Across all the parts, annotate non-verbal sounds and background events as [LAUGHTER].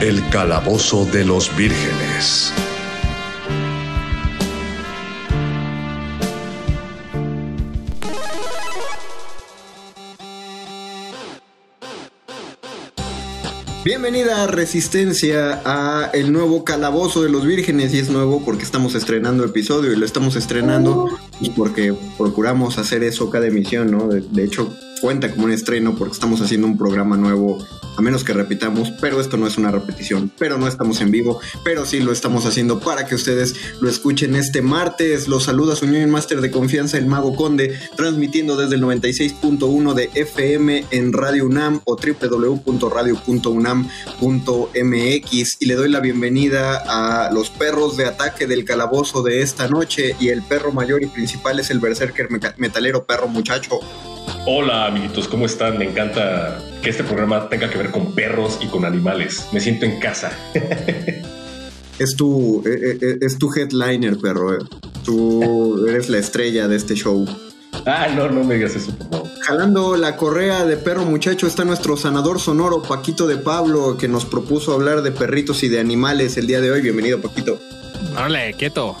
El calabozo de los vírgenes. Bienvenida a Resistencia a el nuevo Calabozo de los Vírgenes y es nuevo porque estamos estrenando episodio y lo estamos estrenando y porque procuramos hacer eso cada emisión, ¿no? De, de hecho cuenta como un estreno porque estamos haciendo un programa nuevo a menos que repitamos, pero esto no es una repetición, pero no estamos en vivo, pero sí lo estamos haciendo para que ustedes lo escuchen este martes. Los saluda su Union Master de confianza, el Mago Conde, transmitiendo desde el 96.1 de FM en Radio UNAM o www.radio.unam.mx y le doy la bienvenida a los perros de ataque del calabozo de esta noche y el perro mayor y principal es el berserker metalero perro muchacho. Hola amiguitos, ¿cómo están? Me encanta que este programa tenga que ver con perros y con animales. Me siento en casa. [LAUGHS] es tu, es tu headliner, perro. Tú eres la estrella de este show. Ah, no, no me digas eso, por favor. Jalando la correa de perro muchacho está nuestro sanador sonoro, Paquito de Pablo, que nos propuso hablar de perritos y de animales el día de hoy. Bienvenido, Paquito. Órale, quieto.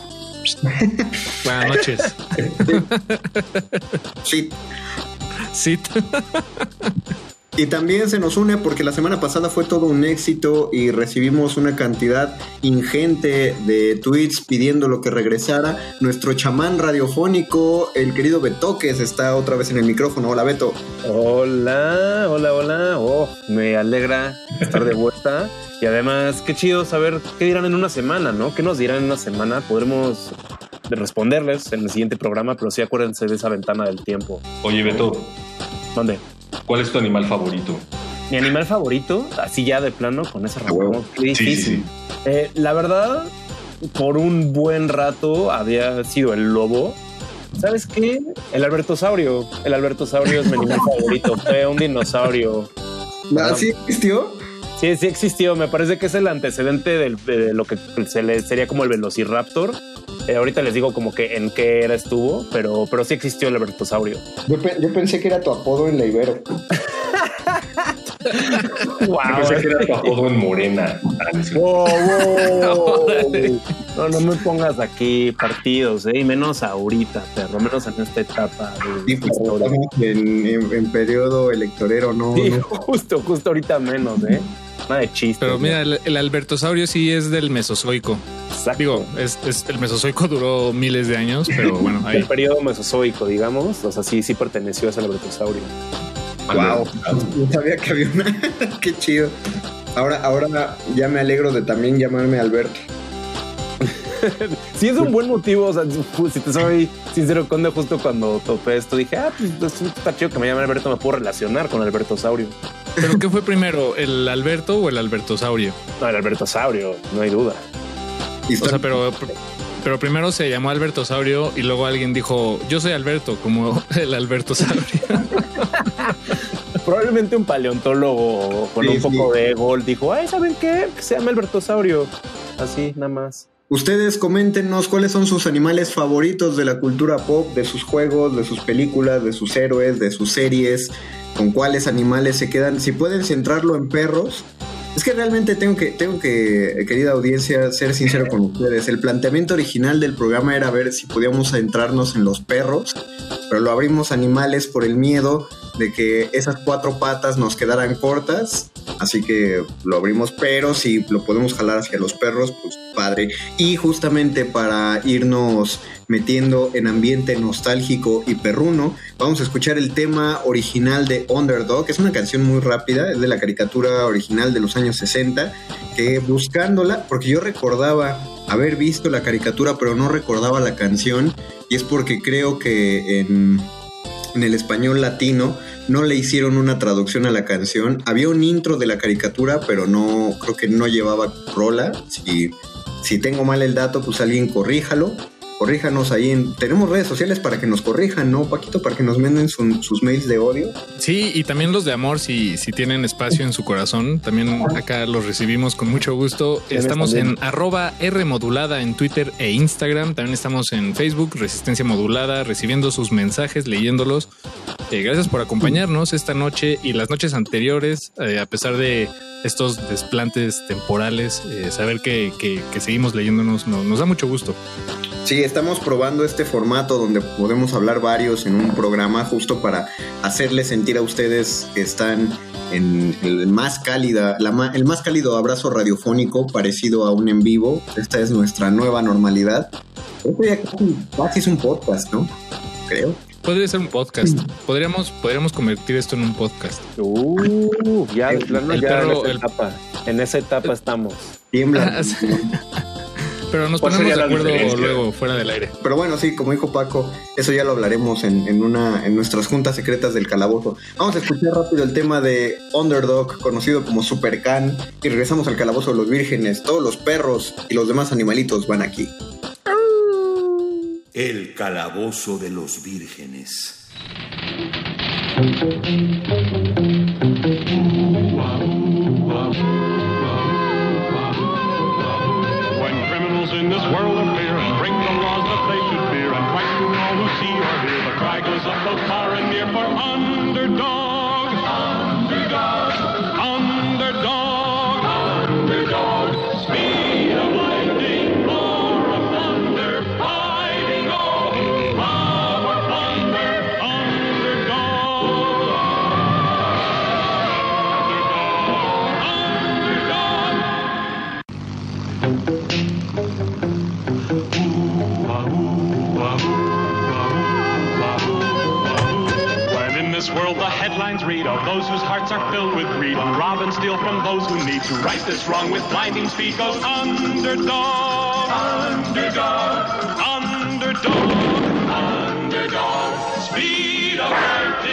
[LAUGHS] Buenas noches. Sí. Sí. Y también se nos une porque la semana pasada fue todo un éxito y recibimos una cantidad ingente de tweets pidiendo lo que regresara. Nuestro chamán radiofónico, el querido Betoques, está otra vez en el micrófono. Hola, Beto. Hola, hola, hola. Oh, me alegra estar de vuelta. Y además, qué chido saber qué dirán en una semana, ¿no? ¿Qué nos dirán en una semana? Podremos responderles en el siguiente programa, pero sí acuérdense de esa ventana del tiempo. Oye, Beto. ¿Dónde? ¿Cuál es tu animal favorito? Mi animal favorito, así ya de plano, con ese. Qué difícil. Sí, sí, sí. Eh, la verdad, por un buen rato había sido el lobo. ¿Sabes qué? El albertosaurio. El albertosaurio es mi animal [LAUGHS] favorito. Fue un dinosaurio. ¿Así existió? Sí, sí existió. Me parece que es el antecedente del- de lo que se le sería como el velociraptor. Eh, ahorita les digo como que en qué era estuvo, pero, pero sí existió el albertosaurio. Yo, pe- yo pensé que era tu apodo en la Ibero. [LAUGHS] Wow. Yo pensé que era tu apodo en Morena. Ah. Wow, wow. [LAUGHS] No, no me pongas aquí partidos, ¿eh? y menos ahorita, perro, menos en esta etapa de Sí, pues, en, en- en periodo electorero, no, Sí, no. justo, justo ahorita menos, ¿eh? De chiste. Pero mira, el, el albertosaurio sí es del Mesozoico. Exacto. Digo, es, es- el Mesozoico duró miles de años, pero [LAUGHS] bueno, ahí. el periodo mesozoico, digamos, o sea, sí, sí perteneció a ese albertosaurio. Wow, no sabía que había una. [LAUGHS] Qué chido. Ahora, ahora ya me alegro de también llamarme Alberto. [LAUGHS] Sí, es un buen motivo. O sea, si te soy sincero, Conde, justo cuando topé esto, dije, ah, pues esto está chido que me llame Alberto, me puedo relacionar con Albertosaurio. ¿Pero qué fue primero, el Alberto o el albertosaurio? No, el Albertosaurio, no hay duda. O sea, pero, pero primero se llamó albertosaurio y luego alguien dijo, yo soy Alberto, como [LAUGHS] el albertosaurio. Probablemente un paleontólogo con Sí, un poco sí. de gol dijo, ay, ¿saben qué? Que se llama el Bertosaurio. Así, nada más. Ustedes coméntenos cuáles son sus animales favoritos de la cultura pop, de sus juegos, de sus películas, de sus héroes, de sus series, con cuáles animales se quedan. Si pueden centrarlo en perros. Es que realmente tengo que, tengo que, querida audiencia, ser sincero con ustedes. El planteamiento original del programa era ver si podíamos centrarnos en los perros, pero lo abrimos animales por el miedo de que esas cuatro patas nos quedaran cortas. Así que lo abrimos, pero si lo podemos jalar hacia los perros, pues padre. Y justamente para irnos metiendo en ambiente nostálgico y perruno, vamos a escuchar el tema original de Underdog. Es una canción muy rápida, es de la caricatura original de los años 60, que buscándola, porque yo recordaba haber visto la caricatura, pero no recordaba la canción, y es porque creo que en, en el español latino no le hicieron una traducción a la canción. Había un intro de la caricatura, pero no creo que no llevaba rola. Si, si tengo mal el dato, pues alguien corríjalo. Corríjanos ahí en... Tenemos redes sociales para que nos corrijan, ¿no, Paquito? Para que nos manden su- sus mails de odio. Sí, y también los de amor, si, si tienen espacio en su corazón, también acá los recibimos con mucho gusto. Estamos también. en arroba R modulada en Twitter e Instagram. También estamos en Facebook, Resistencia Modulada, recibiendo sus mensajes, leyéndolos. Eh, gracias por acompañarnos esta noche y las noches anteriores, eh, a pesar de estos desplantes temporales, eh, saber que, que- que seguimos leyéndonos no- nos da mucho gusto. Sí, estamos probando este formato donde podemos hablar varios en un programa justo para hacerles sentir a ustedes que están en el más cálida, la ma- el más cálido abrazo radiofónico parecido a un en vivo. Esta es nuestra nueva normalidad. Esto ya casi, casi es un podcast, ¿no? Creo. Podría ser un podcast. Podríamos, podríamos convertir esto en un podcast. Uh, ya, de plano, el ya perro, en esa el- etapa. En esa etapa estamos. Tiembla. Pero nos ¿Cuál ponemos de acuerdo diferencia? luego fuera del aire. Pero bueno, sí, como dijo Paco, eso ya lo hablaremos en, en una, en nuestras juntas secretas del calabozo. Vamos a escuchar rápido el tema de Underdog, conocido como Super Can, y regresamos al calabozo de los vírgenes. Todos los perros y los demás animalitos van aquí. El calabozo de los vírgenes. In this world appear and break the laws that they should fear and frighten all who see or hear, the cry goes up both far and near for. Underdog. This world the headlines read of those whose hearts are filled with greed, who rob and steal from those who need to. Right this wrong with blinding speed goes underdog, underdog, underdog, underdog. Speed of lightning,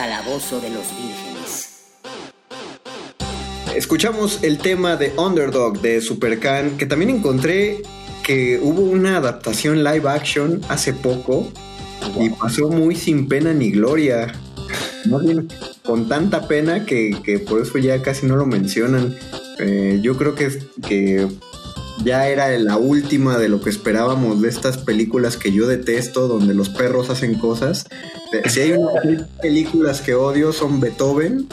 calabozo de los vírgenes. Escuchamos el tema de Underdog de Super Can, que también encontré que hubo una adaptación live action hace poco y pasó muy sin pena ni gloria. Más bien con tanta pena que, que por eso ya casi no lo mencionan. Eh, yo creo que, que ya era la última de lo que esperábamos de estas películas que yo detesto, donde los perros hacen cosas. Eh, Si hay, una- películas que odio son Beethoven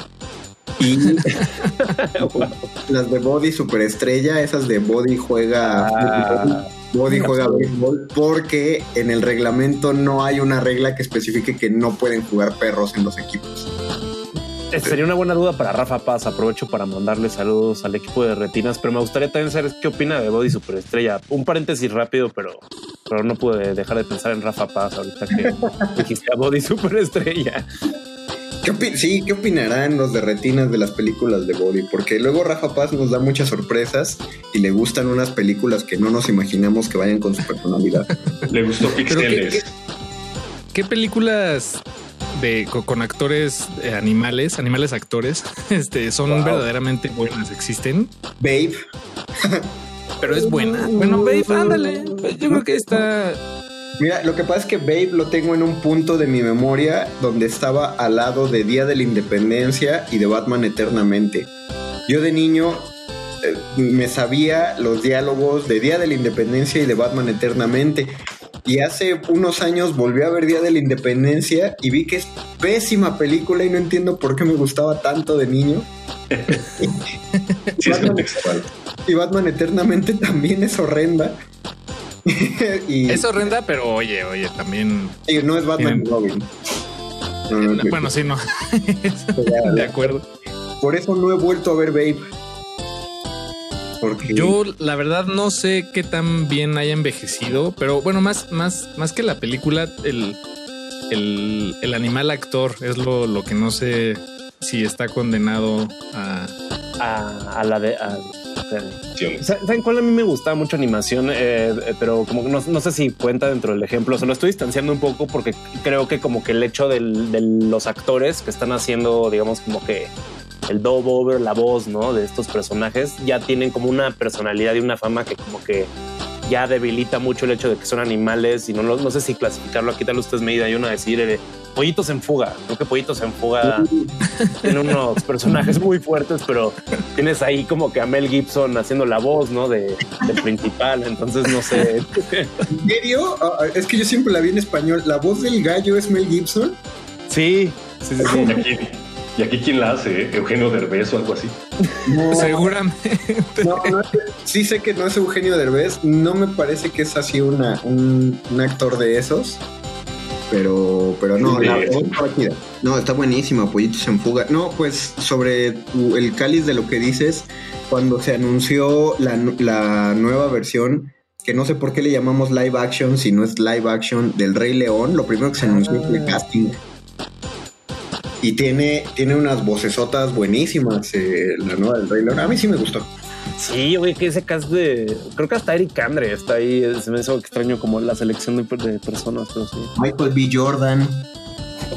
y [LAUGHS] las de Body Superestrella, esas de Body juega Ah. Body juega béisbol porque en el reglamento no hay una regla que especifique que no pueden jugar perros en los equipos. Sería una buena duda para Rafa Paz. Aprovecho para mandarle saludos al equipo de Retinas, pero me gustaría también saber qué opina de Body Superestrella. Un paréntesis rápido, pero, pero no pude dejar de pensar en Rafa Paz ahorita que [LAUGHS] dijiste a Body Superestrella. ¿Qué sí, ¿qué opinarán los de retinas de las películas de Body? Porque luego Rafa Paz nos da muchas sorpresas y le gustan unas películas que no nos imaginamos que vayan con su personalidad. [LAUGHS] Le gustó Pero ¿qué, Pixeles. qué- qué películas de co- con, actores eh, animales, animales actores, [LAUGHS] este son Wow. verdaderamente buenas? ¿Existen? Babe, [LAUGHS] Pero es buena. Bueno, Babe, ándale. Yo creo que está. mira, lo que pasa es que Babe lo tengo en un punto de mi memoria donde estaba al lado de Día de la Independencia y de Batman Eternamente. Yo de niño eh, me sabía los diálogos de Día de la Independencia y de Batman Eternamente. Y hace unos años volví a ver Día de la Independencia y vi que es pésima película y no entiendo por qué me gustaba tanto de niño. [LAUGHS] Sí, es contextual. Y Batman Eternamente también es horrenda. [LAUGHS] y Es horrenda, pero oye, oye, también. sí, no es Batman y Robin. No, no, no. Bueno, sí, no. [LAUGHS] De acuerdo. Por eso no he vuelto a ver Babe. Porque Yo, la verdad, no sé qué tan bien haya envejecido, pero bueno, más, más, más que la película, el, el, el animal actor es lo, lo que no sé si está condenado a. A, a la de. a- Sa- ¿Saben cuál a mí me gustaba mucho animación? Eh, eh, pero como que no, no sé si cuenta dentro del ejemplo. Se lo estoy distanciando un poco porque creo que como que el hecho del- de los actores que están haciendo, digamos, como que el dub over, la voz, ¿no? De estos personajes ya tienen como una personalidad y una fama que como que ya debilita mucho el hecho de que son animales y no, lo- no sé si clasificarlo aquí tal ustedes me ayudan a decir eh, Pollitos en fuga. Creo que Pollitos en fuga [LAUGHS] tiene unos personajes muy fuertes, pero tienes ahí como que a Mel Gibson haciendo la voz, ¿no? De, del principal. Entonces no sé. ¿En serio? Ah, ah, es que yo siempre la vi en español. ¿La voz del gallo es Mel Gibson? Sí, sí, sí. Y y aquí quién la hace, ¿eh? Eugenio Derbez o algo así. No, Seguramente. no, no, sí sé que no es Eugenio Derbez. No me parece que es así una, un, un actor de esos. Pero, pero no, la. No, está buenísima, Pollitos en Fuga. No, pues sobre tu- el cáliz de lo que dices, cuando se anunció la, la nueva versión, que no sé por qué le llamamos live action, si no es live action del Rey León, lo primero que se anunció fue el casting. Y tiene, tiene unas vocesotas buenísimas, eh, la nueva del Rey León. A mí sí me gustó. Sí, güey, que ese cast de. Creo que hasta Eric Andre está ahí. Se me hizo extraño como la selección de, de personas, pero sí. Michael B. Jordan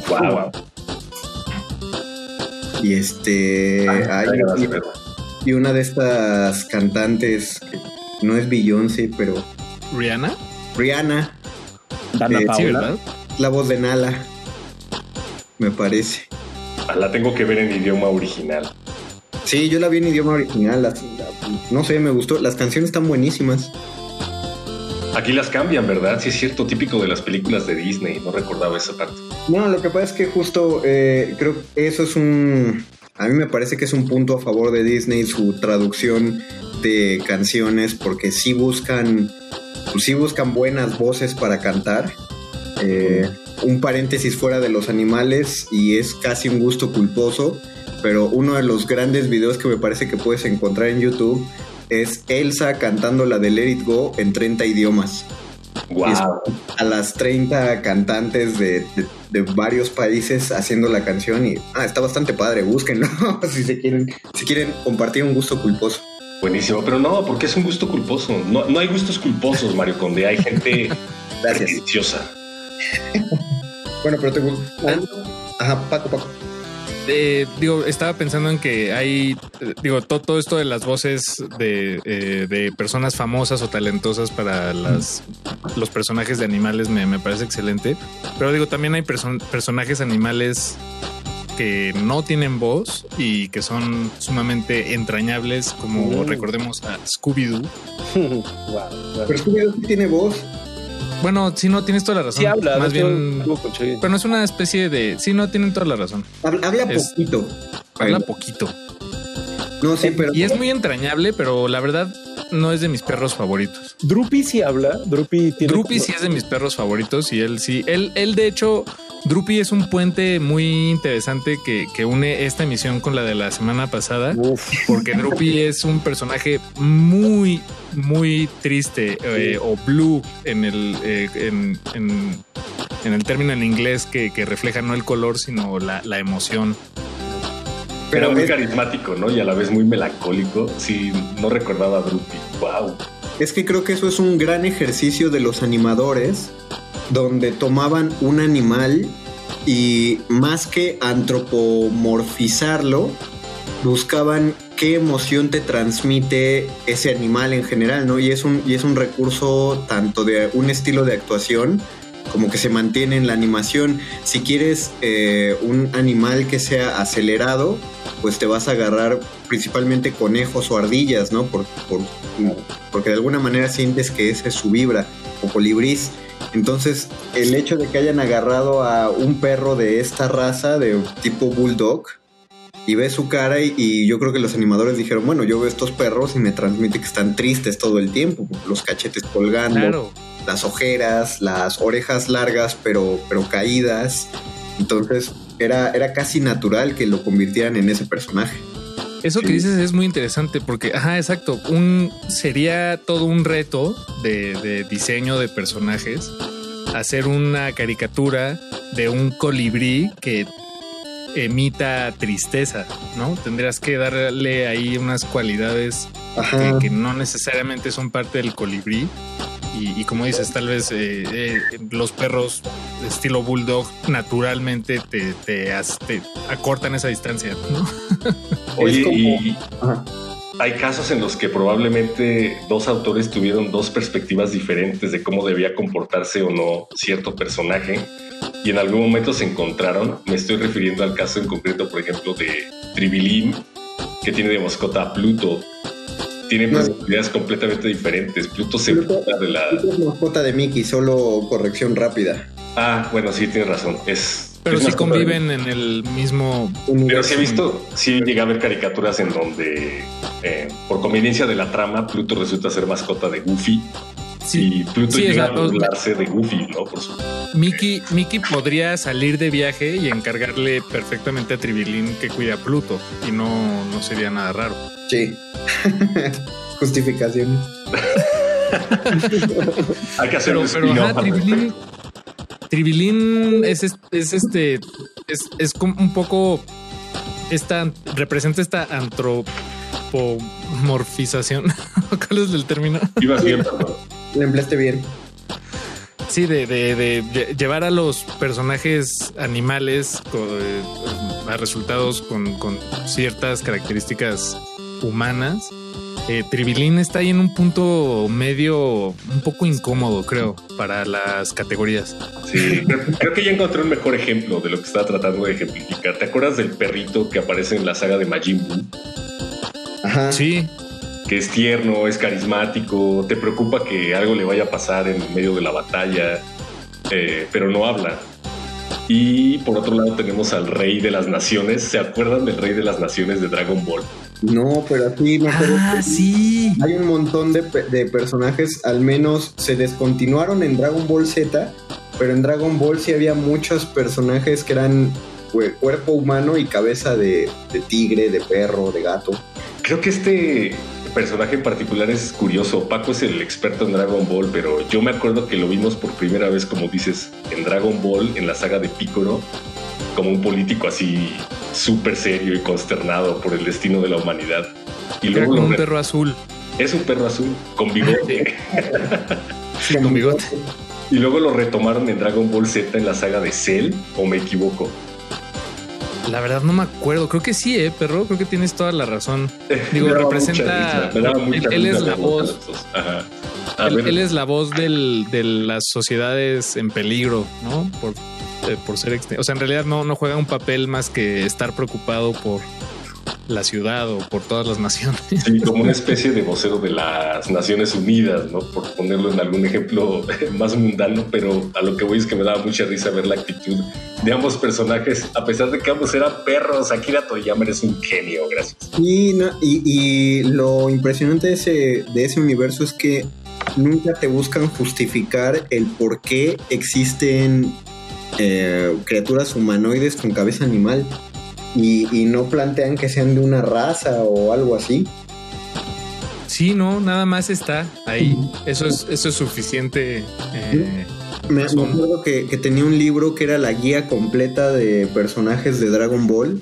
Wow, wow. y este... Ah, hay- y una de estas cantantes que no es Beyoncé, pero Rihanna. Rihanna, Dana Eh, Paola. La voz de Nala, me parece. La tengo que ver en idioma original. Sí, yo la vi en idioma original. la- no sé, me gustó. Las canciones están buenísimas. Aquí las cambian, ¿verdad? Sí, es cierto, típico de las películas de Disney. No recordaba esa parte. No, lo que pasa es que justo eh, creo que eso es un... A mí me parece que es un punto a favor de Disney su traducción de canciones porque sí buscan, pues sí buscan buenas voces para cantar. Eh, un paréntesis fuera de los animales y es casi un gusto culposo, pero uno de los grandes videos que me parece que puedes encontrar en YouTube es Elsa cantando la de Let It Go en 30 idiomas. Wow. A las 30 cantantes de, de- de varios países haciendo la canción y ah, está bastante padre, búsquenlo [LAUGHS] si se quieren, si quieren compartir un gusto culposo. Buenísimo, pero no, porque es un gusto culposo. No, no hay gustos culposos, Mario Conde. Hay gente [LAUGHS] Gracias. deliciosa. [LAUGHS] Bueno, pero te gusta. Ajá, Paco, Paco. Eh, digo, estaba pensando en que hay, digo, to- todo esto de las voces de, eh, de personas famosas o talentosas para las, los personajes de animales me, me parece excelente. Pero digo, también hay person- personajes animales que no tienen voz y que son sumamente entrañables, como Mm. recordemos a Scooby-Doo. Wow, [LAUGHS] wow. Pero Scooby-Doo sí tiene voz. Bueno, si no tienes toda la razón. Sí habla, Más bien, pero no es una especie de. Sí, no tienen toda la razón. Habla, habla Es- poquito. Habla poquito. No, sí, pero. Y es muy entrañable, pero la verdad, no es de mis perros favoritos. Drupi sí habla. Drupi tiene. Drupi sí es de mis perros favoritos y él sí. Él, él de hecho, Drupi es un puente muy interesante que, que une esta emisión con la de la semana pasada. Porque Drupi es un personaje muy, muy triste eh, o blue en el, eh, en, en- en el término en inglés que, que refleja no el color, sino la, la emoción. Era Pero muy es- carismático, ¿no? Y a la vez muy melancólico. Sí, no recordaba a Drupi. Wow. Es que creo que eso es un gran ejercicio de los animadores, donde tomaban un animal y más que antropomorfizarlo, buscaban qué emoción te transmite ese animal en general, ¿no? Y es un, y es un recurso tanto de un estilo de actuación como que se mantiene en la animación. Si quieres eh, un animal que sea acelerado, pues te vas a agarrar principalmente conejos o ardillas, ¿no? Por, por- porque de alguna manera sientes que esa es su vibra, o colibrís. Entonces, el hecho de que hayan agarrado a un perro de esta raza, de tipo bulldog, y ves su cara y, y yo creo que los animadores dijeron, bueno, yo veo estos perros y me transmite que están tristes todo el tiempo, los cachetes colgando, Claro. las ojeras, las orejas largas pero, pero caídas. Entonces era, era casi natural que lo convirtieran en ese personaje. Eso que dices es muy interesante porque, ajá, exacto, un sería todo un reto de, de diseño de personajes hacer una caricatura de un colibrí que emita tristeza, ¿no? Tendrías que darle ahí unas cualidades que, que no necesariamente son parte del colibrí. Y, y como dices, tal vez eh, eh, los perros de estilo bulldog naturalmente te, te, acortan esa distancia, ¿no? [LAUGHS] Oye, Es como- y Ajá. Hay casos en los que probablemente dos autores tuvieron dos perspectivas diferentes de cómo debía comportarse o no cierto personaje y en algún momento se encontraron. Me estoy refiriendo al caso en concreto, por ejemplo, de Tribilín, que tiene de mascota a Pluto. Tienen No. personalidades completamente diferentes. Pluto se Pluto- de la... Esta es mascota de Mickey, solo corrección rápida. Ah, bueno, sí, tienes razón. Es, Pero sí conviven en el mismo. Pero sí he visto, sí llegué a ver caricaturas en donde, eh, por conveniencia de la trama, Pluto resulta ser mascota de Goofy. Sí, y Pluto sí, llega o sea, a burlarse de Goofy, ¿no? Por su... Mickey, Mickey podría salir de viaje y encargarle perfectamente a Tribilín que cuide a Pluto y no, no sería nada raro. Sí. [LAUGHS] Justificaciones. [LAUGHS] Hay que hacer Pero, un pero spin-off ajá, Tribilín. Tribilín es, es, es este, es, es como un poco esta, representa esta antropomorfización. [LAUGHS] ¿Cuál es el término? Ibas bien. Le empleaste bien. Sí, de, de- de lle- llevar a los personajes animales eh, a resultados con, con ciertas características humanas. Eh, Tribilín está ahí en un punto medio un poco incómodo, creo, para las categorías. Sí, creo, creo que ya encontré un mejor ejemplo de lo que estaba tratando de ejemplificar. ¿Te acuerdas del perrito que aparece en la saga de Majin Buu? Ajá. Sí, Que es tierno, es carismático, te preocupa que algo le vaya a pasar en medio de la batalla, eh, pero no habla. Y por otro lado tenemos al rey de las naciones. ¿Se acuerdan del rey de las naciones de Dragon Ball? No, pero así me acuerdo Ah, que sí. hay un montón de, pe- de personajes, al menos se descontinuaron en Dragon Ball Z, pero en Dragon Ball sí había muchos personajes que eran cue- cuerpo humano y cabeza de, de tigre, de perro, de gato. Creo que este personaje en particular es curioso. Paco es el experto en Dragon Ball, pero yo me acuerdo que lo vimos por primera vez, como dices, en Dragon Ball, en la saga de Piccolo, como un político así súper serio y consternado por el destino de la humanidad. Y Era luego como un perro azul. es un perro azul con bigote. Sí, con bigote. y luego lo retomaron en Dragon Ball Z en la saga de Cell, o me equivoco. La verdad no me acuerdo. Creo que sí, eh, perro. Creo que tienes toda la razón. Digo, [LAUGHS] representa. él, él es la voz. Ajá. Él, es la voz del- de las sociedades en peligro, ¿no? Por, eh, por ser extin- O sea, en realidad no, no juega un papel más que estar preocupado por la ciudad o por todas las naciones. Sí, como una especie de vocero de las Naciones Unidas, ¿no? Por ponerlo en algún ejemplo [LAUGHS] más mundano, pero a lo que voy es que me daba mucha risa ver la actitud de ambos personajes, a pesar de que ambos eran perros. Akira Toyama eres un genio, gracias. Y, no- y, y lo impresionante de ese, de ese universo es que nunca te buscan justificar el por qué existen eh, criaturas humanoides con cabeza animal. Y, y no plantean que sean de una raza o algo así. Sí, no, nada más está ahí. Eso es, eso es suficiente. eh, Me, me acuerdo que, que tenía un libro que era la guía completa de personajes de Dragon Ball.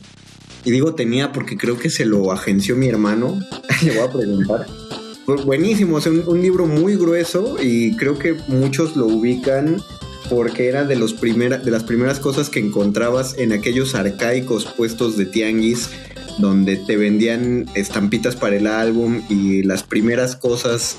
Y digo tenía porque creo que se lo agenció mi hermano. [LAUGHS] Le voy a preguntar. Buenísimo, un, un libro muy grueso y creo que muchos lo ubican porque era de, los de las primeras cosas que encontrabas en aquellos arcaicos puestos de tianguis donde te vendían estampitas para el álbum y las primeras cosas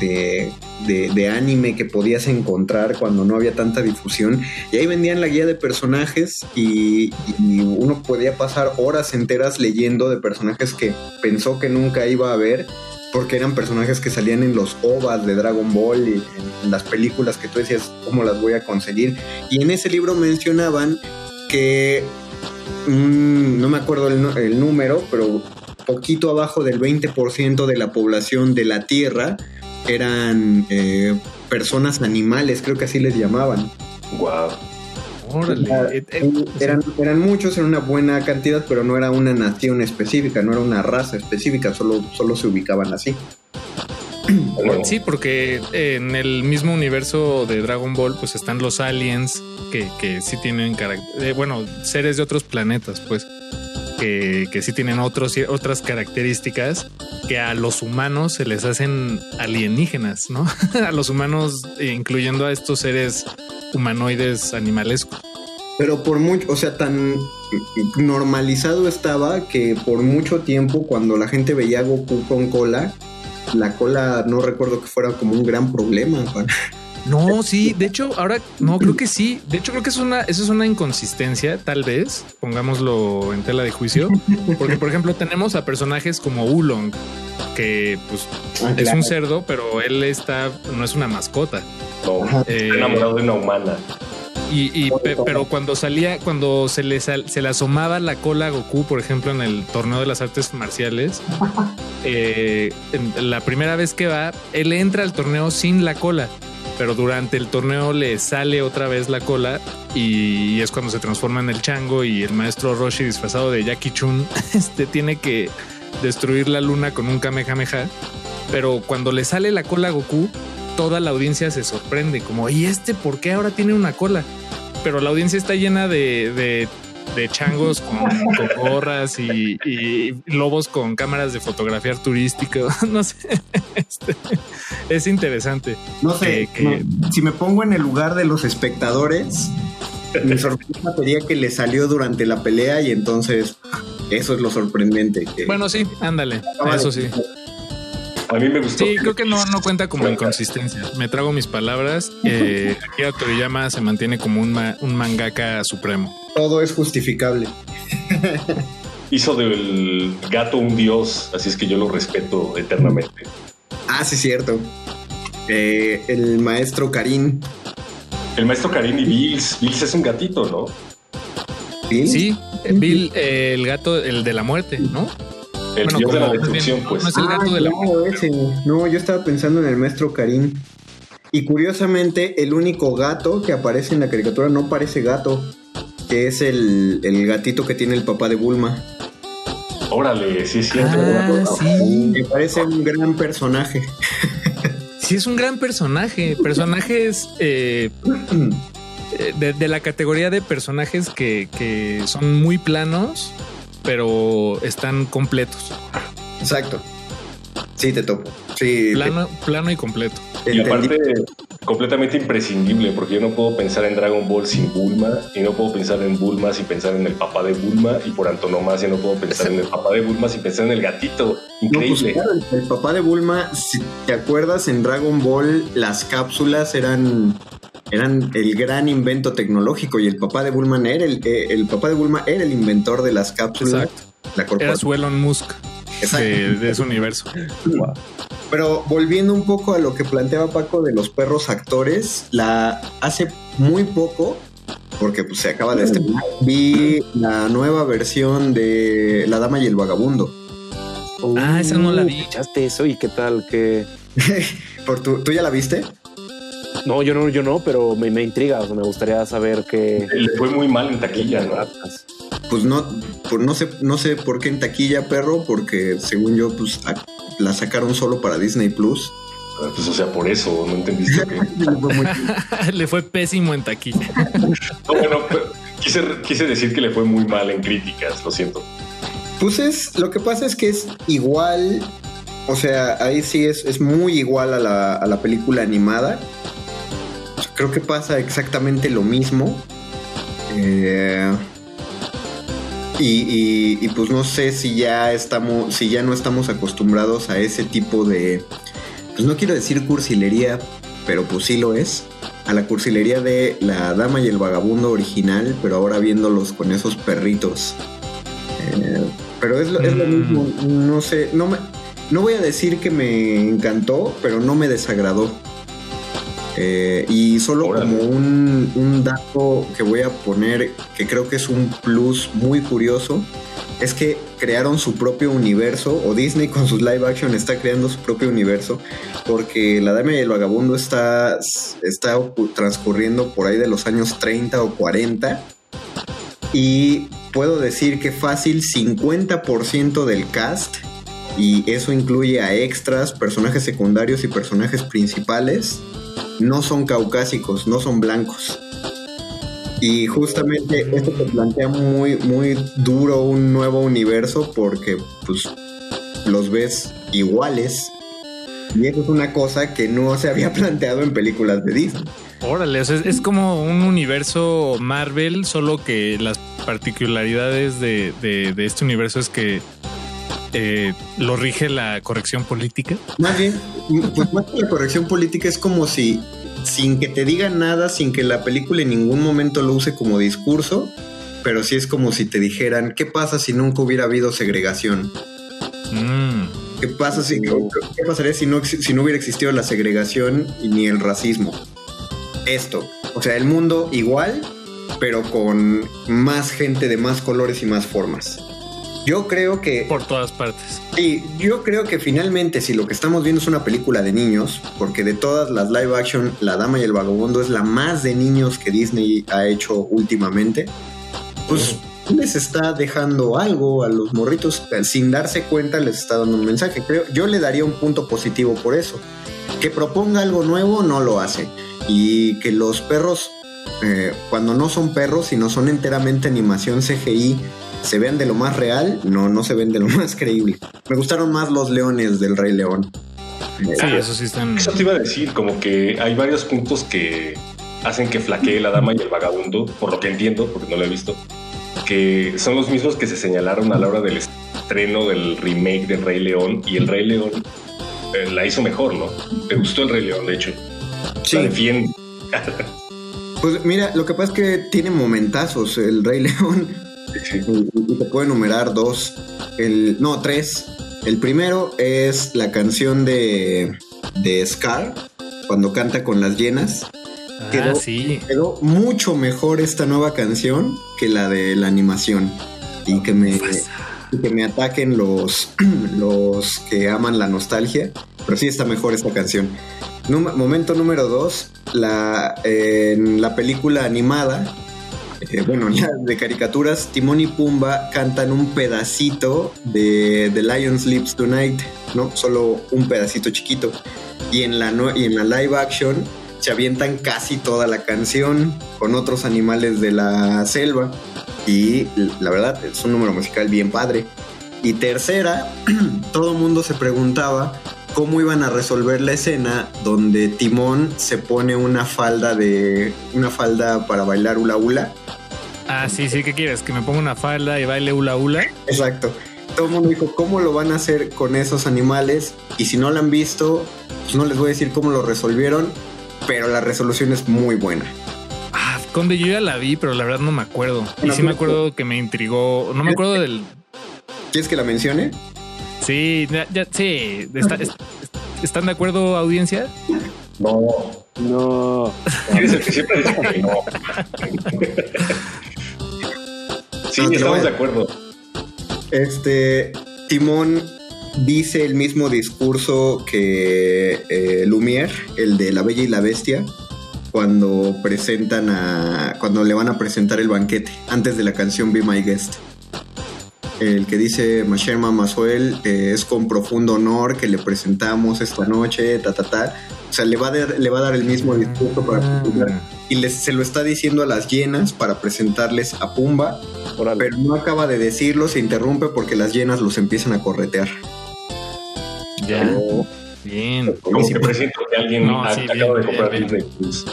de, de- de anime que podías encontrar cuando no había tanta difusión. Y ahí vendían la guía de personajes y, y uno podía pasar horas enteras leyendo de personajes que pensó que nunca iba a ver. Porque eran personajes que salían en los OVAs de Dragon Ball y en, las películas que tú decías, ¿cómo las voy a conseguir? Y en ese libro mencionaban que mm, no me acuerdo el número, pero poquito abajo del 20% de la población de la Tierra eran eh, personas animales, creo que así les llamaban. Wow. Órale. Eh, eh, Eran, eran muchos, era una buena cantidad, pero no era una nación específica, no era una raza específica, solo, solo se ubicaban así. Sí, porque en el mismo universo de Dragon Ball, pues están los aliens que, que sí tienen carácter, bueno, seres de otros planetas, pues, que, que sí tienen otros, otras características que a los humanos se les hacen alienígenas, ¿no? [LAUGHS] a los humanos, incluyendo a estos seres humanoides animalescos. Pero por mucho, o sea, tan normalizado estaba que por mucho tiempo cuando la gente veía a Goku con cola, la cola no recuerdo que fuera como un gran problema. No, sí, de hecho, ahora no creo que sí. De hecho, creo que es una, eso es una inconsistencia, tal vez, pongámoslo en tela de juicio. Porque, por ejemplo, tenemos a personajes como Ulong, que pues Ah, es claro. un cerdo, pero él está, no es una mascota. No, Eh, enamorado de una humana. Y, y pe- pero cuando salía, cuando se le, sal- se le asomaba la cola a Goku, por ejemplo, en el torneo de las artes marciales, [LAUGHS] eh, en la primera vez que va, él entra al torneo sin la cola, pero durante el torneo le sale otra vez la cola y es cuando se transforma en el chango y el maestro Roshi disfrazado de Jackie Chun [LAUGHS] este, tiene que destruir la luna con un Kamehameha. Pero cuando le sale la cola a Goku, toda la audiencia se sorprende, como, ¿y este por qué ahora tiene una cola? Pero la audiencia está llena de, de, de changos con, con gorras y, y lobos con cámaras de fotografiar turístico. [LAUGHS] No sé, Este, es interesante. No sé, Que- que- no, si me pongo en el lugar de los espectadores, mi sorpresa sería que le salió durante la pelea y entonces eso es lo sorprendente. que- Bueno, sí, ándale, eso sí. A mí me gustó. Sí, creo que no, no cuenta como inconsistencia. Me trago mis palabras. Eh, [LAUGHS] Akira Toriyama se mantiene como un, ma- un mangaka supremo. todo es justificable. [LAUGHS] Hizo del gato un dios, así es que yo lo respeto eternamente. Ah, sí, cierto. Eh, el maestro Karim. El maestro Karim y Bills. Bills es un gatito, ¿no? ¿Bill? Sí, Bill, eh, el gato, el de la muerte, ¿no? El Bueno, dios de la destrucción, no, pues. no es el gato de la claro, ese. No, yo estaba pensando en el maestro Karim. Y curiosamente, el único gato que aparece en la caricatura no parece gato, que es el, el gatito que tiene el papá de Bulma. Órale, sí es cierto. Ah, sí. Me parece un gran personaje. [LAUGHS] Sí, es un gran personaje. Personajes eh, [LAUGHS] eh, de, de la categoría de personajes que, que son muy planos, pero están completos. Exacto. Sí, te topo. Sí, Plano, plano y completo. Y aparte, completamente imprescindible, porque yo no puedo pensar en Dragon Ball sin Bulma, y no puedo pensar en Bulma sin pensar en el papá de Bulma, y por antonomasia no puedo pensar en el papá de Bulma sin pensar en el gatito. No, pues Increíble. claro, el, el papá de Bulma, si te acuerdas, en Dragon Ball las cápsulas eran, eran el gran invento tecnológico y el papá de Bulma era el, eh, el papá de Bulma era el inventor de las cápsulas. Exacto. La Era corporación. su Elon Musk Exacto. de, de ese universo. Pero volviendo un poco a lo que planteaba Paco de los perros actores, la hace muy poco, porque pues, se acaba de estrenar. Vi la nueva versión de La Dama y el Vagabundo. Ah, esa no la vi. ¿Escuchaste eso? ¿Y qué tal? que [LAUGHS] ¿Por tu, ¿Tú ya la viste? No, yo no, yo no, pero me, me intriga. O sea, me gustaría saber que Le fue muy mal en taquilla, ¿no? Pues no, pues no sé, no sé por qué en taquilla, perro, porque según yo, pues a- la sacaron solo para Disney Plus. Ah, Pues, o sea, por eso, ¿no entendiste? que- [LAUGHS] Le fue pésimo en taquilla. [LAUGHS] No, bueno, pero quise, quise decir que le fue muy mal en críticas, lo siento. Pues es, lo que pasa es que es igual, o sea, ahí sí es, es muy igual a la, a la película animada. Creo que pasa exactamente lo mismo. Eh, y, y- y, pues no sé si ya estamos, si ya no estamos acostumbrados a ese tipo de, pues no quiero decir cursilería, pero pues sí lo es. A la cursilería de La Dama y el Vagabundo original, pero ahora viéndolos con esos perritos. Eh, pero es lo, es lo Mm. mismo, no sé, no me, no voy a decir que me encantó, pero no me desagradó. Eh, y solo como un, un dato que voy a poner, que creo que es un plus muy curioso, es que crearon su propio universo, o Disney con sus live action está creando su propio universo, porque La Dama y el Vagabundo está, está transcurriendo por ahí de los años 30 o 40. Y puedo decir que fácil 50% del cast, y eso incluye a extras, personajes secundarios y personajes principales, no son caucásicos, no son blancos. Y justamente esto te plantea muy, muy duro un nuevo universo porque pues los ves iguales. Y eso es una cosa que no se había [LAUGHS] planteado en películas de Disney. Órale, es, es como un universo Marvel, solo que las particularidades de, de- de este universo es que eh, lo rige la corrección política. Más bien, pues más que la corrección política es como si, sin que te digan nada, sin que la película en ningún momento lo use como discurso, pero sí es como si te dijeran, ¿qué pasa si nunca hubiera habido segregación? Mm. ¿Qué pasa si, qué pasaría si no, ex- si no hubiera existido la segregación y ni el racismo? Esto, o sea, el mundo igual, pero con más gente de más colores y más formas. Yo creo que Por todas partes. Sí, yo creo que finalmente si lo que estamos viendo es una película de niños, porque de todas las live action, La Dama y el Vagabundo es la más de niños que Disney ha hecho últimamente, pues les está dejando algo a los morritos, sin darse cuenta les está dando un mensaje. Creo, yo le daría un punto positivo por eso. Que proponga algo nuevo no lo hace. Y que los perros, eh, cuando no son perros, sino son enteramente animación CGI, se vean de lo más real, no, no se ven de lo [LAUGHS] más creíble. Me gustaron más los leones del Rey León. Sí, eso sí están. Eso te iba a decir, como que hay varios puntos que hacen que flaquee la dama y el vagabundo, por lo que entiendo, porque no lo he visto, que son los mismos que se señalaron a la hora del estreno del remake del Rey León y el Rey León eh, la hizo mejor, ¿no? Me gustó el Rey León, de hecho. Sí. La defiende. Pues mira, lo que pasa es que tiene momentazos el Rey [LAUGHS] León. Y, te puedo enumerar dos. El, no, tres. El primero es la canción de, de Scar, cuando canta con las llenas. Ah, Quedó, sí. quedó mucho mejor esta nueva canción que la de la animación. Y que me, y que me ataquen los, [CLEARS THROAT] los que aman la nostalgia. Pero sí está mejor esta canción. Num- momento número dos, la, en la película animada, bueno, ya de caricaturas, Timón y Pumba cantan un pedacito de The Lion Sleeps Tonight, ¿no? Solo un pedacito chiquito. Y en la, y en la live action se avientan casi toda la canción con otros animales de la selva. Y la verdad es un número musical bien padre. Y tercera, [CLEARS THROAT] todo el mundo se preguntaba cómo iban a resolver la escena donde Timón se pone una falda de una falda para bailar hula hula. Ah, sí, sí, ¿qué quieres? ¿Que me ponga una falda y baile hula hula? Exacto. Todo el mundo dijo cómo lo van a hacer con esos animales y si no lo han visto, pues no les voy a decir cómo lo resolvieron, pero la resolución es muy buena. Ah, Conde, yo ya la vi, pero la verdad no me acuerdo. Y sí me acuerdo que me intrigó. No me acuerdo del. ¿Quieres que la mencione? Sí, ya, ya- sí. está- es- ¿Están de acuerdo, audiencia? No. No. Eres el que siempre dice que no. [LAUGHS] sí, No, estamos de acuerdo. Este Timón dice el mismo discurso que eh, Lumière, el de La Bella y la Bestia, cuando presentan a. cuando le van a presentar el banquete, antes de la canción Be My Guest. El que dice Masherma Masuel eh, es con profundo honor que le presentamos esta noche, ta ta ta. O sea, le va a dar, le va a dar el mismo discurso para presentar- y les, se lo está diciendo a las llenas para presentarles a Pumba, pero no acaba de decirlo, se interrumpe porque las llenas los empiezan a corretear. Ya. Oh. Bien. Como que presiento que alguien No, ha- sí, acaba bien, de comprar bien, Disney Plus.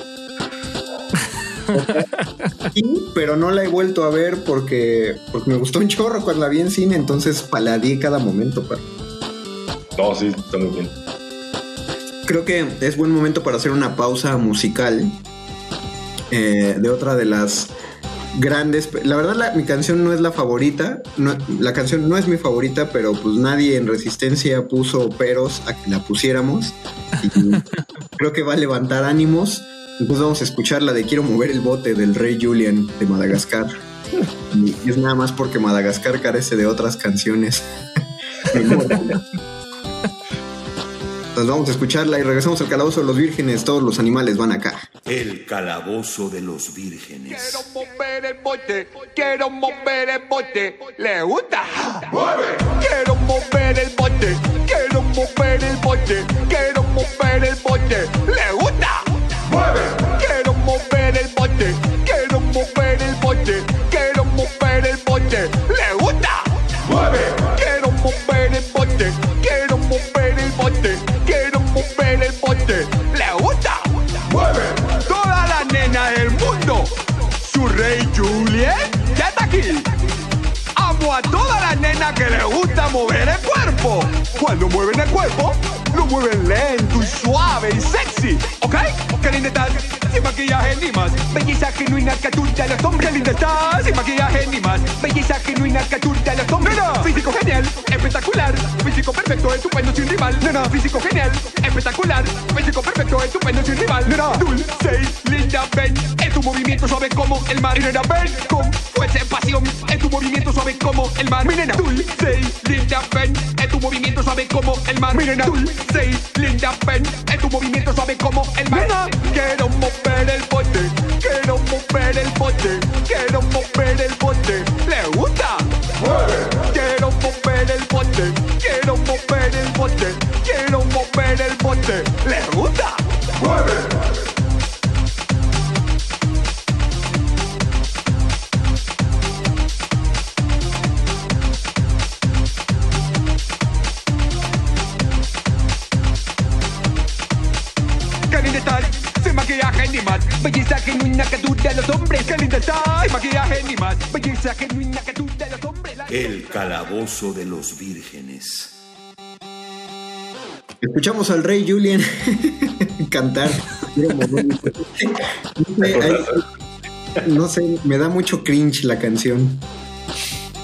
[LAUGHS] Sí, pero no la he vuelto a ver porque, porque me gustó un chorro cuando la vi en cine, entonces paladeé cada momento. pa. No, sí, está muy bien. Creo que es buen momento para hacer una pausa musical eh, de otra de las grandes. La verdad, la- mi canción no es la favorita. no- la canción no es mi favorita, pero pues nadie en Resistencia puso peros a que la pusiéramos. Y [LAUGHS] creo que va a levantar ánimos. Entonces vamos a escuchar la de Quiero mover el bote del Rey Julian de Madagascar. Y es nada más porque Madagascar carece de otras canciones. [LAUGHS] Entonces vamos a escucharla y regresamos al calabozo de los vírgenes. Todos los animales van acá. El calabozo de los vírgenes. Quiero mover el bote, quiero mover el bote, ¿le gusta? ¡Mueve! Quiero mover el bote, quiero mover el bote, quiero mover el bote, ¿le gusta? Quiero mover el bote, quiero mover el bote, quiero mover el bote, ¿le gusta? ¡Mueve! Quiero mover el bote, quiero mover el bote, quiero mover el bote, ¿le gusta? ¡Mueve! Todas las nenas del mundo, su rey Juliet ya está aquí. Amo a todas las nenas que les gusta mover el cuerpo. Cuando mueven el cuerpo, lo mueven lento y suave y sexy, ¿ok? Qué linda estás, sin maquillaje ni más. Belleza genuina que turta a los hombres. Qué linda estás, sin maquillaje ni más. Belleza genuina que turta a los hombres. Nena, físico genial, espectacular. Físico perfecto, estupendo, sin rival. Nena, físico genial, espectacular. Físico perfecto, estupendo, sin rival. Nena, dulce y linda, ven. En tu movimiento suave como el mar. Y nena, ven con fuerza y pasión. En tu movimiento suave como el mar. Mi nena, dulce y linda, ven. En tu movimiento suave como el mar. Mi nena, dulce y linda, ven. En tu movimiento suave como el mar. Nena, quiero mover el bote. Quiero mover el bote. Quiero mover el bote. ¿Le gusta? Quiero mover el bote. Quiero mover el bote. Quiero mover el bote. ¿Le gusta? Qué linda maquillaje ni. Belleza genuina que dura los hombres. Qué linda estás, maquillaje ni más. Belleza genuina que dura a los hombres. El calabozo de los vírgenes. Escuchamos al rey Julian [LAUGHS] cantar. No sé, ahí- no sé, me da mucho cringe la canción.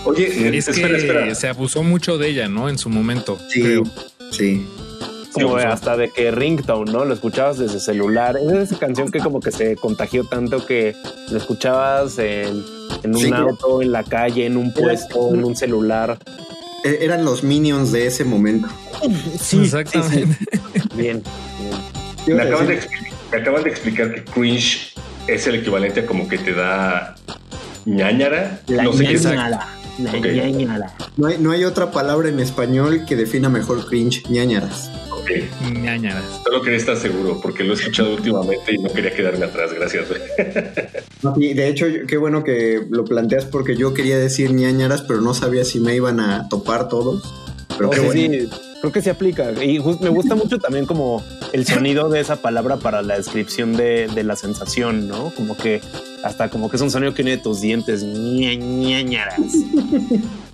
Oye, Es espera, que espera. se abusó mucho de ella, ¿no? En su momento. Sí, creo. sí. Como hasta de que ringtone, ¿no? Lo escuchabas desde celular. Es esa canción que como que se contagió tanto que lo escuchabas en, en un Sí. auto, en la calle, en un puesto, en un celular. E- Eran los minions de ese momento. Sí, Exactamente. [LAUGHS] Bien. Me acaban, de, expli- me acaban de explicar que cringe es el equivalente a como que te da ñañara. no sé qué es. La ñañara. No hay, no hay otra palabra en español que defina mejor cringe, ñañaras. Ok. Ñañaras. Solo quería estar seguro porque lo he escuchado últimamente y no quería quedarme atrás. Gracias. [LAUGHS] Y de hecho, qué bueno que lo planteas porque yo quería decir ñañaras, pero no sabía si me iban a topar todos. Pero No, qué sí, bueno. sí, creo que se aplica. Y me gusta mucho también como el sonido de esa palabra para la descripción de, de la sensación, ¿no? Como que hasta como que es un sonido que viene de tus dientes.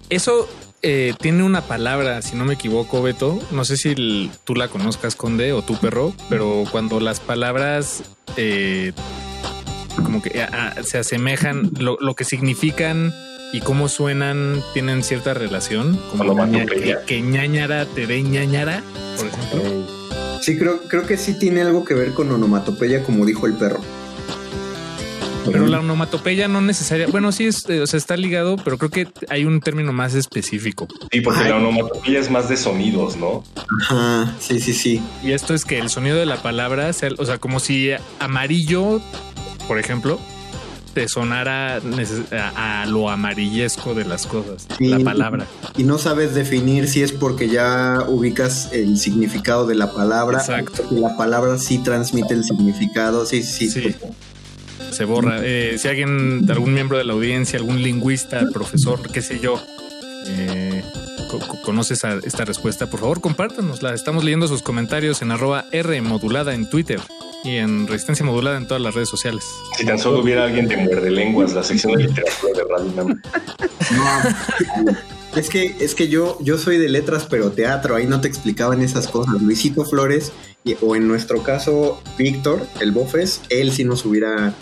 Eso eh, tiene una palabra, si no me equivoco, Beto. No sé si tú la conozcas, Conde, o tu perro, pero cuando las palabras eh, como que se asemejan, lo, lo que significan y cómo suenan tienen cierta relación. Como ña- que, que ñañara te dé ñañara, por ejemplo. Sí, creo, creo que sí tiene algo que ver con onomatopeya, como dijo el perro. Pero la onomatopeya no necesaria. Bueno, sí, es, eh, o sea, está ligado, pero creo que hay un término más específico. Sí, porque la onomatopeya es más de sonidos, ¿no? Ajá, sí, sí, sí. Y esto es que el sonido de la palabra, sea, o sea, como si amarillo, por ejemplo, te sonara a, a lo amarillesco de las cosas, Sí. la palabra. Y no sabes definir si es porque ya ubicas el significado de la palabra. Exacto. porque la palabra sí transmite el significado. Sí, sí, sí. Sí. Se borra. Eh, si alguien, algún miembro de la audiencia, algún lingüista, profesor, qué sé yo, eh, co- co- conoce esa- esta respuesta, por favor compártanosla. Estamos leyendo sus comentarios en arroba R modulada en Twitter y en Resistencia Modulada en todas las redes sociales. Si tan solo hubiera alguien de muerde lenguas, la sección de literatura de Radio UNAM. Es que, es que yo, yo soy de letras, pero teatro, ahí no te explicaban esas cosas. Luisito Flores, y- o en nuestro caso, Víctor, el Bofes, él sí nos hubiera.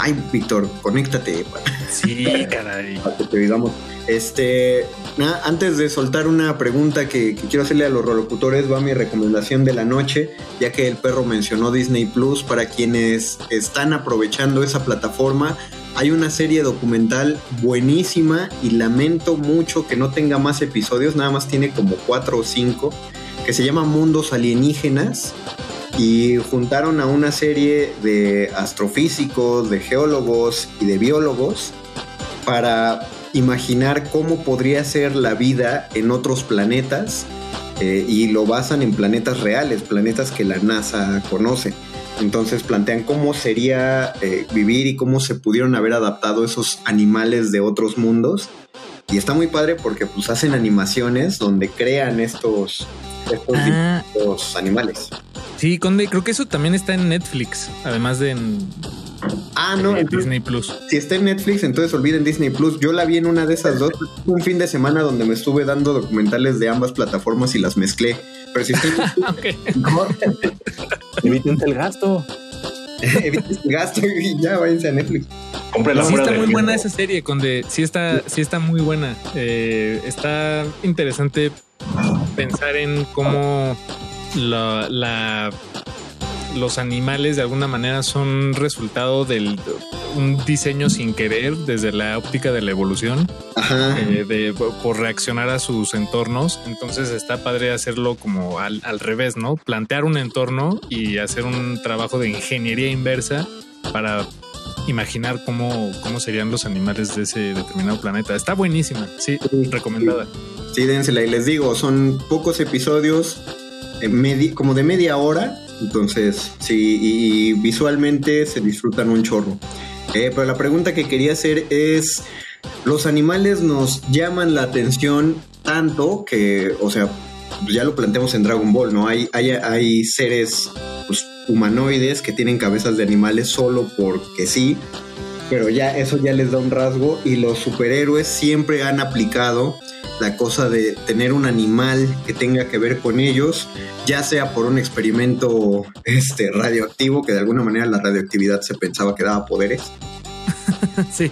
Ay, Víctor, conéctate Sí, caray. para que te digamos. Este, antes de soltar una pregunta que, quiero hacerle a los rolocutores, va mi recomendación de la noche, ya que el perro mencionó Disney Plus, para quienes están aprovechando esa plataforma. Hay una serie documental buenísima y lamento mucho que no tenga más episodios, nada más tiene como cuatro o cinco, que se llama Mundos Alienígenas y juntaron a una serie de astrofísicos, de geólogos y de biólogos para imaginar cómo podría ser la vida en otros planetas eh, y lo basan en planetas reales, planetas que la NASA conoce. Entonces plantean cómo sería eh, vivir y cómo se pudieron haber adaptado esos animales de otros mundos. Y está muy padre porque pues hacen animaciones donde crean estos, estos Ah. animales. Sí, Conde, creo que eso también está en Netflix, además de en, Ah, no, en Disney Plus. Si está en Netflix, entonces olviden Disney Plus. Yo la vi en una de esas dos. Un fin de semana donde me estuve dando documentales de ambas plataformas y las mezclé. Pero si está en [LAUGHS] [LAUGHS] Evítense el gasto. [LAUGHS] eviten el gasto y ya váyanse a Netflix. Cómprela Sí fuera está muy buena esa serie, Conde. Sí está, sí está muy buena. Eh, está interesante pensar en cómo la, la- los animales de alguna manera son resultado del un diseño sin querer desde la óptica de la evolución, Ajá. eh, de, por reaccionar a sus entornos. Entonces está padre hacerlo como al, al revés, ¿no? Plantear un entorno y hacer un trabajo de ingeniería inversa para imaginar cómo, cómo serían los animales de ese determinado planeta. Está buenísima, sí, recomendada. Sí, dénsela. Y les digo, son pocos episodios, eh, como de media hora. Entonces, sí, y, visualmente se disfrutan un chorro. Eh, pero la pregunta que quería hacer es, los animales nos llaman la atención tanto que, o sea, ya lo planteamos en Dragon Ball, ¿no? Hay, hay, hay seres pues, humanoides que tienen cabezas de animales solo porque sí, pero ya eso ya les da un rasgo y los superhéroes siempre han aplicado la cosa de tener un animal que tenga que ver con ellos, ya sea por un experimento este, radioactivo, que de alguna manera la radioactividad se pensaba que daba poderes, [LAUGHS] sí.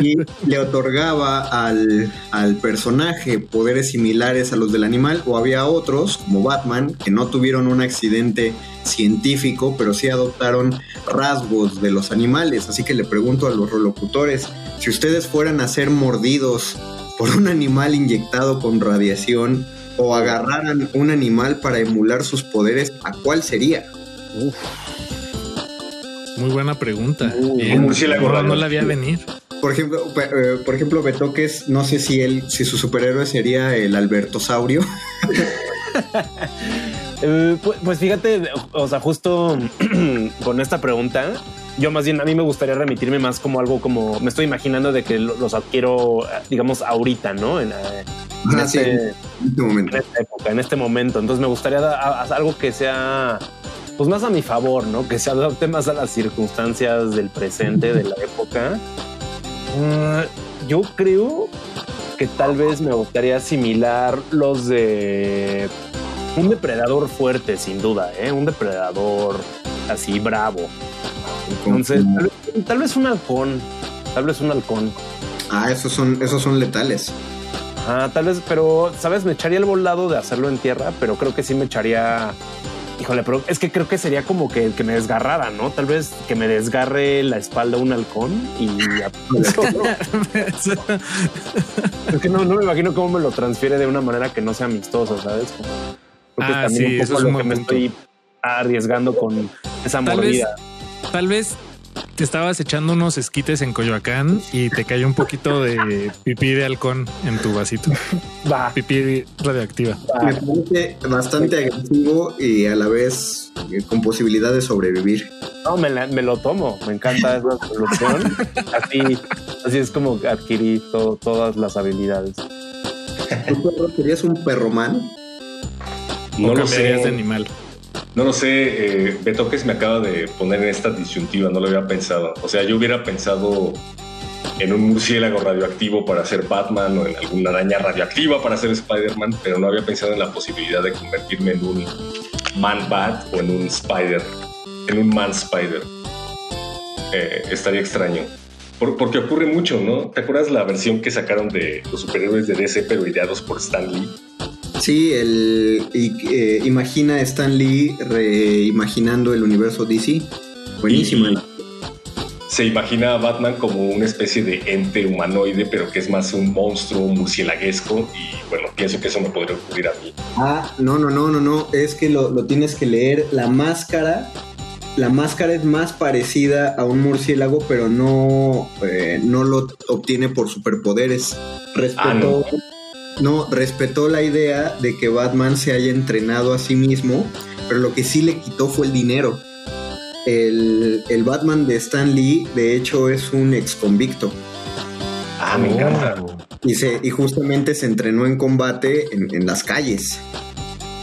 y le otorgaba al, al personaje poderes similares a los del animal, o había otros, como Batman, que no tuvieron un accidente científico, pero sí adoptaron rasgos de los animales. Así que le pregunto a los relocutores, si ustedes fueran a ser mordidos por un animal inyectado con radiación o agarraran un animal para emular sus poderes, ¿a cuál sería? Muy buena pregunta. un Bien, murciélago no, no la había venir. Por ejemplo, eh, por ejemplo, Betoques, no sé si él, si su superhéroe sería el Albertosaurio. [LAUGHS] Eh, pues, pues fíjate, o sea, justo [CLEARS THROAT] con esta pregunta, yo más bien a mí me gustaría remitirme más como algo como me estoy imaginando de que lo- los adquiero, digamos, ahorita, ¿no? En, eh, en Ah, sí, este- en este momento. en esta época, en este momento. Entonces me gustaría a- algo que sea pues más a mi favor, ¿no? Que se adapte más a las circunstancias del presente, de la época. Ah, yo creo que tal vez me gustaría asimilar los de un depredador fuerte, sin duda, ¿eh? Un depredador así bravo. Entonces, tal vez, tal vez un halcón, tal vez un halcón. Ah, esos son, esos son letales. Ah, tal vez, pero, ¿sabes? Me echaría el volado de hacerlo en tierra, pero creo que sí me echaría Híjole, pero es que creo que sería como que, que me desgarrara, ¿no? Tal vez que me desgarre la espalda un halcón y [LAUGHS] es que no, no me imagino cómo me lo transfiere de una manera que no sea amistosa, ¿sabes? Porque Ah, también sí, un eso poco es lo que me estoy arriesgando con esa Tal vez, mordida. tal vez te estabas echando unos esquites en Coyoacán y te cayó un poquito de pipí de halcón en tu vasito. Va. Pipí radioactiva. Me parece bastante agresivo y a la vez eh, con posibilidad de sobrevivir. No, me, la- me lo tomo. Me encanta esa solución. [LAUGHS] Así, así es como adquirí to- todas las habilidades. ¿Tú perro, serías un perromán? No o lo sé. de animal. No lo sé, eh, Betoques me acaba de poner en esta disyuntiva, no lo había pensado. O sea, yo hubiera pensado en un murciélago radioactivo para ser Batman o en alguna araña radioactiva para ser Spider-Man, pero no había pensado en la posibilidad de convertirme en un Man-Bat o en un Spider, en un Man-Spider. Eh, estaría extraño. Por- porque ocurre mucho, ¿no? ¿Te acuerdas la versión que sacaron de los superhéroes de DC pero ideados por Stan Lee? Sí, el, y, eh, imagina a Stan Lee reimaginando el universo DC. Buenísima. Y- se imagina a Batman como una especie de ente humanoide, pero que es más un monstruo murcielaguesco. Y bueno, pienso que eso me podría ocurrir a mí. Ah, no, no, no, no, no. Es que lo, lo tienes que leer. La máscara. La máscara es más parecida a un murciélago, pero no, eh, no lo obtiene por superpoderes. Respetó, no, respetó la idea de que Batman se haya entrenado a sí mismo, pero lo que sí le quitó fue el dinero. El, el Batman de Stan Lee, de hecho, es un ex convicto. Ah, me encanta. Y, se, y justamente se entrenó en combate en, en las calles.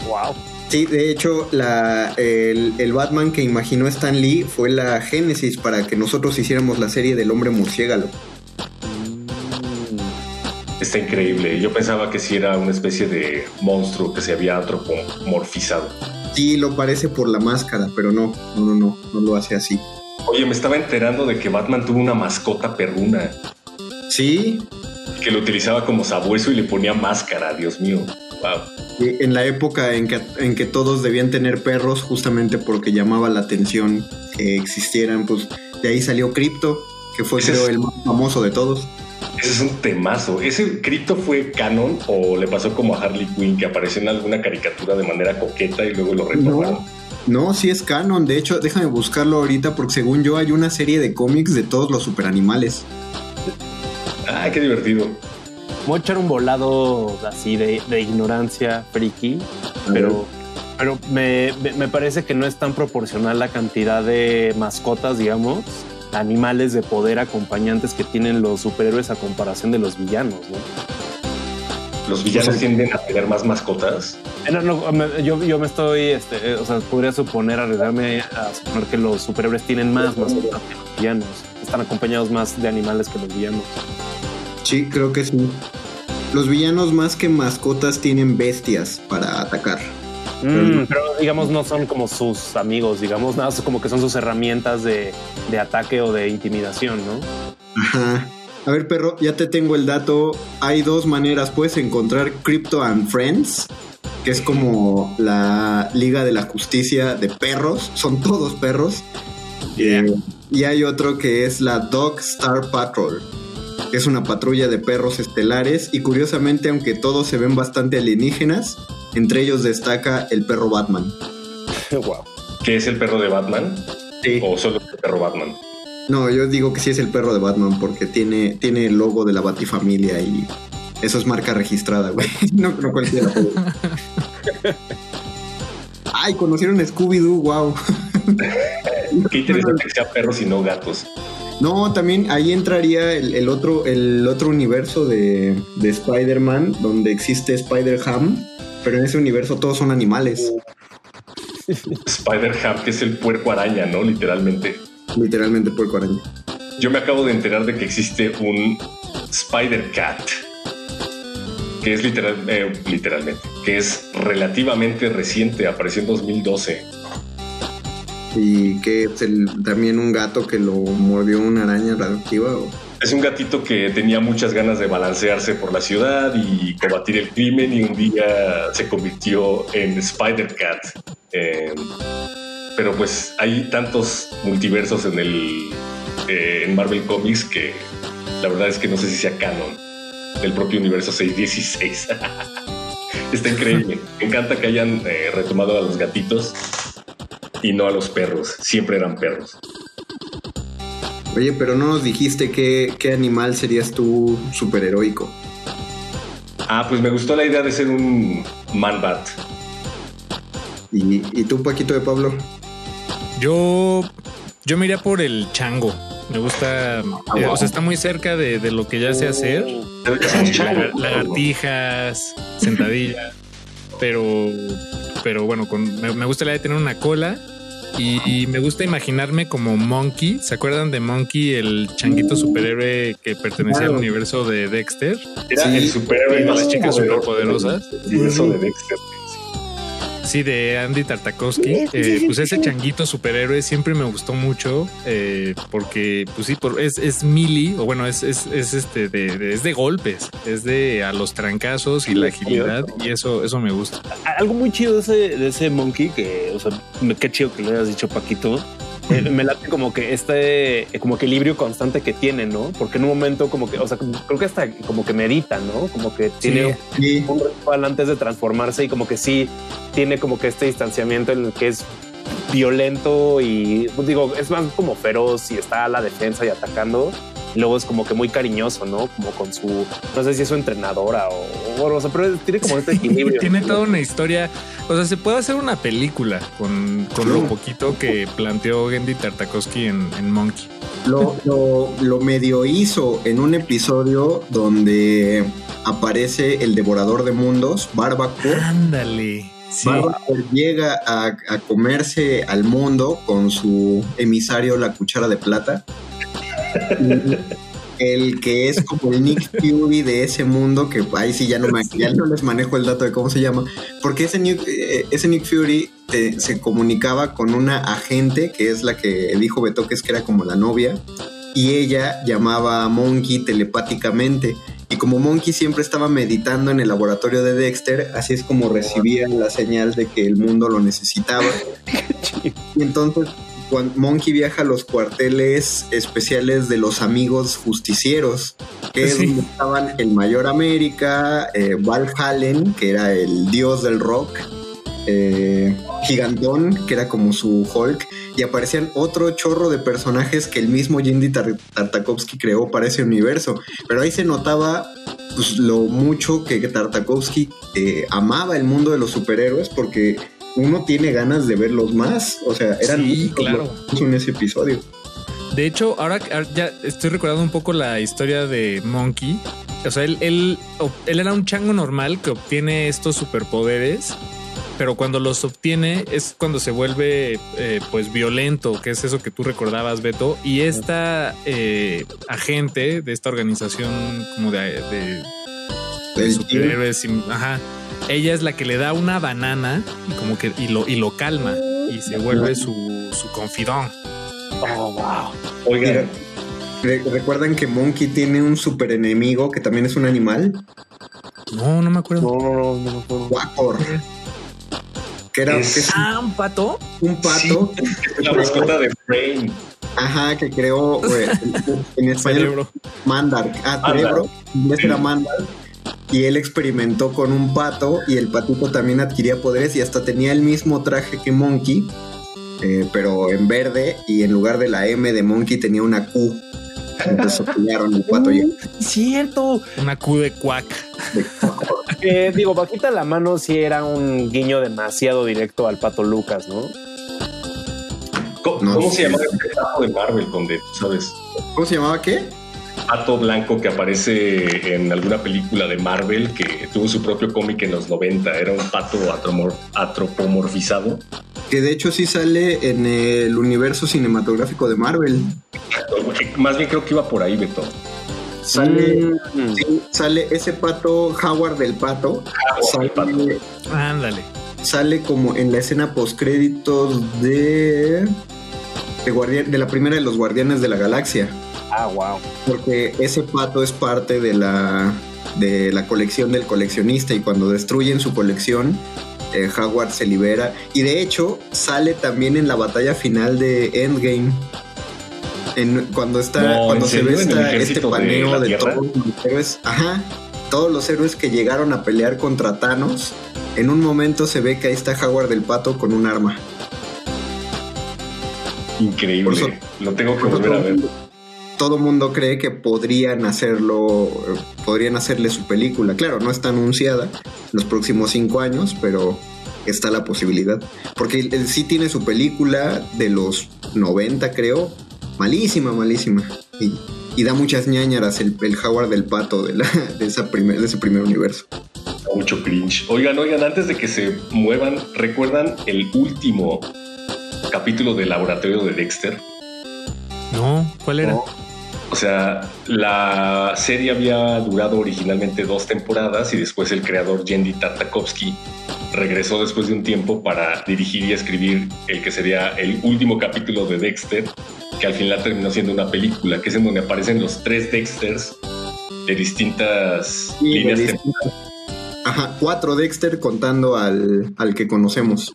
Wow. Sí, de hecho, la, el, el Batman que imaginó Stan Lee fue la génesis para que nosotros hiciéramos la serie del hombre murciélago. Está increíble. Yo pensaba que sí era una especie de monstruo que se había antropomorfizado. Sí, lo parece por la máscara, pero no, no, no, no, no lo hace así. Oye, me estaba enterando de que Batman tuvo una mascota perruna Sí, que lo utilizaba como sabueso y le ponía máscara. Dios mío. Wow. en la época en que, en que todos debían tener perros, justamente porque llamaba la atención que existieran, pues de ahí salió Crypto, que fue creo es- el más famoso de todos. Ese es un temazo. ¿Ese cripto fue canon o le pasó como a Harley Quinn que apareció en alguna caricatura de manera coqueta y luego lo retomaron? No, no, sí es canon. De hecho, déjame buscarlo ahorita porque según yo hay una serie de cómics de todos los superanimales. Ah, qué divertido. Voy a echar un volado así de, de ignorancia friki, pero, pero me, me- me parece que no es tan proporcional la cantidad de mascotas, digamos, animales de poder acompañantes que tienen los superhéroes a comparación de los villanos, ¿no? Los villanos tienden a tener más mascotas. Eh, no, no, me- yo, yo me estoy, este, eh, o sea, podría suponer, arriesgarme a suponer que los superhéroes tienen más mascotas que los villanos. Están acompañados más de animales que los villanos. Sí, creo que sí. Los villanos más que mascotas tienen bestias para atacar. Mm, pero digamos no son como sus amigos, digamos, nada, son como que son sus herramientas de, de ataque o de intimidación, ¿no? Ajá. A ver, perro, ya te tengo el dato. Hay dos maneras. Puedes encontrar Crypto and Friends, que es como la Liga de la Justicia de perros. Son todos perros. Eh, y hay otro que es la Dog Star Patrol, que es una patrulla de perros estelares. Y curiosamente, aunque todos se ven bastante alienígenas, entre ellos destaca el perro Batman. [LAUGHS] wow. ¿Qué es el perro de Batman? ¿O solo el perro Batman? No, yo digo que sí es el perro de Batman porque tiene, tiene el logo de la Batifamilia y eso es marca registrada, güey. [LAUGHS] No, no cualquiera. [LAUGHS] Ay, conocieron a Scooby-Doo, wow. Qué interesante que sea perros y no gatos. No, también ahí entraría el, el otro, el otro universo de, de Spider-Man, donde existe Spider-Ham, pero en ese universo todos son animales. Spider-Ham, que es el puerco araña, ¿no? Literalmente. Literalmente puerco araña. Yo me acabo de enterar de que existe un Spider-Cat, que es literal, eh, literalmente, que es relativamente reciente, apareció en 2012. Y que es el, también un gato que lo mordió una araña radioactiva. ¿o? Es un gatito que tenía muchas ganas de balancearse por la ciudad y combatir el crimen y un día se convirtió en Spider-Cat. Eh, pero pues hay tantos multiversos en el eh, en Marvel Comics que la verdad es que no sé si sea canon del propio universo 616. [LAUGHS] Está increíble. Me encanta que hayan eh, retomado a los gatitos y no a los perros. Siempre eran perros. Oye, pero no nos dijiste qué, qué animal serías tú superheroico. Ah, pues me gustó la idea de ser un man-bat. ¿Y, ¿Y tú, Paquito de Pablo? Yo, yo me iría por el chango. Me gusta, eh, o sea, está muy cerca de, de lo que ya sé hacer. Eh, lagar- lagartijas, sentadillas, pero, pero bueno, con- me, me gusta la idea de tener una cola y, y me gusta imaginarme como Monkey. ¿Se acuerdan de Monkey, el changuito superhéroe que pertenecía al universo de Dexter? Era Sí, el superhéroe de más las chicas poderoso superpoderosas. del universo de Dexter. Sí, de Andy Tartakovsky. Eh, pues ese changuito superhéroe siempre me gustó mucho eh, porque, pues sí, por- es, es mili, o bueno, es, es, es este de, de- es de golpes, es de a los trancazos y la agilidad y eso, eso me gusta. Algo muy chido de ese, de ese monkey, que, o sea, me- qué chido que lo hayas dicho, Paquito. Eh, me late como que este como equilibrio constante que tiene, ¿no? Porque en un momento como que, o sea, creo que hasta como que medita, ¿no? Como que tiene Sí. un ritual antes de transformarse y como que sí tiene como que este distanciamiento en el que es violento y pues, digo, es más como feroz y está a la defensa y atacando. Y luego es como que muy cariñoso, ¿no? Como con su, no sé si es su entrenadora o, o, o sea, pero tiene como este [LAUGHS] equilibrio. Tiene toda una historia, o sea, se puede hacer una película con, con lo poquito que planteó Andy Tartakovsky en, en Monkey. Lo, lo, lo medio hizo en un episodio donde aparece el devorador de mundos, Barbacore. Ándale. Sí. Barbacore llega a, a comerse al mundo con su emisario, la cuchara de plata. El que es como el Nick Fury de ese mundo, que ahí sí ya no, me, ya no les manejo el dato de cómo se llama, porque ese Nick, eh, ese Nick Fury eh, se comunicaba con una agente, que es la que dijo Betoques que era como la novia, y ella llamaba a Monkey telepáticamente. Y como Monkey siempre estaba meditando en el laboratorio de Dexter, así es como recibía la señal de que el mundo lo necesitaba. [LAUGHS] Y entonces Monkey viaja a los cuarteles especiales de los amigos justicieros, que es donde estaban el Mayor América, eh, Val que era el dios del rock, eh, Gigantón, que era como su Hulk, y aparecían otro chorro de personajes que el mismo Jindy Tar- Tartakovsky creó para ese universo. Pero ahí se notaba pues, lo mucho que Tartakovsky eh, amaba el mundo de los superhéroes porque uno tiene ganas de verlos más. O sea, eran Sí, claro. los en ese episodio. De hecho, ahora, ya estoy recordando un poco la historia de Monkey. O sea, él, él, él era un chango normal que obtiene estos superpoderes, pero cuando los obtiene es cuando se vuelve eh, pues violento, que es eso que tú recordabas, Beto. Y esta eh, agente de esta organización como de, de- de superhéroes, y- ajá, ella es la que le da una banana y como que y lo, y lo calma y se vuelve su, su confidón. Oh, wow. Oigan, Re- ¿Recuerdan que Monkey tiene un super enemigo que también es un animal? No, no me acuerdo. No, no, no, no me acuerdo. Guacor. Que era Es- que es Ah, un pato. un pato. es la mascota de Brain. Ajá, que creó eh, en [LAUGHS] español Cerebro. Mandar. Ah, cerebro. En inglés era Mandar. Y él experimentó con un pato y el patito también adquiría poderes y hasta tenía el mismo traje que Monkey, eh, pero en verde y en lugar de la M de Monkey tenía una Q. Entonces [LAUGHS] pillaron el pato y Cierto. Una Q de cuac. [LAUGHS] Eh, digo, bajita la mano sí era un guiño demasiado directo al pato Lucas, ¿no? ¿Cómo, No cómo sé. se llama el pato de Marvel, Conde? ¿Tú ¿Sabes? ¿Cómo se llamaba qué? Pato blanco que aparece en alguna película de Marvel que tuvo su propio cómic en los 90. Era un pato atromor- atropomorfizado. Que de hecho sí sale en el universo cinematográfico de Marvel. Más bien creo que iba por ahí, Beto. Sale, Mm. sí, sale ese pato, Howard del pato. Howard del Sale, Ándale. sale como en la escena postcréditos de, de, de la primera de los Guardianes de la Galaxia. Ah, wow. Porque ese pato es parte de la, de la colección del coleccionista y cuando destruyen su colección, eh, Howard se libera y de hecho sale también en la batalla final de Endgame. En, cuando está, No, cuando ¿en se ve este paneo de, todos los héroes, ajá, todos los héroes que llegaron a pelear contra Thanos, en un momento se ve que ahí está Howard del Pato con un arma. Increíble. Por eso- Lo tengo que volver a ver. Todo mundo cree que podrían hacerlo, eh, podrían hacerle su película. Claro, no está anunciada en los próximos cinco años, pero está la posibilidad. Porque él, sí tiene su película de los 90, creo. Malísima, malísima. Y, y da muchas ñañaras el, el Howard del Pato de, la, [LAUGHS] de, esa primer, de ese primer universo. Mucho cringe. Oigan, oigan, antes de que se muevan, ¿recuerdan el último capítulo del laboratorio de Dexter? No, ¿cuál era? O sea, la serie había durado originalmente dos temporadas y después el creador Yendi Tartakovsky regresó después de un tiempo para dirigir y escribir el que sería el último capítulo de Dexter, que al final terminó siendo una película, que es en donde aparecen los tres Dexters de distintas Sí, de líneas distintas- temporales. Ajá, cuatro Dexter contando al, al que conocemos.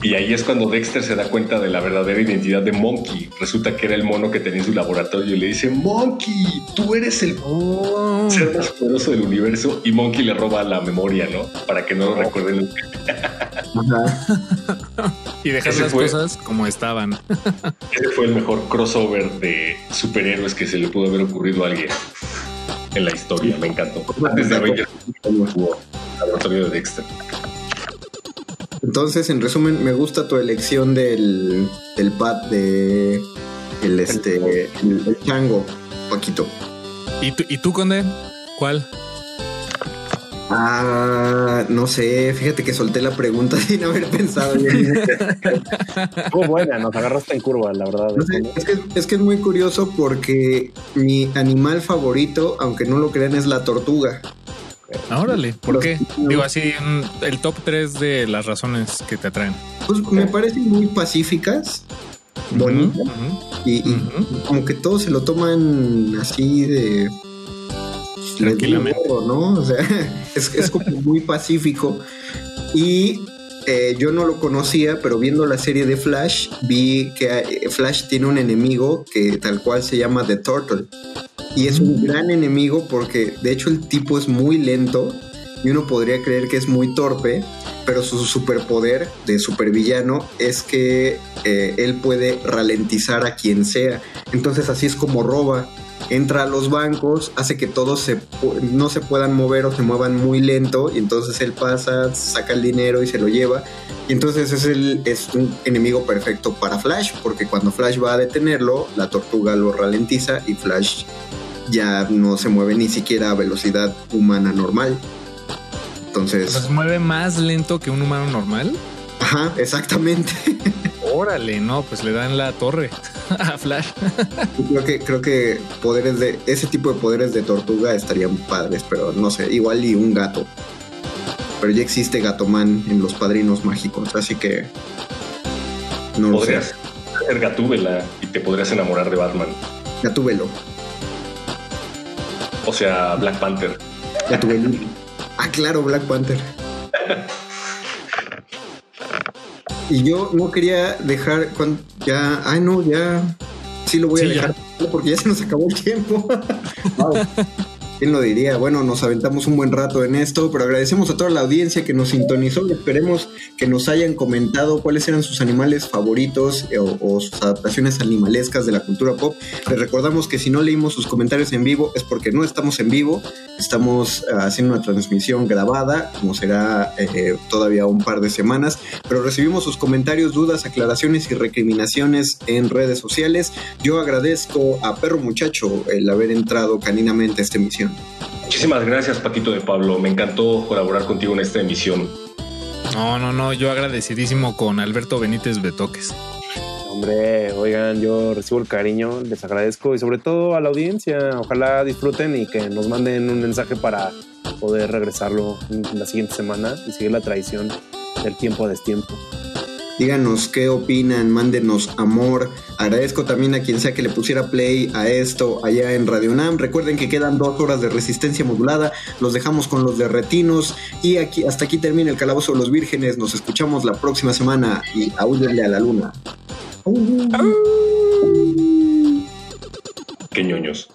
Y ahí es cuando Dexter se da cuenta de la verdadera identidad de Monkey. Resulta que era el mono que tenía en su laboratorio y le dice, Monkey, tú eres el Oh. ser más poderoso del universo. Y Monkey le roba la memoria, ¿no? Para que no lo recuerden nunca. [LAUGHS] Y dejar Ese las fue- cosas como estaban. [LAUGHS] Ese fue el mejor crossover de superhéroes que se le pudo haber ocurrido a alguien en la historia. Me encantó. Antes de Avengers, hubo laboratorio de Dexter. Entonces, en resumen, me gusta tu elección del, del pad de el este el, el chango, Paquito. ¿Y tú, ¿Y tú, Conde? ¿Cuál? Ah, no sé, fíjate que solté la pregunta [LAUGHS] sin haber pensado bien. Muy [LAUGHS] buena, nos agarraste en curva, la verdad. No sé, es, que, es que es muy curioso porque mi animal favorito, aunque no lo crean, es la tortuga. Ah, Órale, ¿por Los- qué? Digo así, el top 3 de las razones que te atraen. Pues me parecen muy pacíficas, bonitas, y, y como que todos se lo toman así de Tranquilamente. ¿no? O sea, [LAUGHS] es, es como muy pacífico. Y eh, yo no lo conocía, pero viendo la serie de Flash, vi que eh, Flash tiene un enemigo que tal cual se llama The Turtle. Y es un gran enemigo porque de hecho el tipo es muy lento y uno podría creer que es muy torpe, pero su superpoder de supervillano es que eh, él puede ralentizar a quien sea. Entonces así es como roba. Entra a los bancos, hace que todos se no se puedan mover o se muevan muy lento y entonces él pasa, saca el dinero y se lo lleva. Y entonces es, el, es un enemigo perfecto para Flash, porque cuando Flash va a detenerlo, la tortuga lo ralentiza y Flash ya no se mueve ni siquiera a velocidad humana normal. Entonces, se mueve más lento que un humano normal. ajá, exactamente. [LAUGHS] Órale, no, pues le dan la torre [LAUGHS] a Flash. Creo que creo que poderes de ese tipo de poderes de tortuga estarían padres, pero no sé, igual y un gato. Pero ya existe Gatoman en los Padrinos Mágicos, así que no lo sé. Podrías ser Gatúbela y te podrías enamorar de Batman. Gatúbelo, O sea, Black Panther. Gatubelín. Ah, claro, Black Panther. [LAUGHS] Y yo no quería dejar cuan- ya, ay no, ya sí lo voy a ya. dejar porque ya se nos acabó el tiempo. [LAUGHS] Wow. ¿Quién lo diría? Bueno, nos aventamos un buen rato en esto, pero agradecemos a toda la audiencia que nos sintonizó esperemos que nos hayan comentado cuáles eran sus animales favoritos eh, o, o sus adaptaciones animalescas de la cultura pop. Les recordamos que si no leímos sus comentarios en vivo es porque no estamos en vivo, estamos eh, haciendo una transmisión grabada, como será eh, todavía un par de semanas, pero recibimos sus comentarios, dudas, aclaraciones y recriminaciones en redes sociales. Yo agradezco a Perro Muchacho el haber entrado caninamente a esta emisión. Muchísimas gracias, Paquito de Pablo. Me encantó colaborar contigo en esta emisión. No, no, no, yo agradecidísimo con Alberto Benítez Betoques. Hombre, oigan, yo recibo el cariño, les agradezco y sobre todo a la audiencia. Ojalá disfruten y que nos manden un mensaje para poder regresarlo en la siguiente semana y seguir la tradición del tiempo a destiempo. Díganos qué opinan, mándenos amor. Agradezco también a quien sea que le pusiera play a esto allá en Radio Nam. Recuerden que quedan dos horas de resistencia modulada. Los dejamos con los de retinos. Y aquí, hasta aquí termina el calabozo de los vírgenes. Nos escuchamos la próxima semana y aúllenle a la luna. Qué ñoños.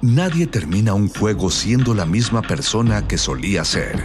Nadie termina un juego siendo la misma persona que solía ser.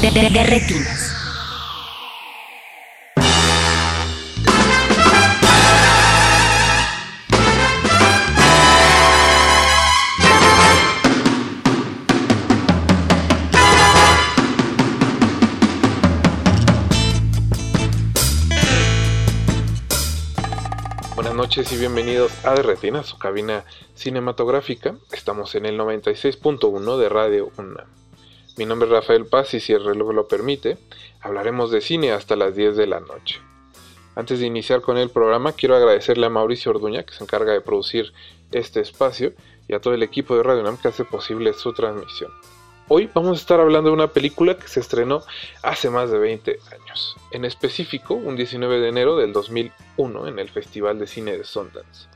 De, de- de- noches y bienvenidos a De Retina, su cabina cinematográfica. Estamos en el 96.1 de Radio UNAM. Mi nombre es Rafael Paz y si el reloj lo permite, hablaremos de cine hasta las 10 de la noche. Antes de iniciar con el programa, quiero agradecerle a Mauricio Orduña, que se encarga de producir este espacio, y a todo el equipo de Radio UNAM que hace posible su transmisión. Hoy vamos a estar hablando de una película que se estrenó hace más de 20 años, en específico un 19 de enero del 2001 en el Festival de Cine de Sundance.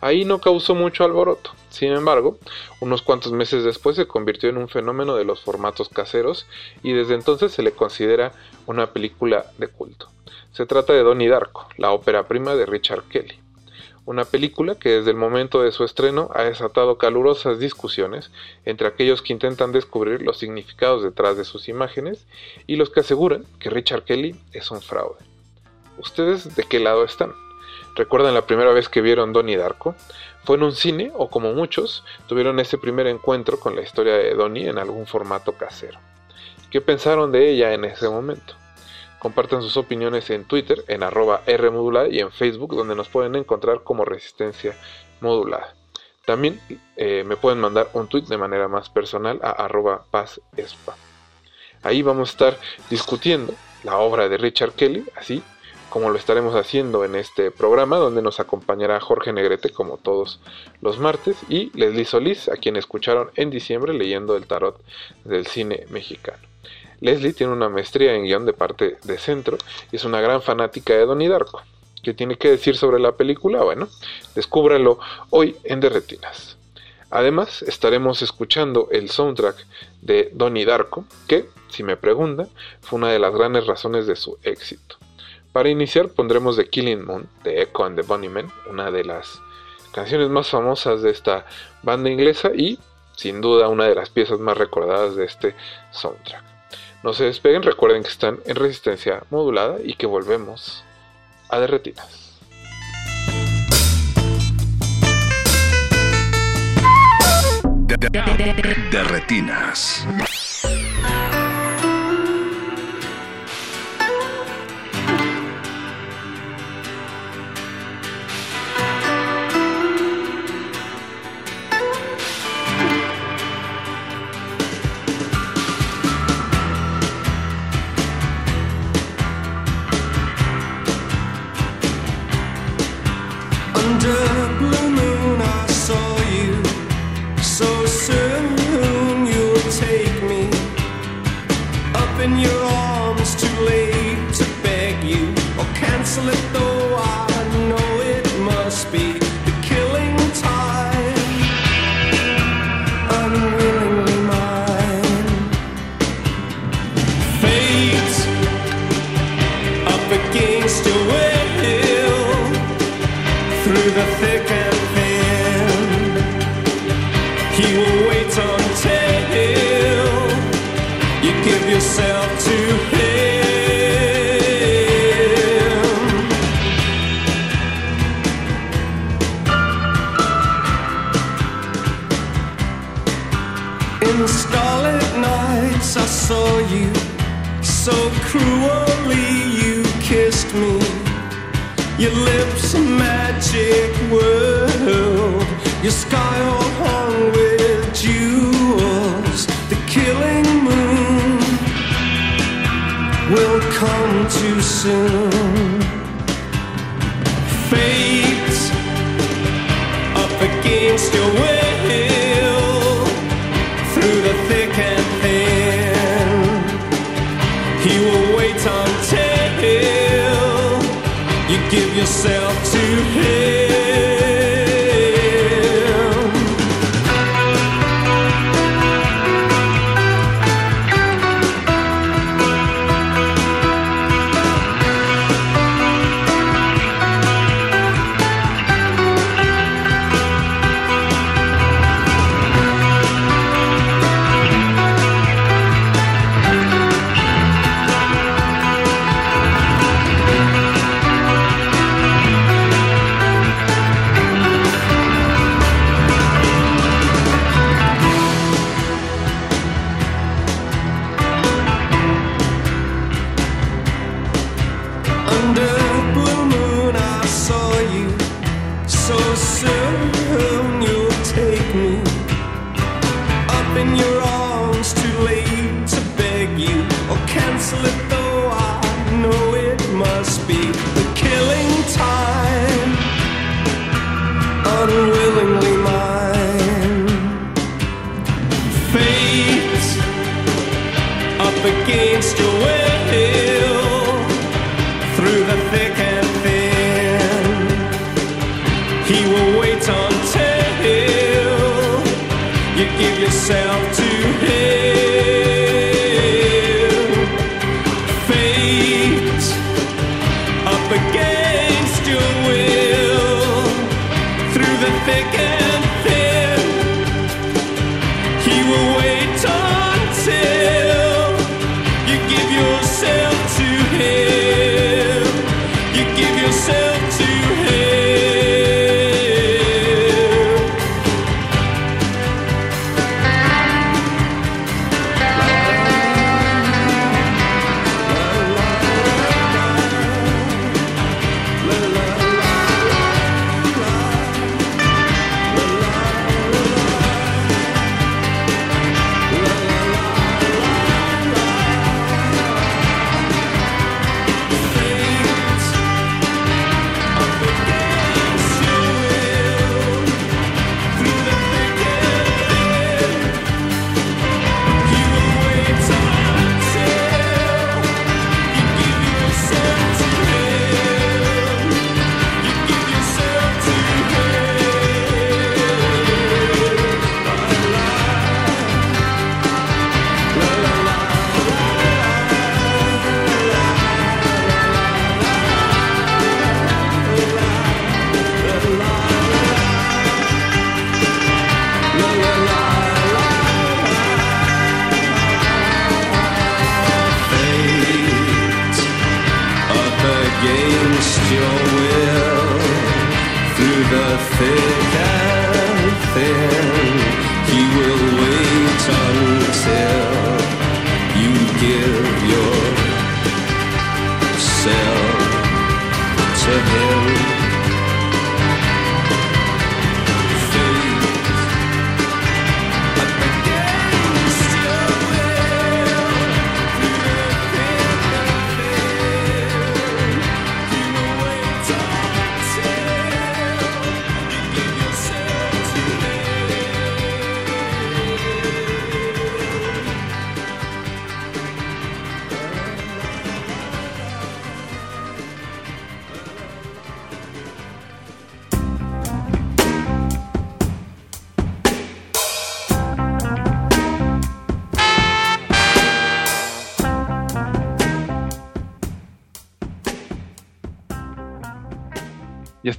Ahí no causó mucho alboroto, sin embargo, unos cuantos meses después se convirtió en un fenómeno de los formatos caseros y desde entonces se le considera una película de culto. Se trata de Donnie Darko, la ópera prima de Richard Kelly una película que desde el momento de su estreno ha desatado calurosas discusiones entre aquellos que intentan descubrir los significados detrás de sus imágenes y los que aseguran que Richard Kelly es un fraude. ¿Ustedes de qué lado están? ¿Recuerdan la primera vez que vieron Donnie Darko? ¿Fue en un cine o como muchos tuvieron ese primer encuentro con la historia de Donnie en algún formato casero? ¿Qué pensaron de ella en ese momento? Compartan sus opiniones en Twitter, en arroba Rmodulada y en Facebook, donde nos pueden encontrar como Resistencia Modulada. También eh, me pueden mandar un tweet de manera más personal a arroba pazespa. Ahí vamos a estar discutiendo la obra de Richard Kelly, así como lo estaremos haciendo en este programa, donde nos acompañará Jorge Negrete como todos los martes y Leslie Solís, a quien escucharon en diciembre leyendo el tarot del cine mexicano. Leslie tiene una maestría en guion de parte de centro y es una gran fanática de Donnie Darko. ¿Qué tiene que decir sobre la película? Bueno, descúbralo hoy en Derretinas. Además, estaremos escuchando el soundtrack de Donnie Darko, que, si me preguntan, fue una de las grandes razones de su éxito. Para iniciar pondremos The Killing Moon de Echo and the Bunnymen, una de las canciones más famosas de esta banda inglesa y sin duda una de las piezas más recordadas de este soundtrack. No se despeguen, recuerden que están en resistencia modulada y que volvemos a derretinas. De.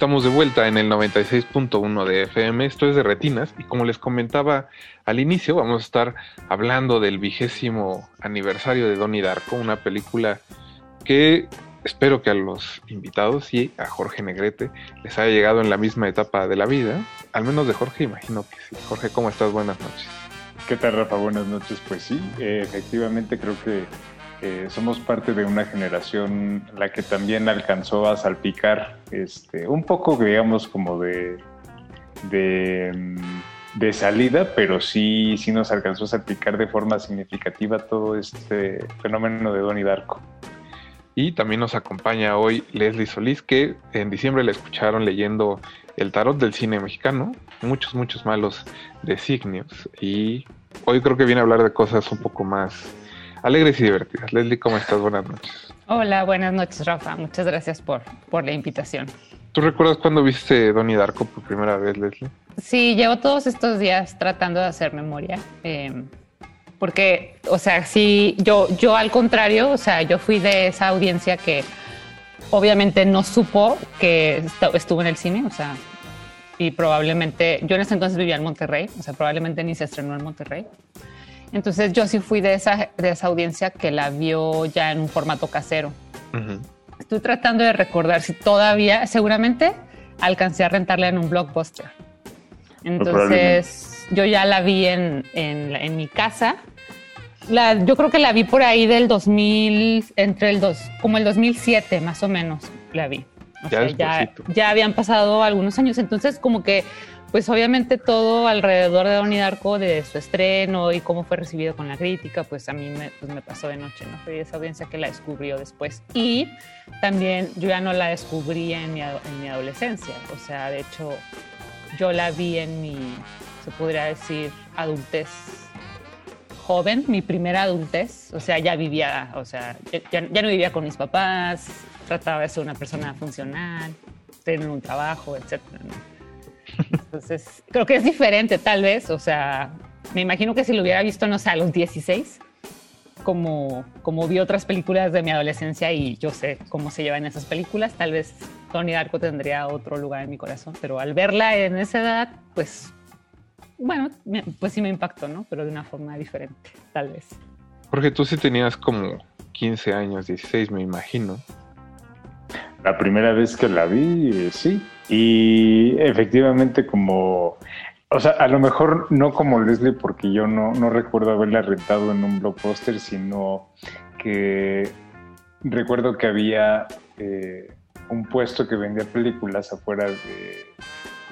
estamos de vuelta en el 96.1 de FM. Esto es de Retinas y como les comentaba al inicio, vamos a estar hablando del vigésimo aniversario de Donnie Darko, una película que espero que a los invitados y a Jorge Negrete les haya llegado en la misma etapa de la vida, al menos de Jorge, imagino que sí. Jorge, ¿cómo estás? Buenas noches. ¿Qué tal, Rafa? Buenas noches. Pues sí, eh, efectivamente creo que somos parte de una generación en la que también alcanzó a salpicar este, un poco, digamos, como de, de salida, pero sí, sí nos alcanzó a salpicar de forma significativa todo este fenómeno de Donnie Darko. Y también nos acompaña hoy Leslie Solís, que en diciembre la escucharon leyendo el tarot del cine mexicano, muchos, muchos malos designios. Y hoy creo que viene a hablar de cosas un poco más alegres y divertidas. Leslie, ¿cómo estás? Buenas noches. Hola, buenas noches, Rafa. Muchas gracias por, por la invitación. ¿Tú recuerdas cuando viste Donnie Darko por primera vez, Leslie? Sí, llevo todos estos días tratando de hacer memoria. eh, porque, o sea, sí, yo, yo al contrario, o sea, yo fui de esa audiencia que obviamente no supo que estu- estuvo en el cine, o sea, y probablemente, yo en ese entonces vivía en Monterrey, o sea, probablemente ni se estrenó en Monterrey. Entonces yo sí fui de esa, de esa audiencia que la vio ya en un formato casero. Estoy tratando de recordar si todavía, seguramente alcancé a rentarla en un blockbuster. Entonces yo ya la vi en, en, mi casa. La, yo creo que la vi por ahí del 2000, entre el dos, como el 2007 más o menos la vi. O Ya sea, ya habían pasado algunos años, entonces como que, pues obviamente todo alrededor de Donnie Darko, de su estreno y cómo fue recibido con la crítica, pues a mí me, pues me pasó de noche, ¿no? Fui esa audiencia que la descubrió después. Y también yo ya no la descubrí en mi, en mi adolescencia, o sea, de hecho yo la vi en mi, se podría decir, adultez joven, mi primera adultez, o sea, ya vivía, o sea, ya- ya no vivía con mis papás, trataba de ser una persona funcional, tener un trabajo, etcétera, ¿no? Entonces, creo que es diferente tal vez, o sea, me imagino que si lo hubiera visto, no sé, a los 16, como, como vi otras películas de mi adolescencia y yo sé cómo se llevan esas películas, tal vez Tony Darko tendría otro lugar en mi corazón, pero al verla en esa edad, pues, bueno, pues sí me impactó, ¿no? Pero de una forma diferente, tal vez. Jorge, tú sí tenías como 15 años, 16, me imagino. La primera vez que la vi, eh, sí. Y efectivamente como, o sea, a lo mejor no como Leslie porque yo no, no recuerdo haberla rentado en un blockbuster, sino que recuerdo que había eh, un puesto que vendía películas afuera de-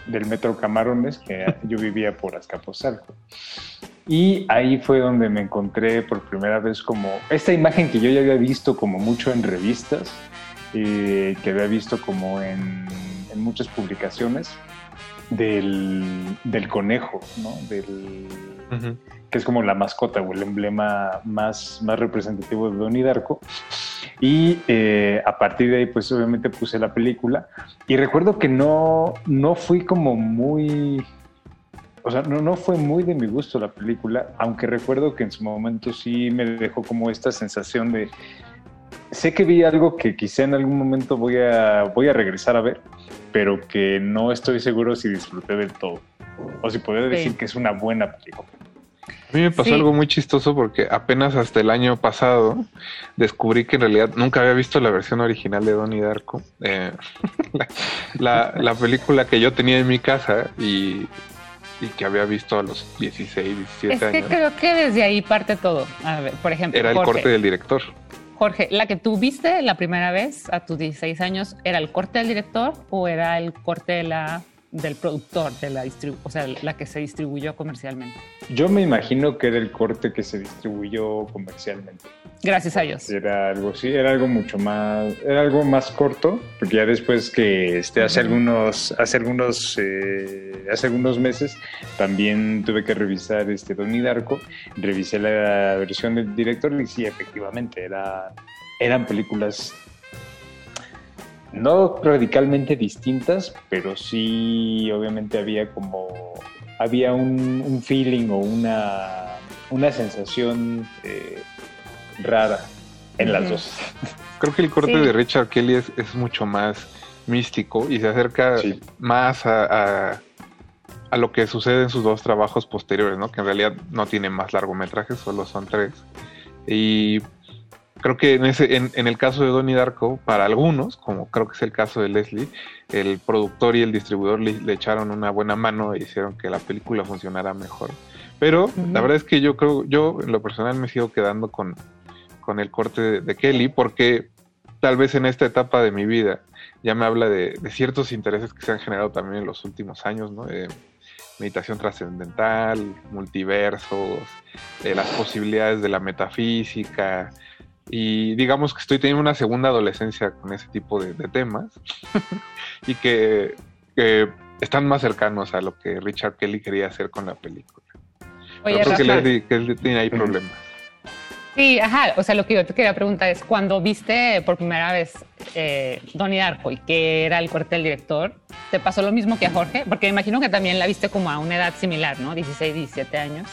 del Metro Camarones, que [LAUGHS] yo vivía por Azcapotzalco. Y ahí fue donde me encontré por primera vez como esta imagen que yo ya había visto como mucho en revistas, eh, que había visto como en, en muchas publicaciones del, del conejo, ¿no? Del, que es como la mascota o el emblema más, más representativo de Donnie Darko. Y eh, a partir de ahí, pues obviamente puse la película. Y recuerdo que no, no fui como muy... O sea, no, no fue muy de mi gusto la película, aunque recuerdo que en su momento sí me dejó como esta sensación de... Sé que vi algo que quizá en algún momento voy a, voy a regresar a ver, pero que no estoy seguro si disfruté del todo. O si podría Sí. decir que es una buena película. A mí me pasó Sí. algo muy chistoso porque apenas hasta el año pasado descubrí que en realidad nunca había visto la versión original de Donnie Darko. Eh, [LAUGHS] la, la- la película que yo tenía en mi casa y, y que había visto a los 16, 17 Es que años. creo que desde ahí parte todo. A ver, por ejemplo, Era el Jorge, corte del director. Jorge, la que tú viste la primera vez a tus 16 años, ¿era el corte del director o era el corte de la, del productor, de la o sea, la que se distribuyó comercialmente? Yo me imagino que era el corte que se distribuyó comercialmente. Gracias a Dios. Era algo, sí, era algo mucho más, era algo más corto, porque ya después que este, hace algunos, hace algunos, eh, hace algunos meses también tuve que revisar este Donnie Darko, revisé la versión del director y sí, efectivamente, era, eran películas no radicalmente distintas, pero sí, obviamente había como, había un, un feeling o una, una sensación eh, rara en las dos. Creo que el corte Sí. de Richard Kelly es, es mucho más místico y se acerca más a, a- a lo que sucede en sus dos trabajos posteriores, ¿no? Que en realidad no tienen más largometrajes, solo son tres. Y creo que en, ese, en, en el caso de Donnie Darko, para algunos, como creo que es el caso de Leslie, el productor y el distribuidor le, le echaron una buena mano e hicieron que la película funcionara mejor. Pero la verdad es que yo creo, yo en lo personal me sigo quedando con, con el corte de, de Kelly, porque tal vez en esta etapa de mi vida ya me habla de, de ciertos intereses que se han generado también en los últimos años, ¿no? Eh, meditación trascendental, multiversos, eh, las posibilidades de la metafísica. Y digamos que estoy teniendo una segunda adolescencia con ese tipo de, de temas [LAUGHS] y que, que están más cercanos a lo que Richard Kelly quería hacer con la película. Oye, Pero creo que, Rafa. le- que tiene ahí problemas. Sí, ajá. O sea, lo que yo te quería preguntar es, cuando viste por primera vez eh, Donnie Darko y que era el corte del director, ¿te pasó lo mismo que a Jorge? Porque me imagino que también la viste como a una edad similar, ¿no? 16, 17 años.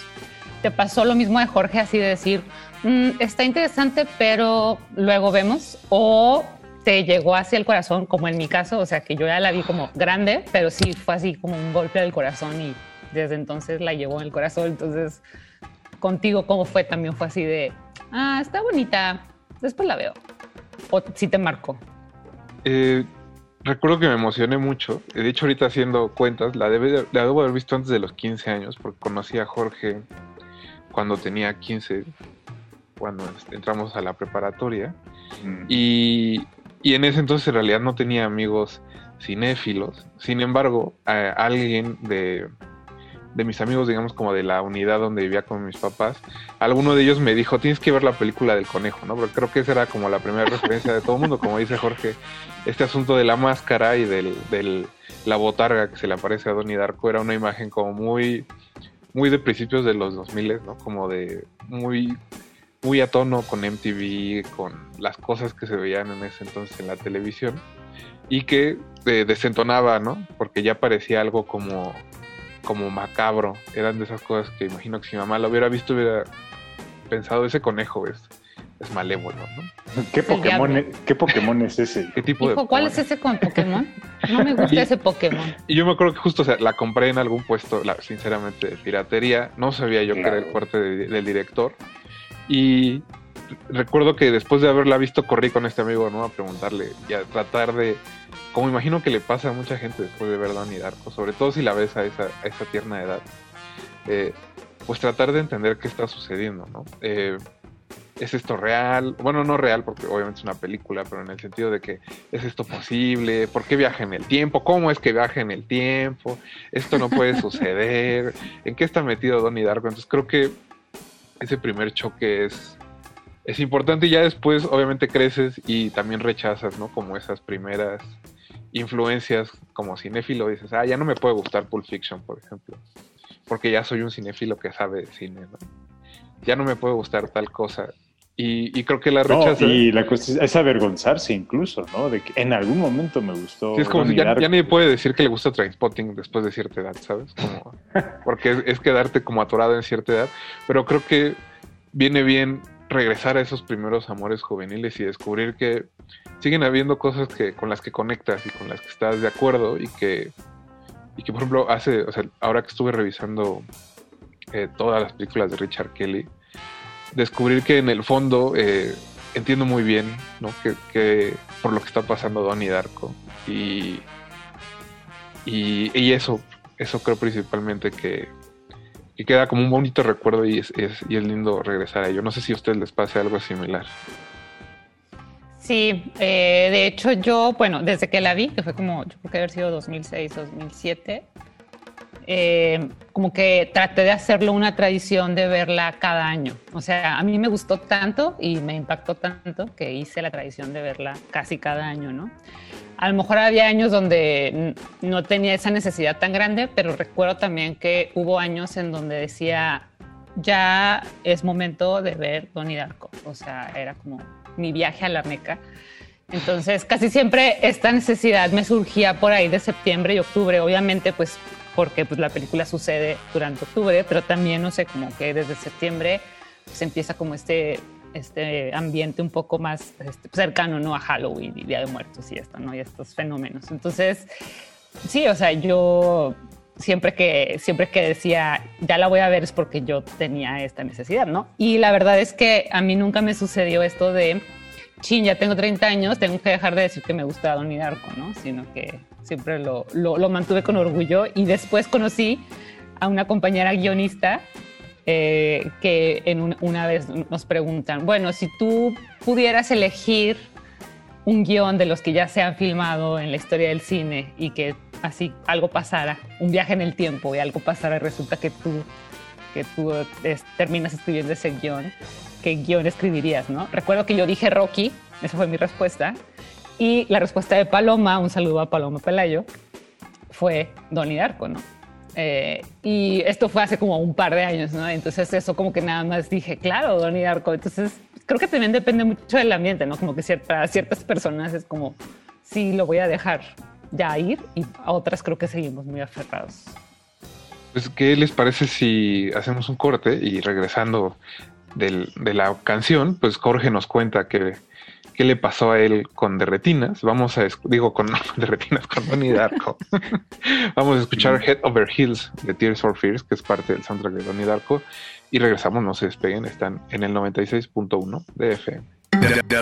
¿Te pasó lo mismo de Jorge, así de decir, "Mm, está interesante, pero luego vemos? ¿O te llegó hacia el corazón, como en mi caso? O sea, que yo ya la vi como grande, pero sí fue así como un golpe del corazón y desde entonces la llevó en el corazón. Entonces, contigo, ¿cómo fue? También fue así de, ah, está bonita, después la veo. O si te marcó. Eh, recuerdo que me emocioné mucho. De hecho, ahorita haciendo cuentas, la, debe- la debo haber visto antes de los 15 años, porque conocí a Jorge cuando tenía 15, cuando entramos a la preparatoria. Y, y en ese entonces en realidad no tenía amigos cinéfilos. Sin embargo, alguien de, de mis amigos, digamos como de la unidad donde vivía con mis papás, alguno de ellos me dijo, tienes que ver la película del conejo, ¿no? Porque creo que esa era como la primera referencia de todo el mundo, como dice Jorge, este asunto de la máscara y del, del- la botarga que se le aparece a Donnie Darko era una imagen como muy, muy de principios de los 2000, ¿no? Como de muy, muy a tono con MTV, con las cosas que se veían en ese entonces en la televisión y que eh, desentonaba, ¿no? Porque ya parecía algo como, como macabro. Eran de esas cosas que imagino que si mi mamá lo hubiera visto hubiera pensado, ese conejo es, es malévolo, ¿no? ¿Qué Pokémon, es, ¿Qué Pokémon es ese? ¿Qué tipo de ¿cuál es ese con Pokémon? No me gusta ese Pokémon. Y yo me acuerdo que justo o sea, la compré en algún puesto, la, sinceramente, de piratería. No sabía yo que era el corte de- del director. Y recuerdo que después de haberla visto, corrí con este amigo, ¿no? A preguntarle y a tratar de. Como imagino que le pasa a mucha gente después de ver Donnie Darko, sobre todo si la ves a esa, a esa tierna edad, eh, pues tratar de entender qué está sucediendo, ¿no? Eh, ¿Es esto real? Bueno, no real porque obviamente es una película, pero en el sentido de que ¿es esto posible? ¿Por qué viaja en el tiempo? ¿Cómo es que viaja en el tiempo? Esto no puede [LAUGHS] suceder. ¿En qué está metido Donnie Darko? Entonces creo que ese primer choque es, es importante y ya después obviamente creces y también rechazas, ¿no? Como esas primeras influencias como cinéfilo. Dices, ah, ya no me puede gustar Pulp Fiction, por ejemplo. Porque ya soy un cinéfilo que sabe de cine, ¿no? Ya no me puede gustar tal cosa. Y, y creo que la No, rechazas. y la cuestión es avergonzarse incluso, ¿no? De que en algún momento me gustó. Sí, es como si ya, ya nadie puede decir que le gusta Trainspotting después de cierta edad, ¿sabes? Como, [LAUGHS] porque es, es quedarte como atorado en cierta edad. Pero creo que viene bien regresar a esos primeros amores juveniles y descubrir que siguen habiendo cosas que con las que conectas y con las que estás de acuerdo y que, y que por ejemplo, hace, o sea, ahora que estuve revisando eh, todas las películas de Richard Kelly, descubrir que en el fondo eh, entiendo muy bien ¿no? que, por lo que está pasando Donnie Darko y, y, y eso, eso creo principalmente que, que queda como un bonito recuerdo y es, es- y es lindo regresar a ello. No sé si a ustedes les pase algo similar. Sí, eh, de hecho yo, bueno, desde que la vi, que fue como, yo creo que haber sido 2006, 2007, eh, como que traté de hacerlo una tradición de verla cada año. O sea, a mí me gustó tanto y me impactó tanto que hice la tradición de verla casi cada año, ¿no? A lo mejor había años donde no tenía esa necesidad tan grande, pero recuerdo también que hubo años en donde decía, ya es momento de ver Donnie Darko. O sea, era como mi viaje a la Meca. Entonces, casi siempre esta necesidad me surgía por ahí de septiembre y octubre, obviamente, pues porque pues, la película sucede durante octubre, pero también, no sé, como que desde septiembre se empieza como este, este ambiente un poco más este, cercano, ¿no? A Halloween y Día de Muertos y esto, ¿no? Y estos fenómenos. Entonces, sí, o sea, yo siempre que, siempre que decía, ya la voy a ver es porque yo tenía esta necesidad, ¿no? Y la verdad es que a mí nunca me sucedió esto de, chin, ya tengo 30 años, tengo que dejar de decir que me gusta Donnie Darko, ¿no? Sino que siempre lo, lo, lo mantuve con orgullo y después conocí a una compañera guionista eh, que en un- una vez nos preguntan, bueno, si tú pudieras elegir un guion de los que ya se han filmado en la historia del cine y que así algo pasara, un viaje en el tiempo y algo pasara y resulta que tú, que tú es- terminas escribiendo ese guion, ¿qué guion escribirías? ¿no? Recuerdo que yo dije Rocky, esa fue mi respuesta, y la respuesta de Paloma, un saludo a Paloma Pelayo, fue Donnie Darko, ¿no? Eh, y esto fue hace como un par de años, ¿no? Entonces eso como que nada más dije, claro, Donnie Darko. Entonces creo que también depende mucho del ambiente, ¿no? Como que para ciertas personas es como, sí, lo voy a dejar ya ir y a otras creo que seguimos muy aferrados. Pues, ¿qué les parece si hacemos un corte y regresando del- de la canción, pues Jorge nos cuenta que qué le pasó a él con Derretinas. Vamos a, digo, con, [LAUGHS] no, Derretinas, con Donnie Darko. [LAUGHS] Vamos a escuchar Head Over Heels de Tears for Fears, que es parte del soundtrack de Donnie Darko. Y regresamos, no se despeguen, están en el 96.1 de FM. De, de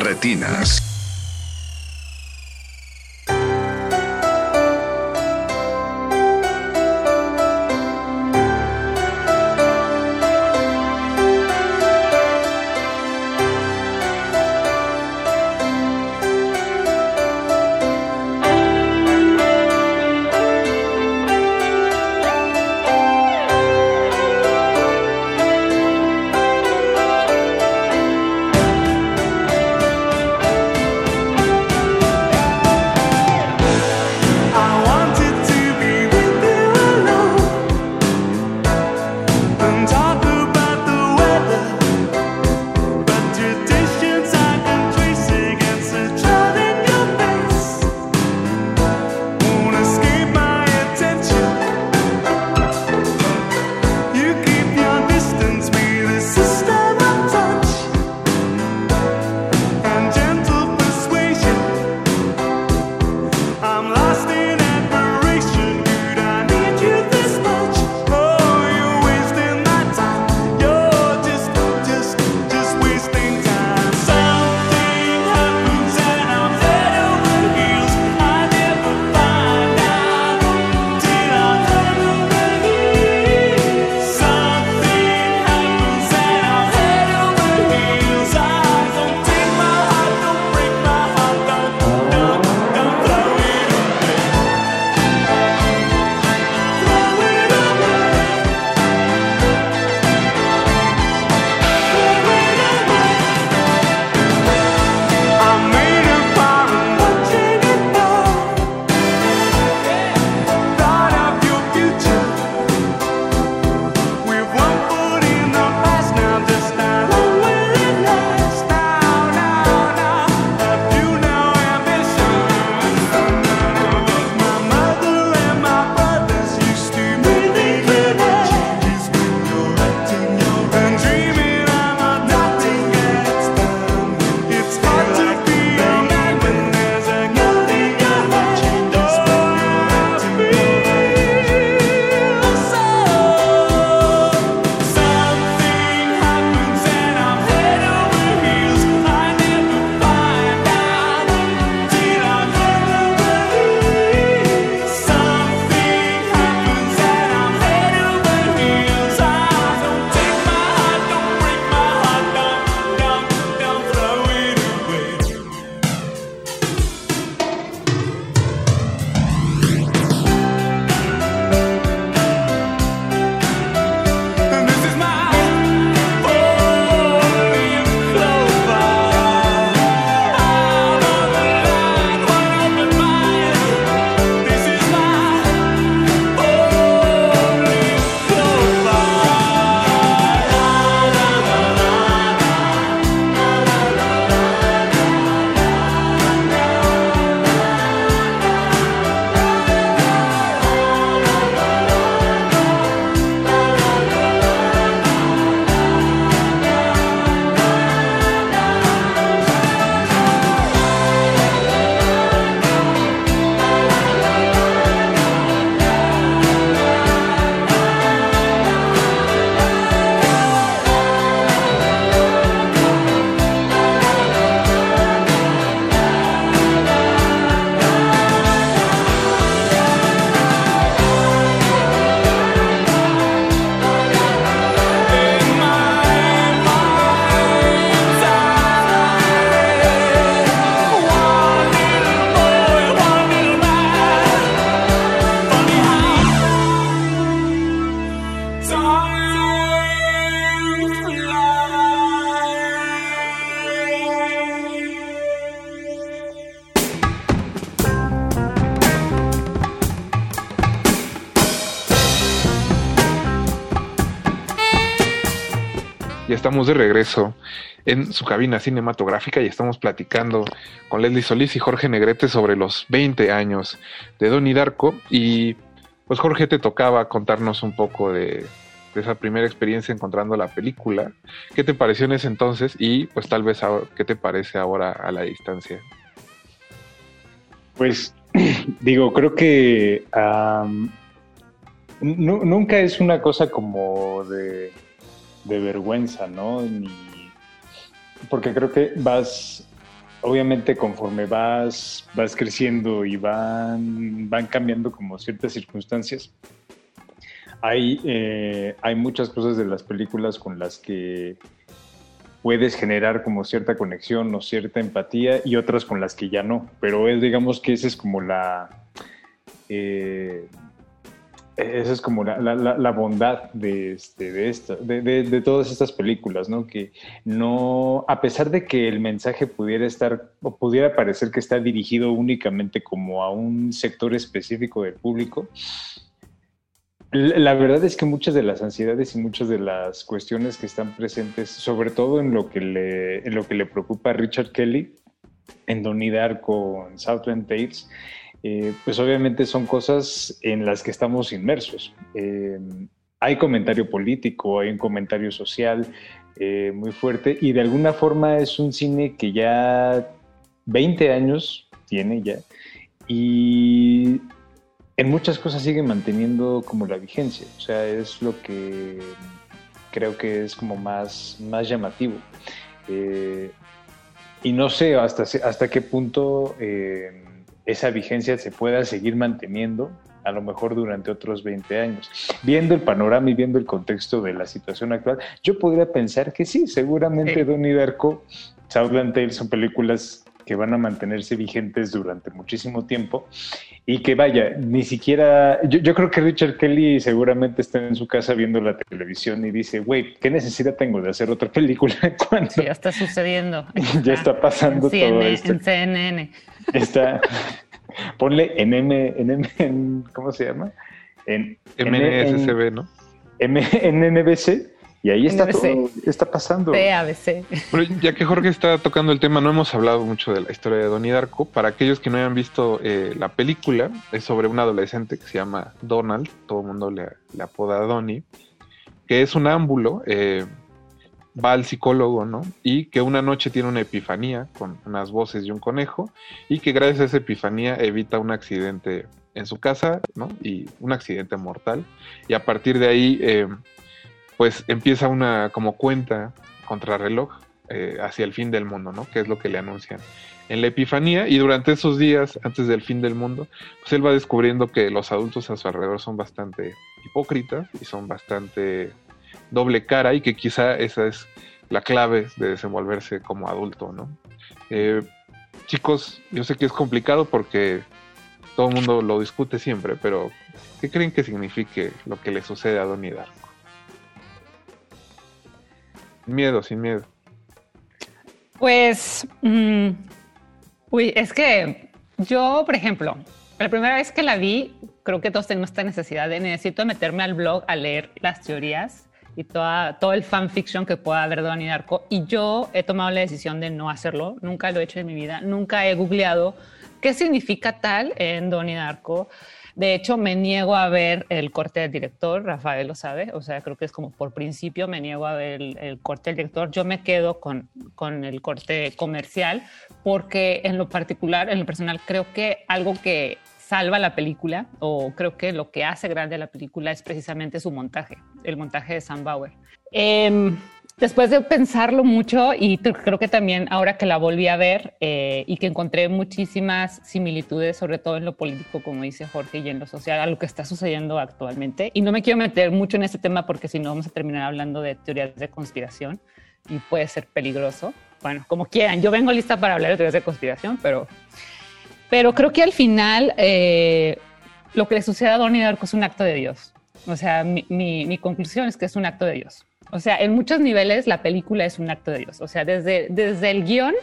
de regreso en su cabina cinematográfica y estamos platicando con Leslie Solís y Jorge Negrete sobre los 20 años de Donnie Darko. Y pues Jorge te tocaba contarnos un poco de, esa primera experiencia encontrando la película. ¿Qué te pareció en ese entonces? Y pues tal vez ¿qué te parece ahora a la distancia? Pues [CLEARS THROAT] digo, creo que nunca es una cosa como de, de vergüenza, ¿no? Porque creo que vas, obviamente conforme vas, vas creciendo y van, van cambiando como ciertas circunstancias, hay, eh, hay muchas cosas de las películas con las que puedes generar como cierta conexión o cierta empatía y otras con las que ya no. Pero es, digamos que esa es como la... eh, esa es como la, bondad de, este, de, esta, de, de- de todas estas películas, ¿no? Que no, a pesar de que el mensaje pudiera estar, o pudiera parecer que está dirigido únicamente como a un sector específico del público, la la verdad es que muchas de las ansiedades y muchas de las cuestiones que están presentes, sobre todo en lo que le, en lo que le preocupa a Richard Kelly, en Donnie Darko, en Southland Tales, eh, pues obviamente son cosas en las que estamos inmersos. Eh, hay comentario político, hay un comentario social eh, muy fuerte y de alguna forma es un cine que ya 20 años tiene ya y en muchas cosas sigue manteniendo como la vigencia. O sea, es lo que creo que es como más, más llamativo. Y no sé hasta, hasta qué punto esa vigencia se pueda seguir manteniendo, a lo mejor durante otros 20 años. Viendo el panorama y viendo el contexto de la situación actual, yo podría pensar que sí, seguramente Donnie Darko, Southland Tales son películas que van a mantenerse vigentes durante muchísimo tiempo y que vaya, ni siquiera, yo, yo creo que Richard Kelly seguramente está en su casa viendo la televisión y dice, güey, ¿qué necesidad tengo de hacer otra [LAUGHS] película cuando Sí, ya está sucediendo. [LAUGHS] ya está pasando en, todo CNN, esto? en CNN. Está, ponle en M, en M, en- ¿cómo se llama? En MNSCB, ¿no? M, en NBC y ahí está NBC. todo, está pasando. PABC. Bueno, ya que Jorge está tocando el tema, no hemos hablado mucho de la historia de Donnie Darko. Para aquellos que no hayan visto eh, la película, es sobre un adolescente que se llama Donald, todo el mundo le, le apoda Donnie, que es un ámbulo, eh, va al psicólogo, ¿no? Y que una noche tiene una epifanía con unas voces y un conejo, y que gracias a esa epifanía evita un accidente en su casa, ¿no? Y un accidente mortal. Y a partir de ahí, eh, pues empieza una como cuenta contrarreloj eh, hacia el fin del mundo, ¿no? Que es lo que le anuncian en la Epifanía y durante esos días antes del fin del mundo, pues él va descubriendo que los adultos a su alrededor son bastante hipócritas y son bastante doble cara y que quizá esa es la clave de desenvolverse como adulto, ¿no? Eh, chicos, yo sé que es complicado porque todo el mundo lo discute siempre, pero ¿qué creen que signifique lo que le sucede a Donnie Darko? Miedo, sin miedo. Pues, mm, uy, es que yo, por ejemplo, la primera vez que la vi, creo que todos tenemos esta necesidad de necesito meterme al blog a leer las teorías y toda, todo el fanfiction que pueda haber de Donnie Darko. Y yo he tomado la decisión de no hacerlo. Nunca lo he hecho en mi vida. Nunca he googleado qué significa tal en Donnie Darko. De hecho, me niego a ver el corte del director, Rafael lo sabe, o sea, creo que es como por principio me niego a ver el, el corte del director, yo me quedo con, con el corte comercial porque en lo particular, en lo personal, creo que algo que salva la película o creo que lo que hace grande la película es precisamente su montaje, el montaje de Sam Bauer. Eh, después de pensarlo mucho y creo que también ahora que la volví a ver eh, y que encontré muchísimas similitudes, sobre todo en lo político, como dice Jorge, y en lo social, a lo que está sucediendo actualmente. Y no me quiero meter mucho en este tema porque si no vamos a terminar hablando de teorías de conspiración y puede ser peligroso. Bueno, como quieran, yo vengo lista para hablar de teorías de conspiración, pero, pero creo que al final eh, lo que le sucede a Donnie Darko es un acto de Dios. O sea, mi, conclusión es que es un acto de Dios. O sea, en muchos niveles la película es un acto de Dios. O sea, desde, desde el guion,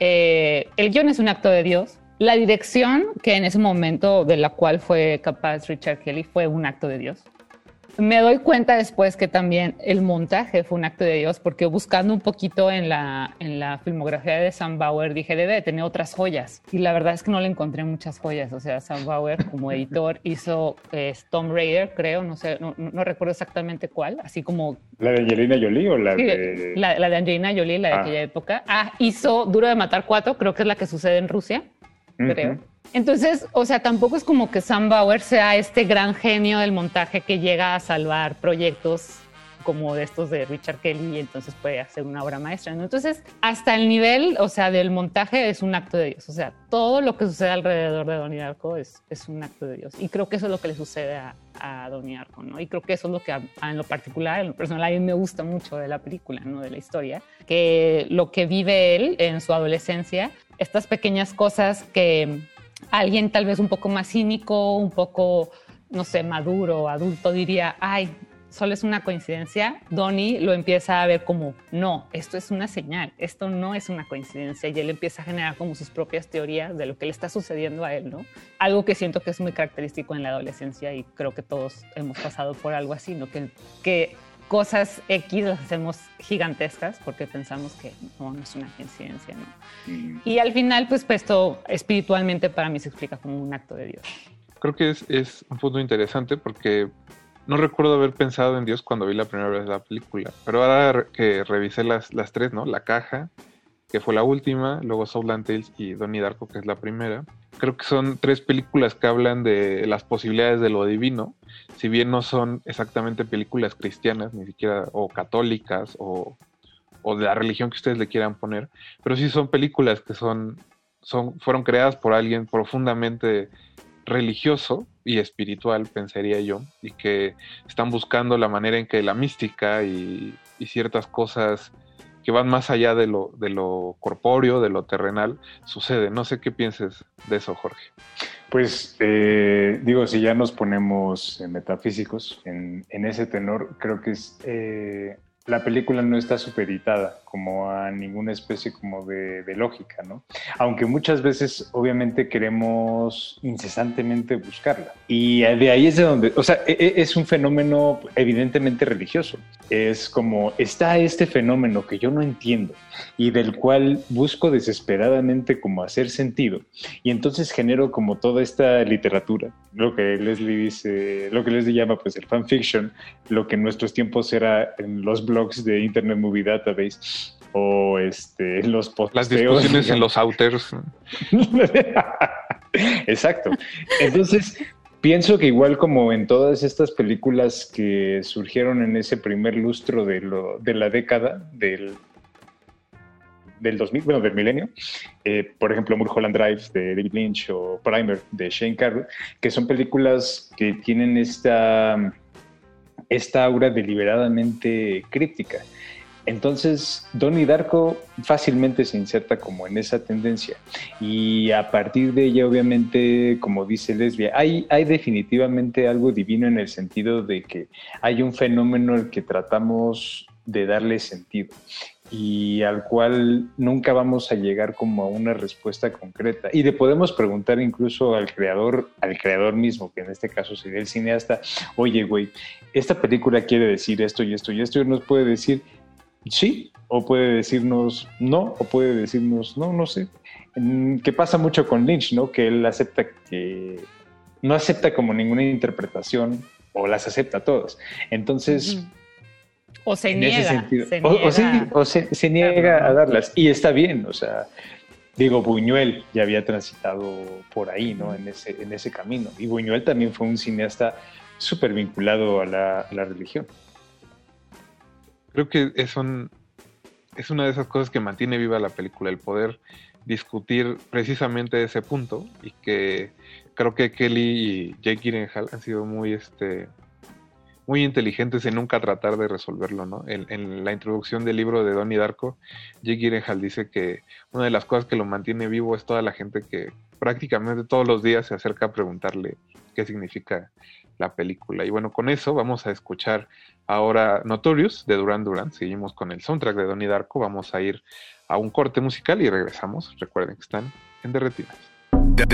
eh, el guion es un acto de Dios. La dirección, que en ese momento de la cual fue capaz Richard Kelly, fue un acto de Dios. Me doy cuenta después que también el montaje fue un acto de Dios, porque buscando un poquito en la, en la filmografía de Sam Bauer, dije, debe de tener otras joyas. Y la verdad es que no le encontré muchas joyas. O sea, Sam Bauer como editor [LAUGHS] hizo eh, Tomb Raider, creo, no sé, no, no recuerdo exactamente cuál, así como... ¿La de Angelina Jolie o la Sí, de...? la, la de Angelina Jolie, la de Ah. aquella época. Ah, hizo Duro de Matar 4, creo que es la que sucede en Rusia, creo. Entonces, o sea, tampoco es como que Sam Bauer sea este gran genio del montaje que llega a salvar proyectos como de estos de Richard Kelly y entonces puede hacer una obra maestra. ¿no? Entonces, hasta el nivel, o sea, del montaje es un acto de Dios. O sea, todo lo que sucede alrededor de Donnie Darko es, es un acto de Dios. Y creo que eso es lo que le sucede a, a Donnie Darko, ¿no? Y creo que eso es lo que en lo particular, en lo personal, a mí me gusta mucho de la película, ¿no? De la historia. Que lo que vive él en su adolescencia, estas pequeñas cosas que alguien tal vez un poco más cínico, un poco, no sé, maduro, adulto diría, ay, solo es una coincidencia, Donnie lo empieza a ver como, no, esto es una señal, esto no es una coincidencia, y él empieza a generar como sus propias teorías de lo que le está sucediendo a él, ¿no? Algo que siento que es muy característico en la adolescencia y creo que todos hemos pasado por algo así, ¿no? Que, cosas X las hacemos gigantescas porque pensamos que no, no es una coincidencia, ¿no? Y al final, pues esto espiritualmente para mí se explica como un acto de Dios. Creo que es, es un punto interesante porque no recuerdo haber pensado en Dios cuando vi la primera vez la película, pero ahora que revisé las, las tres, ¿no? La caja, que fue la última, luego Southland Tales y Donnie Darko, que es la primera. Creo que son tres películas que hablan de las posibilidades de lo divino, si bien no son exactamente películas cristianas, ni siquiera, o católicas, o, o de la religión que ustedes le quieran poner, pero sí son películas que son, son, fueron creadas por alguien profundamente religioso y espiritual, pensaría yo, y que están buscando la manera en que la mística y, y ciertas cosas que van más allá de lo, de lo corpóreo, de lo terrenal, suceden. No sé qué pienses de eso, Jorge. Pues eh, digo, si ya nos ponemos metafísicos en, en ese tenor, creo que es, eh, la película no está supeditada como a ninguna especie como de, de lógica, ¿no? Aunque muchas veces obviamente queremos incesantemente buscarla. Y de ahí es de donde, o sea, e- e- es un fenómeno evidentemente religioso. Es como, está este fenómeno que yo no entiendo y del cual busco desesperadamente como hacer sentido. Y entonces genero como toda esta literatura, lo que Leslie dice, lo que Leslie llama pues el fanfiction, lo que en nuestros tiempos era en los blogs de Internet Movie Database o este, los posteos. Las discusiones en los outers. [LAUGHS] Exacto. Entonces, pienso que igual como en todas estas películas que surgieron en ese primer lustro de, lo, de la década del, del 2000, bueno, del milenio, eh, por ejemplo, Mulholland Drive de David Lynch o Primer de Shane Carruth, que son películas que tienen esta, esta aura deliberadamente críptica. Entonces, Donnie Darko fácilmente se inserta como en esa tendencia. Y a partir de ella, obviamente, como dice Lesbia, hay, hay definitivamente algo divino en el sentido de que hay un fenómeno al que tratamos de darle sentido y al cual nunca vamos a llegar como a una respuesta concreta. Y le podemos preguntar incluso al creador, al creador mismo, que en este caso sería el cineasta, oye, güey, esta película quiere decir esto y esto y esto, y nos puede decir sí, o puede decirnos no, o puede decirnos no, no sé. Que pasa mucho con Lynch, ¿no? Que él acepta que no acepta como ninguna interpretación o las acepta todas. Entonces, O se en niega. ese sentido, se o, o niega. sí, o se, se niega a darlas y está bien, o sea, digo, Buñuel ya había transitado por ahí, ¿no? En ese, en ese camino. Y Buñuel también fue un cineasta súper vinculado a la, a la religión. Creo que es, un, es una de esas cosas que mantiene viva la película, el poder discutir precisamente ese punto y que creo que Kelly y Jake Gyllenhaal han sido muy este muy inteligentes en nunca tratar de resolverlo, ¿no? En, en la introducción del libro de Donnie Darko, Jake Gyllenhaal dice que una de las cosas que lo mantiene vivo es toda la gente que prácticamente todos los días se acerca a preguntarle qué significa la película. Y bueno, con eso vamos a escuchar ahora Notorious de Duran Duran. Seguimos con el soundtrack de Donnie Darko. Vamos a ir a un corte musical y regresamos. Recuerden que están en Derretinas. De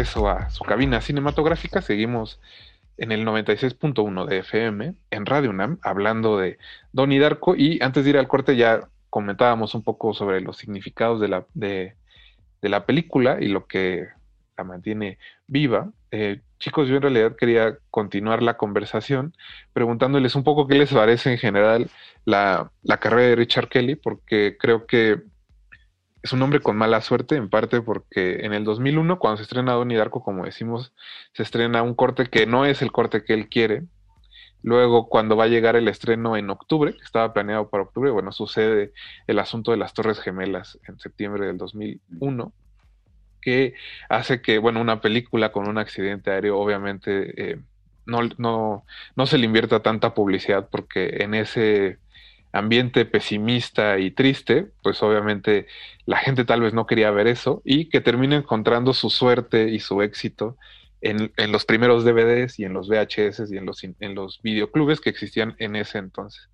regreso a su cabina cinematográfica. Seguimos en el 96.1 de FM en Radio UNAM hablando de Donnie Darko. Y antes de ir al corte, ya comentábamos un poco sobre los significados de la, de, la película y lo que la mantiene viva. Eh, chicos, yo en realidad quería continuar la conversación preguntándoles un poco qué les parece en general la, la carrera de Richard Kelly, porque creo que es un hombre con mala suerte, en parte porque en el 2001, cuando se estrena Donnie Darko, como decimos, se estrena un corte que no es el corte que él quiere. Luego, cuando va a llegar el estreno en octubre, que estaba planeado para octubre, bueno, sucede el asunto de las Torres Gemelas en septiembre del 2001, que hace que, bueno, una película con un accidente aéreo, obviamente, eh, no, no, no se le invierta tanta publicidad porque en ese ambiente pesimista y triste, pues obviamente la gente tal vez no quería ver eso y que termine encontrando su suerte y su éxito en, en, los primeros DVDs y en los VHS y en los, en los videoclubes que existían en ese entonces.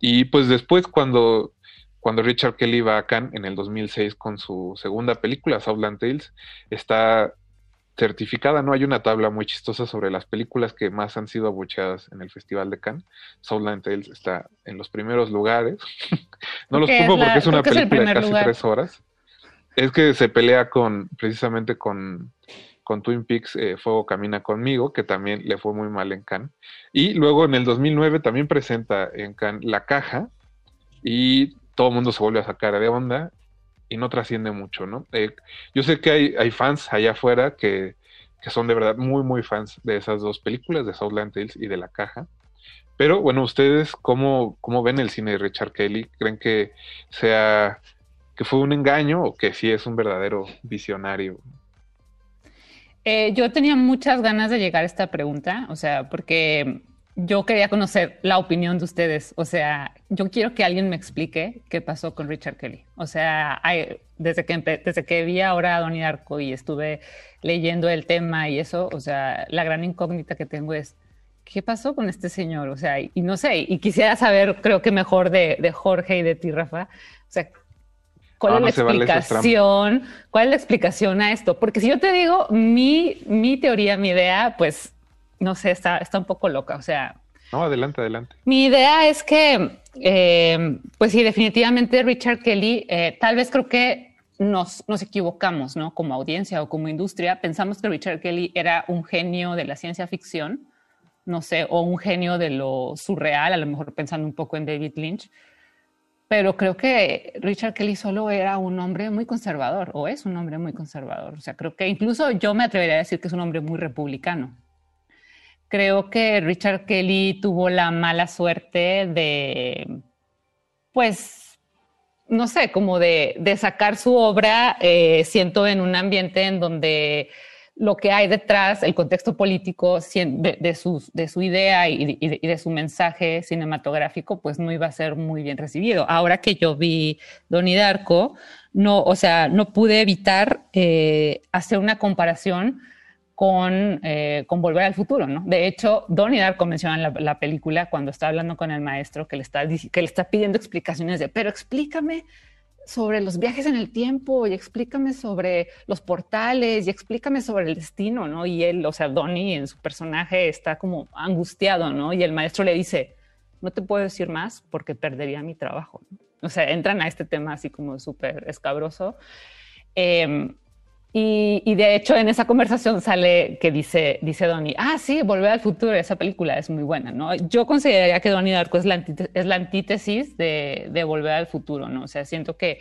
Y pues después cuando, cuando Richard Kelly va a Cannes en el 2006 con su segunda película, Southland Tales, está certificada, ¿no? Hay una tabla muy chistosa sobre las películas que más han sido abucheadas en el Festival de Cannes. Southland Tales está en los primeros lugares. [LAUGHS] no los pongo porque es una película de casi lugar? tres horas. Es que se pelea con, precisamente con, con Twin Peaks, eh, Fuego Camina Conmigo, que también le fue muy mal en Cannes. Y luego en el 2009 también presenta en Cannes La Caja y todo el mundo se vuelve a sacar de onda y no trasciende mucho, ¿no? Eh, yo sé que hay, hay fans allá afuera que, que, son de verdad muy, muy fans de esas dos películas, de Southland Tales y de La Caja. Pero bueno, ¿ustedes cómo, cómo ven el cine de Richard Kelly? ¿Creen que sea que fue un engaño o que sí es un verdadero visionario? Eh, yo tenía muchas ganas de llegar a esta pregunta, o sea, porque yo quería conocer la opinión de ustedes. O sea, yo quiero que alguien me explique qué pasó con Richard Kelly. O sea, hay, desde, que desde que vi ahora a Donnie Darko y estuve leyendo el tema y eso, o sea, la gran incógnita que tengo es, ¿qué pasó con este señor? O sea, y, y no sé, y quisiera saber, creo que mejor de, de Jorge y de ti, Rafa. O sea, ¿Cuál Ah, es la explicación? ¿Cuál es la explicación a esto? Porque si yo te digo mi, mi teoría, mi idea, pues no sé, está, está un poco loca. O sea. No, adelante, adelante. Mi idea es que, eh, pues sí, definitivamente Richard Kelly, eh, tal vez creo que nos, nos equivocamos, ¿no? Como audiencia o como industria, pensamos que Richard Kelly era un genio de la ciencia ficción, no sé, o un genio de lo surreal, a lo mejor pensando un poco en David Lynch. Pero creo que Richard Kelly solo era un hombre muy conservador, o es un hombre muy conservador. O sea, creo que incluso yo me atrevería a decir que es un hombre muy republicano creo que Richard Kelly tuvo la mala suerte de, pues, no sé, como de, de sacar su obra, eh, siento, en un ambiente en donde lo que hay detrás, el contexto político de, su, de su idea y, de, su mensaje cinematográfico, pues no iba a ser muy bien recibido. Ahora que yo vi Donnie Darko, no, o sea, no pude evitar eh, hacer una comparación con, eh, con Volver al Futuro, ¿no? De hecho, Donnie Darko menciona en la, la, película cuando está hablando con el maestro que le, está, que le está pidiendo explicaciones de, pero explícame sobre los viajes en el tiempo y explícame sobre los portales y explícame sobre el destino, ¿no? Y él, o sea, Donnie en su personaje está como angustiado, ¿no? Y el maestro le dice, no te puedo decir más porque perdería mi trabajo. O sea, entran a este tema así como súper escabroso. Eh, y, y, de hecho en esa conversación sale que dice, dice Donnie, ah, sí, Volver al Futuro, esa película es muy buena, ¿no? Yo consideraría que Donnie Darko es la, antítesis, es la antítesis de, de, Volver al Futuro, ¿no? O sea, siento que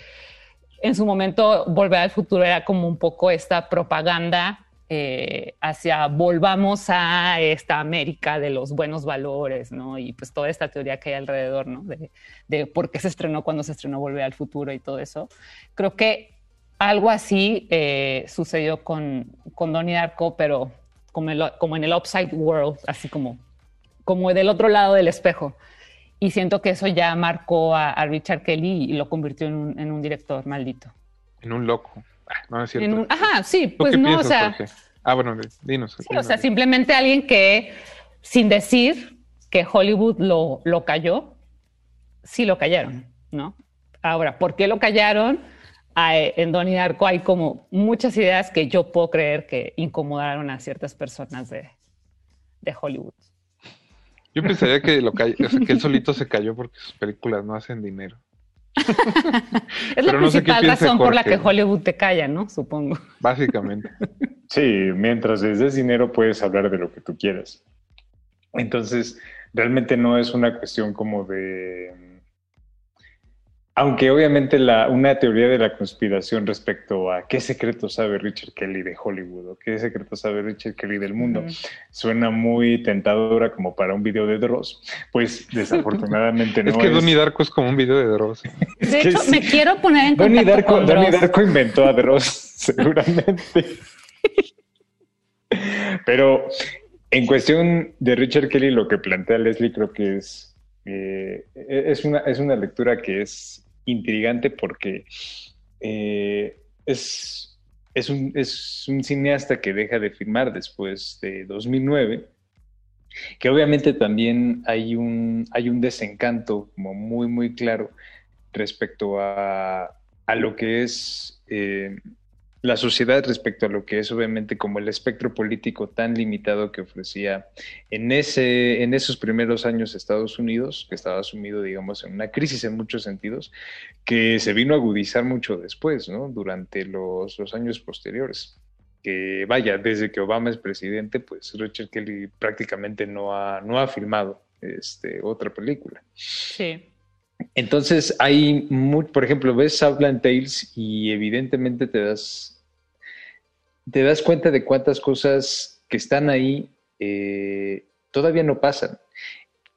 en su momento Volver al Futuro era como un poco esta propaganda eh, hacia volvamos a esta América de los buenos valores, ¿no? Y pues toda esta teoría que hay alrededor, ¿no? De, de por qué se estrenó cuando se estrenó Volver al Futuro y todo eso. Creo que algo así eh, sucedió con, con Donnie Darko, pero como, el, como, en el Upside World, así como, como del otro lado del espejo. Y siento que eso ya marcó a, a Richard Kelly y lo convirtió en un, en un, director maldito. En un loco. Ah, no es cierto. Un, ajá, sí, pues no, piensas, o sea. Jorge? Ah, bueno, dinos. Sí, dinos. o sea, simplemente alguien que, sin decir que Hollywood lo, lo cayó, sí lo callaron, ¿no? Ahora, ¿por qué lo callaron? Hay- en Donnie Darko hay como muchas ideas que yo puedo creer que incomodaron a ciertas personas de, de Hollywood. Yo pensaría que, lo que él solito se cayó porque sus películas no hacen dinero. [LAUGHS] Es la no principal razón por la que. Hollywood te calla, ¿no? Supongo. Básicamente. Sí, mientras les des dinero puedes hablar de lo que tú quieras. Entonces, realmente no es una cuestión como de... Aunque obviamente la, una teoría de la conspiración respecto a qué secreto sabe Richard Kelly de Hollywood o qué secreto sabe Richard Kelly del mundo suena muy tentadora como para un video de Dross, pues [LAUGHS] desafortunadamente no es que Donnie Darko es como un video de Dross. De que hecho, sí. me quiero poner en Donnie contacto Darko, con Donnie Dross. Darko inventó a Dross, [LAUGHS] seguramente. Pero en cuestión de Richard Kelly, lo que plantea Leslie creo que es, eh, es, una, es una lectura que es intrigante porque eh, es, es, un, es un cineasta que deja de filmar después de 2009 que obviamente también hay un, hay un desencanto como muy, muy claro respecto a, a lo que es eh, la sociedad, respecto a lo que es obviamente como el espectro político tan limitado que ofrecía en, ese, en esos primeros años Estados Unidos, que estaba sumido, digamos, en una crisis en muchos sentidos, que se vino a agudizar mucho después, ¿no? Durante los, los años posteriores que vaya, desde que Obama es presidente, pues Richard Kelly prácticamente no ha, no ha filmado este, otra película. Sí. Entonces hay, por ejemplo, ves Southland Tales y evidentemente te das, te das cuenta de cuántas cosas que están ahí eh, todavía no pasan.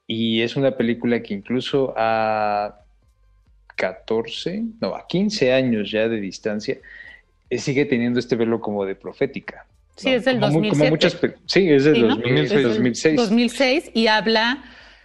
Y es una película que incluso a 14, no, a 15 años ya de distancia, eh, sigue teniendo este velo como de profética. Sí, es del Como mu- 2007. como muchas sí, es del Sí, ¿no? 2006, Es del 2006. 2006 y habla,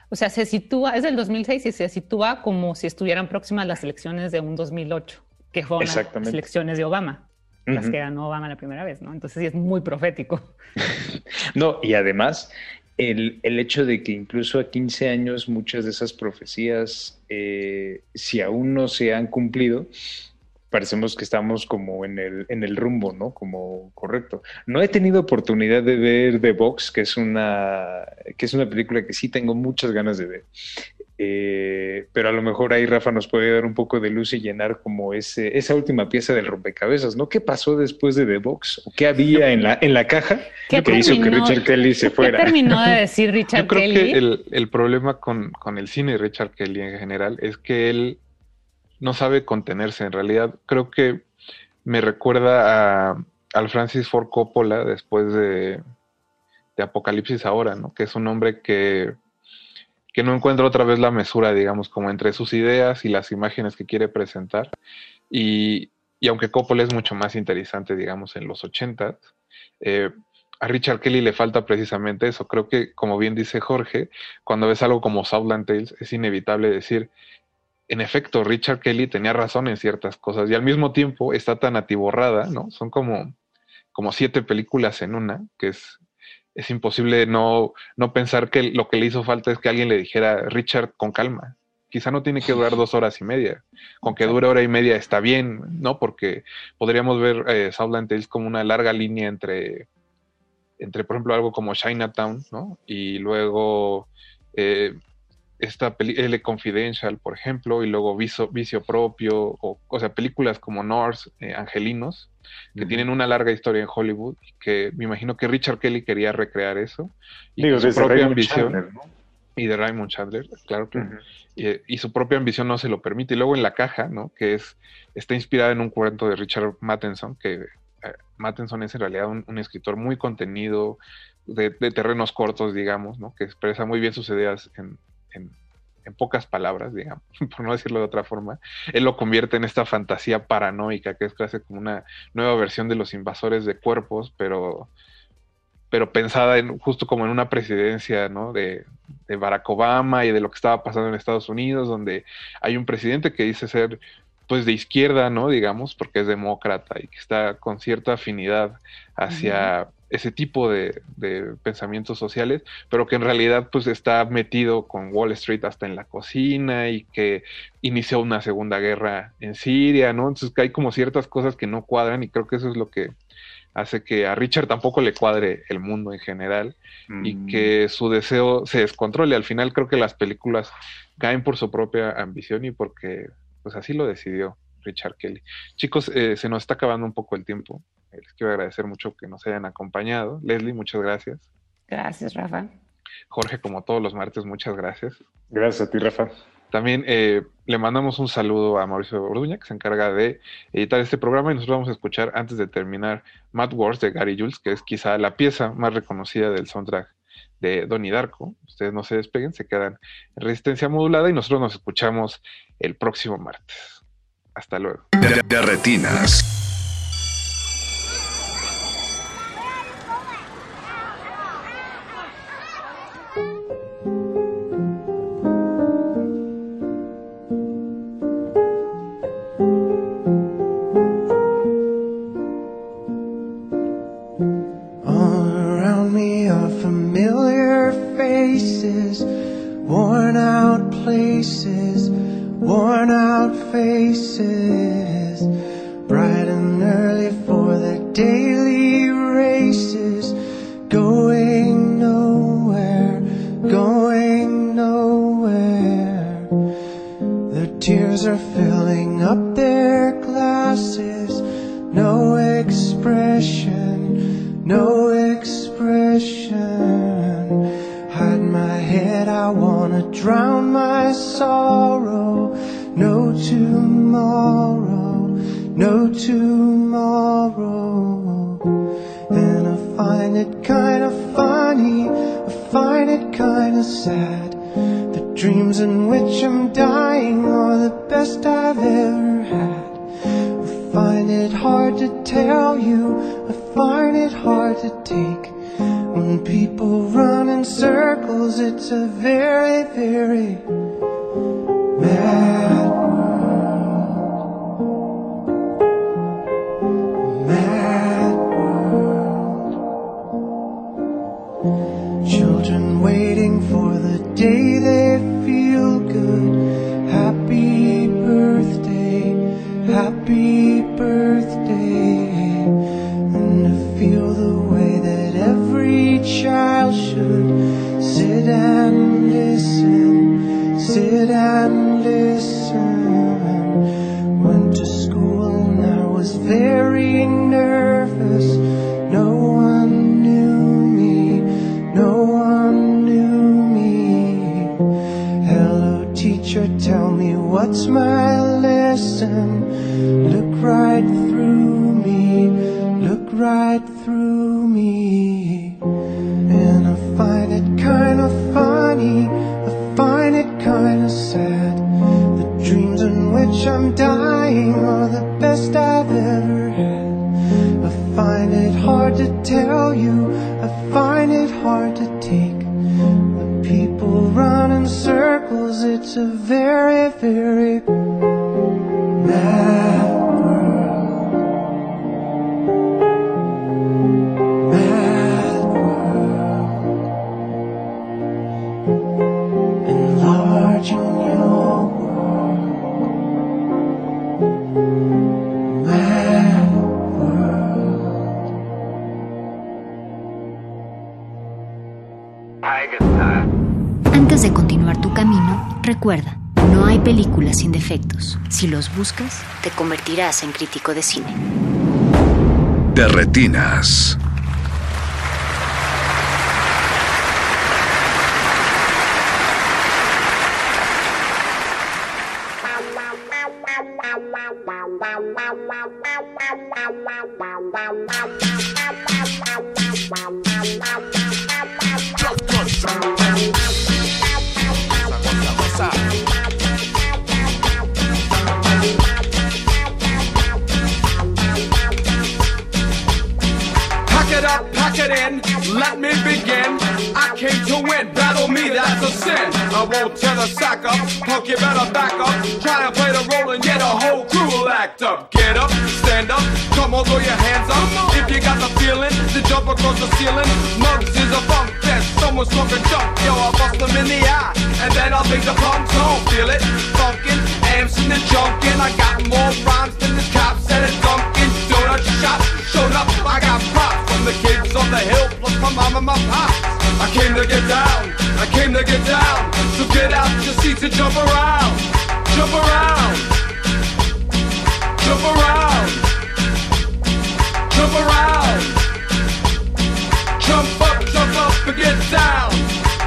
o sea, se sitúa, es del 2006 y se sitúa como si estuvieran próximas las elecciones de un 2008, que fueron las elecciones de Obama, las que ganó Obama la primera vez, ¿no? Entonces sí es muy profético. [LAUGHS] No, y además el, el hecho de que incluso a 15 años muchas de esas profecías, eh, si aún no se han cumplido, parecemos que estamos como en el, en el rumbo, ¿no? Como correcto. No he tenido oportunidad de ver The Box, que es una, que es una película que sí tengo muchas ganas de ver. Eh, pero a lo mejor ahí Rafa nos puede dar un poco de luz y llenar como ese, esa última pieza del rompecabezas, ¿no? ¿Qué pasó después de The Box? ¿O qué había en la, en la caja ¿Qué que hizo que Richard Kelly se ¿Qué fuera? terminó de [LAUGHS] decir Richard Yo creo Kelly? que el, el problema con, con el cine de Richard Kelly en general es que él no sabe contenerse. En realidad, creo que me recuerda a, al Francis Ford Coppola después de, de Apocalipsis ahora, ¿no? Que es un hombre que, que no encuentra otra vez la mesura, digamos, como entre sus ideas y las imágenes que quiere presentar. Y, y aunque Coppola es mucho más interesante, digamos, en los 80, eh, a Richard Kelly le falta precisamente eso. Creo que, como bien dice Jorge, cuando ves algo como Southland Tales, es inevitable decir, en efecto, Richard Kelly tenía razón en ciertas cosas y al mismo tiempo está tan atiborrada, ¿no? Son como, como siete películas en una, que es, es imposible no, no pensar que lo que le hizo falta es que alguien le dijera, Richard, con calma. Quizá no tiene que durar dos horas y media. Con que dure hora y media está bien, ¿no? Porque podríamos ver eh, Southland Tales como una larga línea entre, entre, por ejemplo, algo como Chinatown, ¿no? Y luego eh, esta peli L Confidential, por ejemplo, y luego Vicio, Vicio Propio, o, o sea, películas como North, eh, Angelinos, que tienen una larga historia en Hollywood, que me imagino que Richard Kelly quería recrear eso, y Digo, su propia Raymond ambición, Chandler, ¿no? y de Raymond Chandler, claro que y, y su propia ambición no se lo permite. Y luego en la caja, ¿no? Que es, está inspirada en un cuento de Richard Matheson, que eh, Matheson es en realidad un, un escritor muy contenido, de, de terrenos cortos, digamos, ¿no? Que expresa muy bien sus ideas en, en- pocas palabras, digamos, [LAUGHS] por no decirlo de otra forma. Él lo convierte en esta fantasía paranoica, que es casi como una nueva versión de los invasores de cuerpos, pero pero pensada en justo como en una presidencia, ¿no? De, de Barack Obama y de lo que estaba pasando en Estados Unidos, donde hay un presidente que dice ser pues de izquierda, ¿no? Digamos, porque es demócrata y que está con cierta afinidad hacia ese tipo de, de, pensamientos sociales, pero que en realidad pues está metido con Wall Street hasta en la cocina y que inició una segunda guerra en Siria, ¿no? Entonces que hay como ciertas cosas que no cuadran y creo que eso es lo que hace que a Richard tampoco le cuadre el mundo en general y Mm. que su deseo se descontrole. Al final creo que las películas caen por su propia ambición y porque pues así lo decidió Richard Kelly. Chicos, eh, se nos está acabando un poco el tiempo. Eh, Les quiero agradecer mucho que nos hayan acompañado. Leslie, muchas gracias. Gracias, Rafa. Jorge, como todos los martes, muchas gracias. Gracias a ti, Rafa. También eh, le mandamos un saludo a Mauricio Orduña, que se encarga de editar este programa, y nosotros vamos a escuchar, antes de terminar, Mad Wars de Gary Jules, que es quizá la pieza más reconocida del soundtrack de Donnie Darko. Ustedes no se despeguen, se quedan en resistencia modulada y nosotros nos escuchamos el próximo martes. Hasta luego. De. En crítico de cine. De retinas. In, let me begin. I came to win, battle me, that's a sin. I won't tear the sack up. Punk, you better back up. Try and play the role and get a whole crew will act up. Get up, stand up, come on, throw your hands up. If you got the feeling, to jump across the ceiling. Mugs is a funk fest, someone's smoking junk. Yo, I bust them in the eye, and then I'll make the punks home. Feel it, funkin', amps in the junkin'. I got more rhymes than the cops at a Dunkin' Donut shop. Showed up, I got props from the kids on the hill, plus my mom and my pops. I came to get down, I came to get down. So get out your seats and jump around, jump around, jump around, jump around. Jump up, jump up and get down.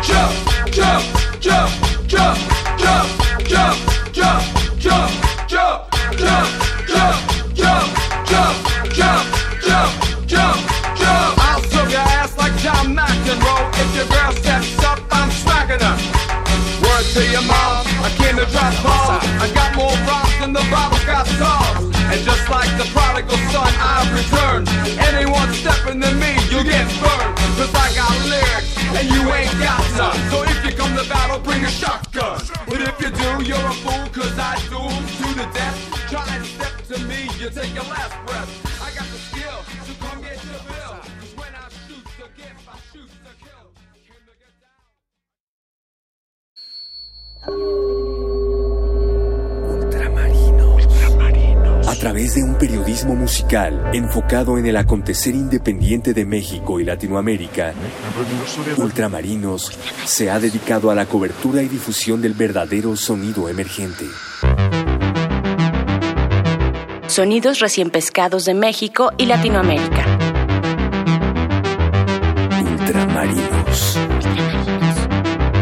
Jump, jump, jump, jump, jump, jump, jump, jump, jump, jump, jump, jump, jump, jump, jump, jump. I'll serve your ass like John McEnroe. If your girl steps up, I'm smacking her. Word to your mom, I came to drop bombs. I got more rhymes than the Bible got songs. And just like the prodigal son, I've returned. Anyone stepping to me, you get burned. Cause I got lyrics, and you ain't got none. So if you come to battle, bring a shotgun. But if you do, you're a fool, cause I do to the death. Try and step to me, you take your last breath. A través de un periodismo musical enfocado en el acontecer independiente de México y Latinoamérica, Ultramarinos se ha dedicado a la cobertura y difusión del verdadero sonido emergente. Sonidos recién pescados de México y Latinoamérica. Ultramarinos.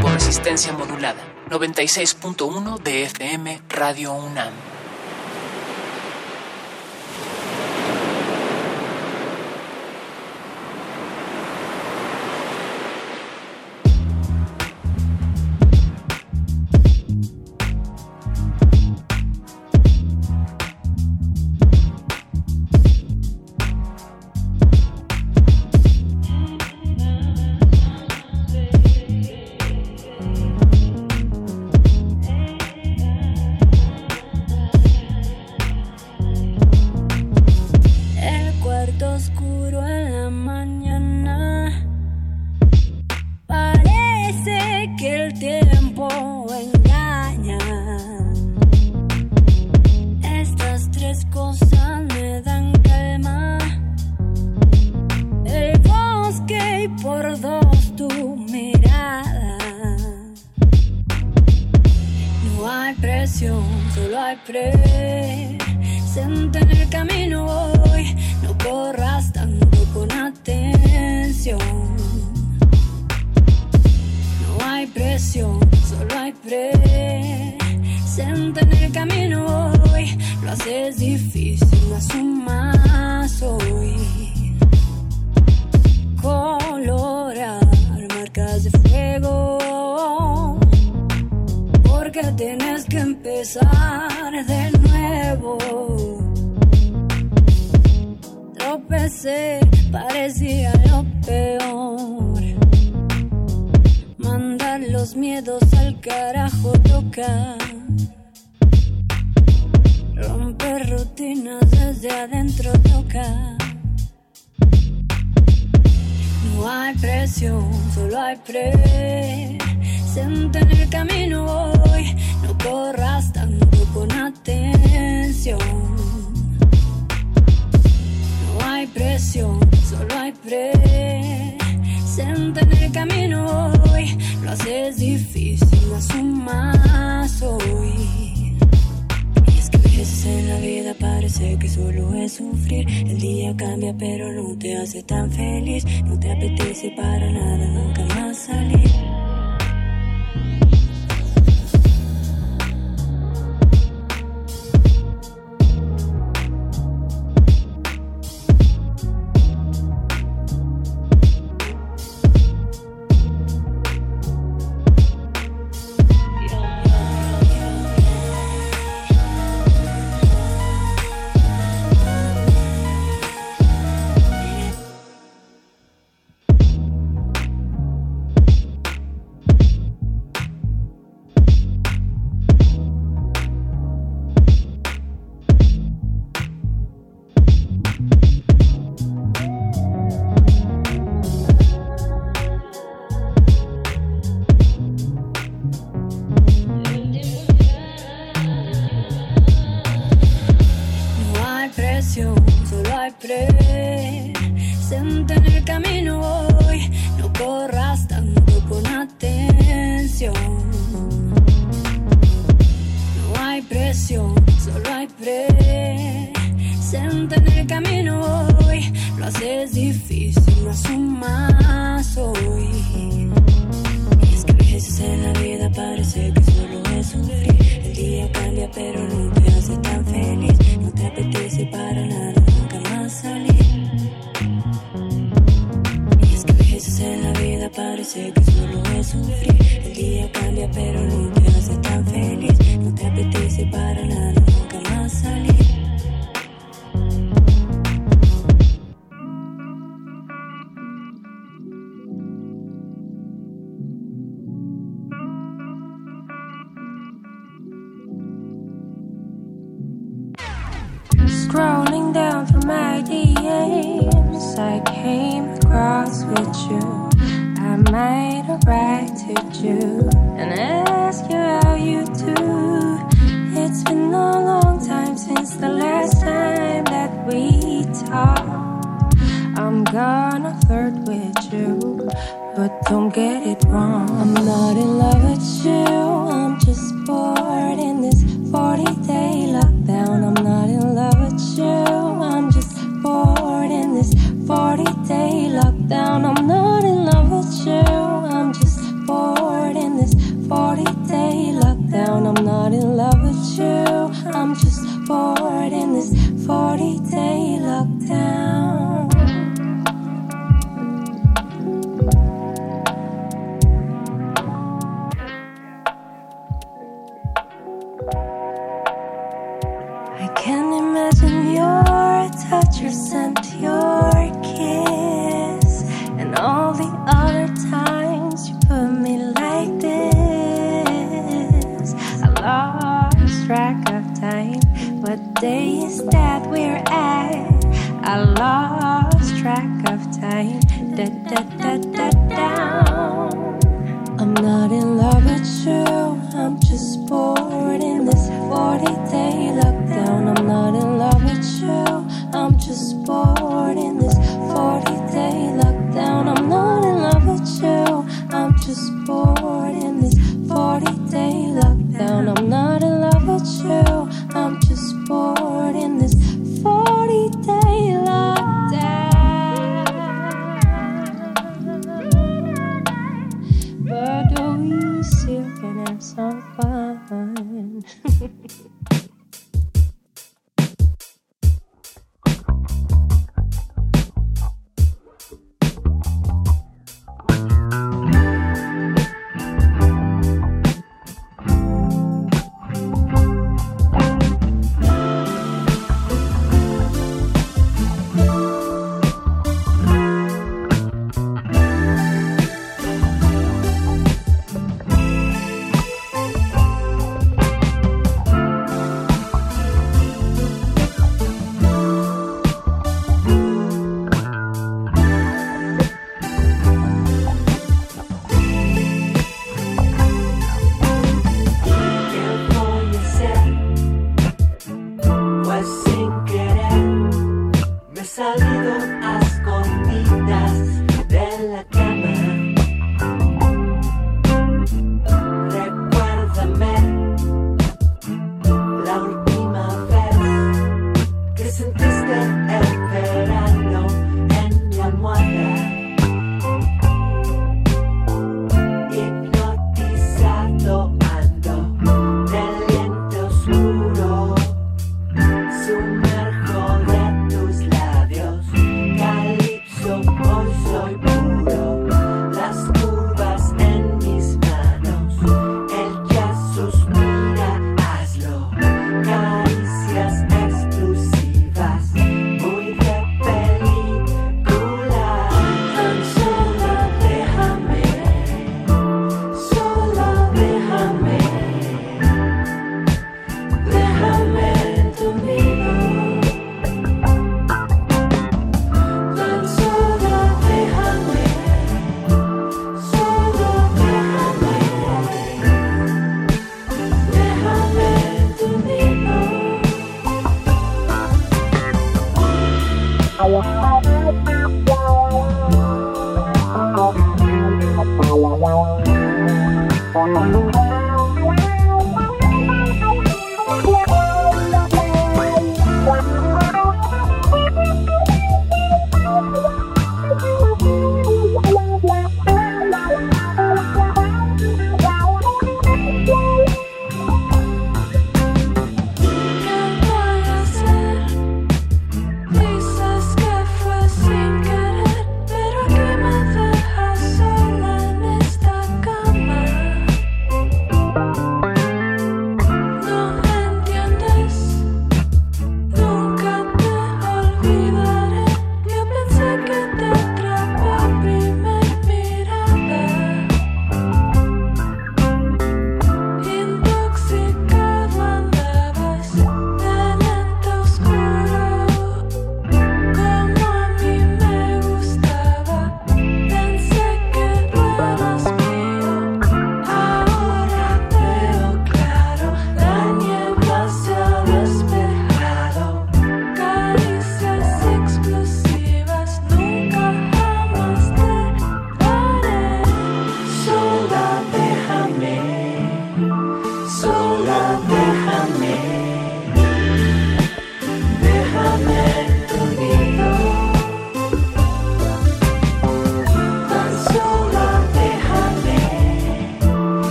Por resistencia modulada. 96.1 de FM Radio UNAM.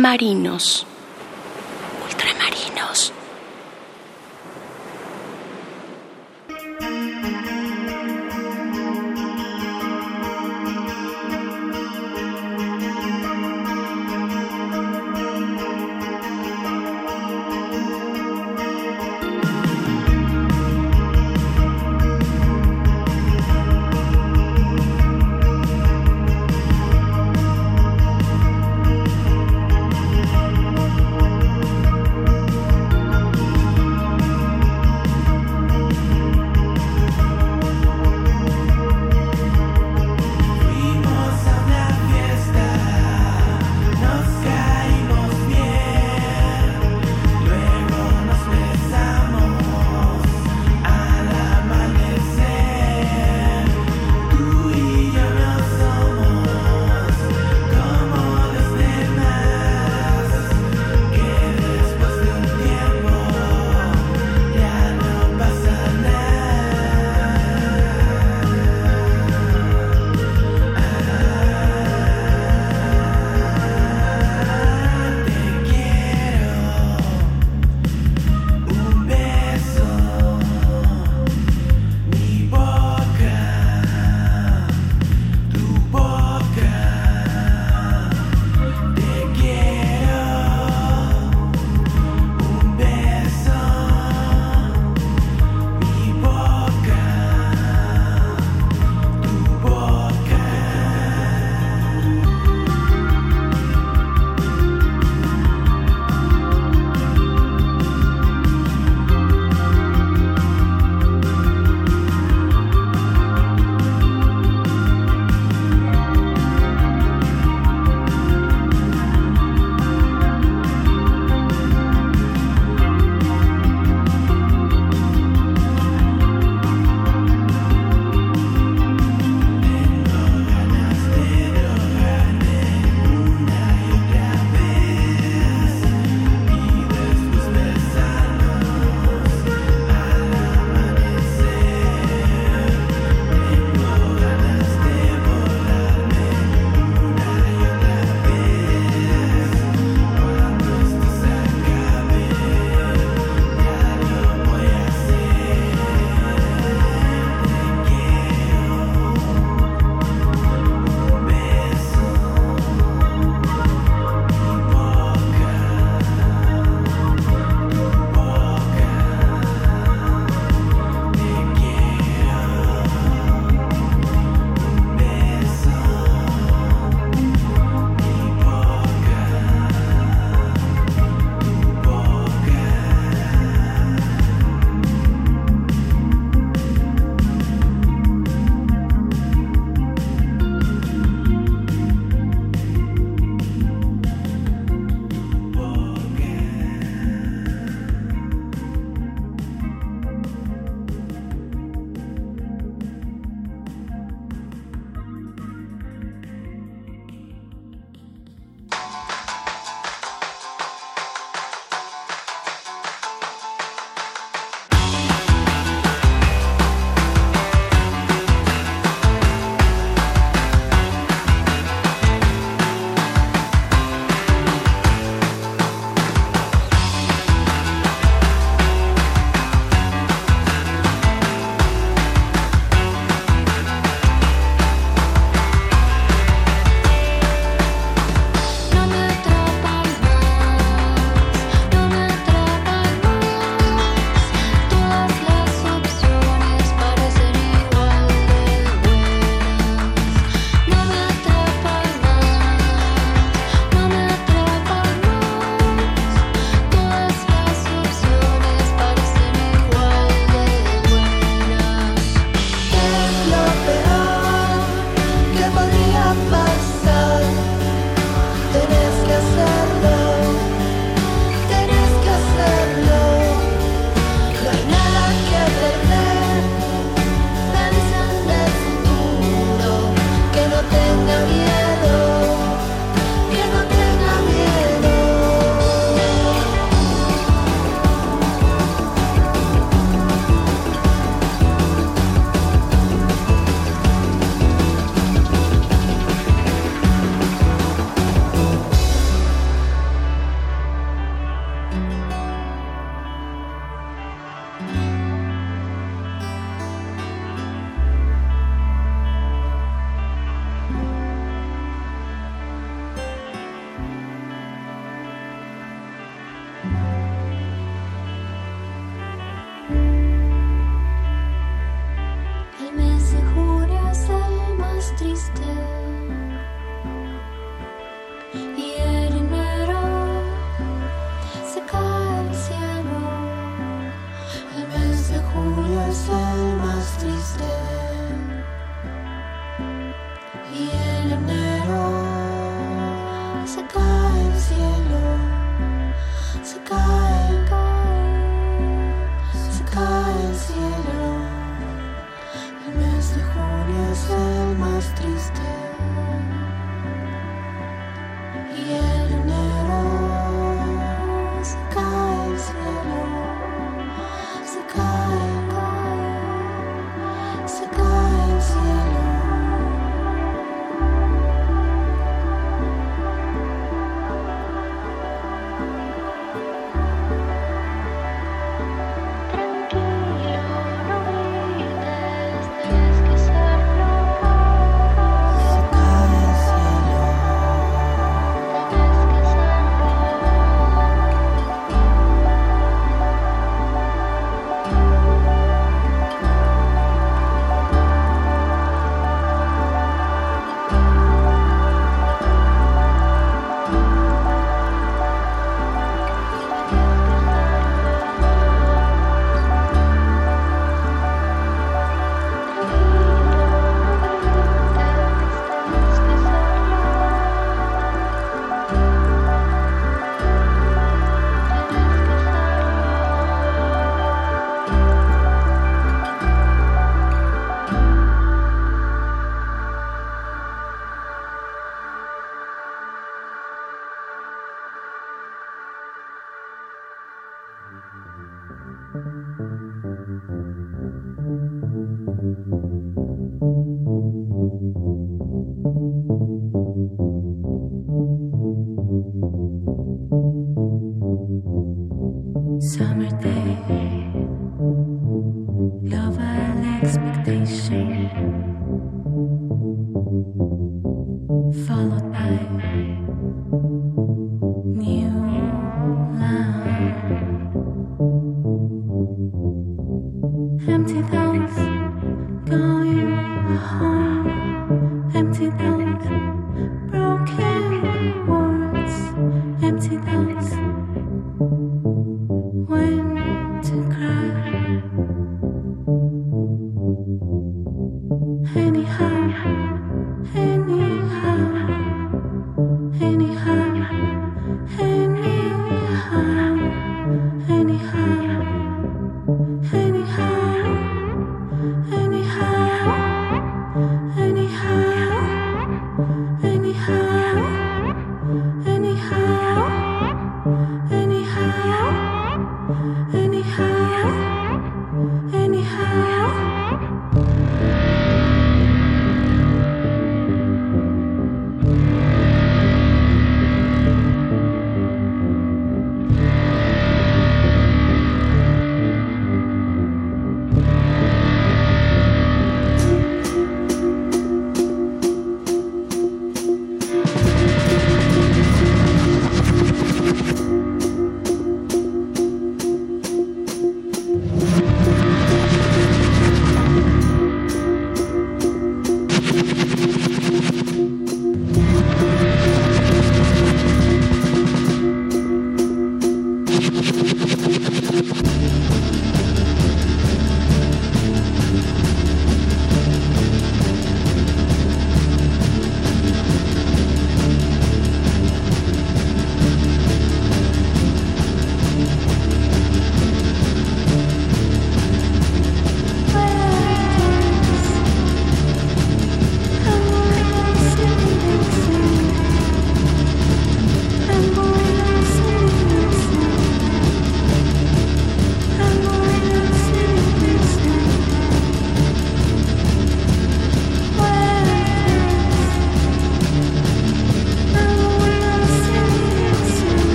Ultramarinos.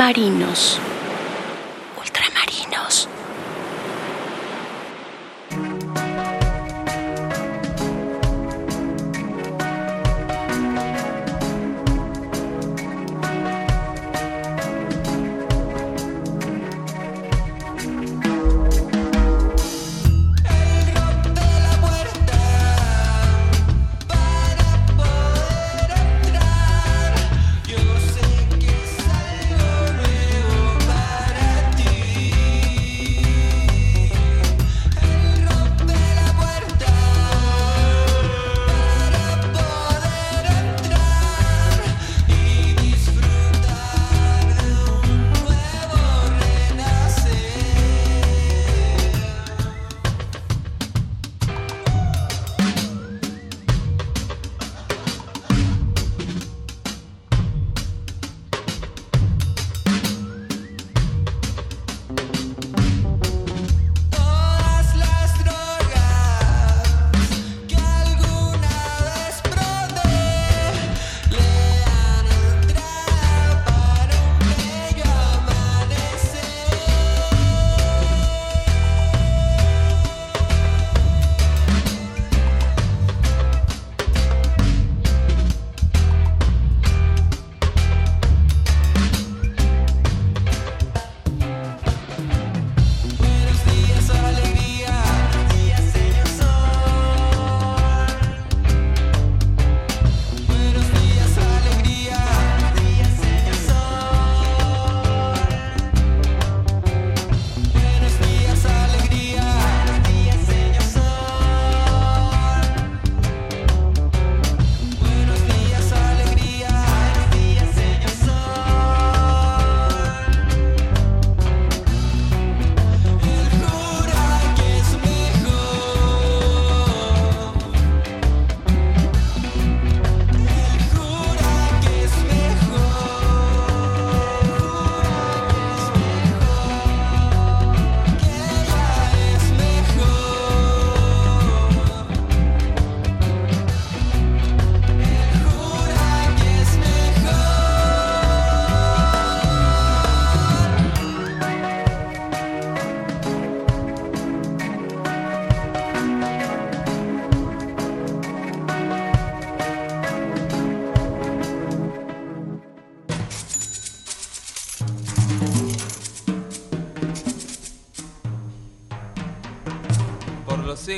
Ultramarinos.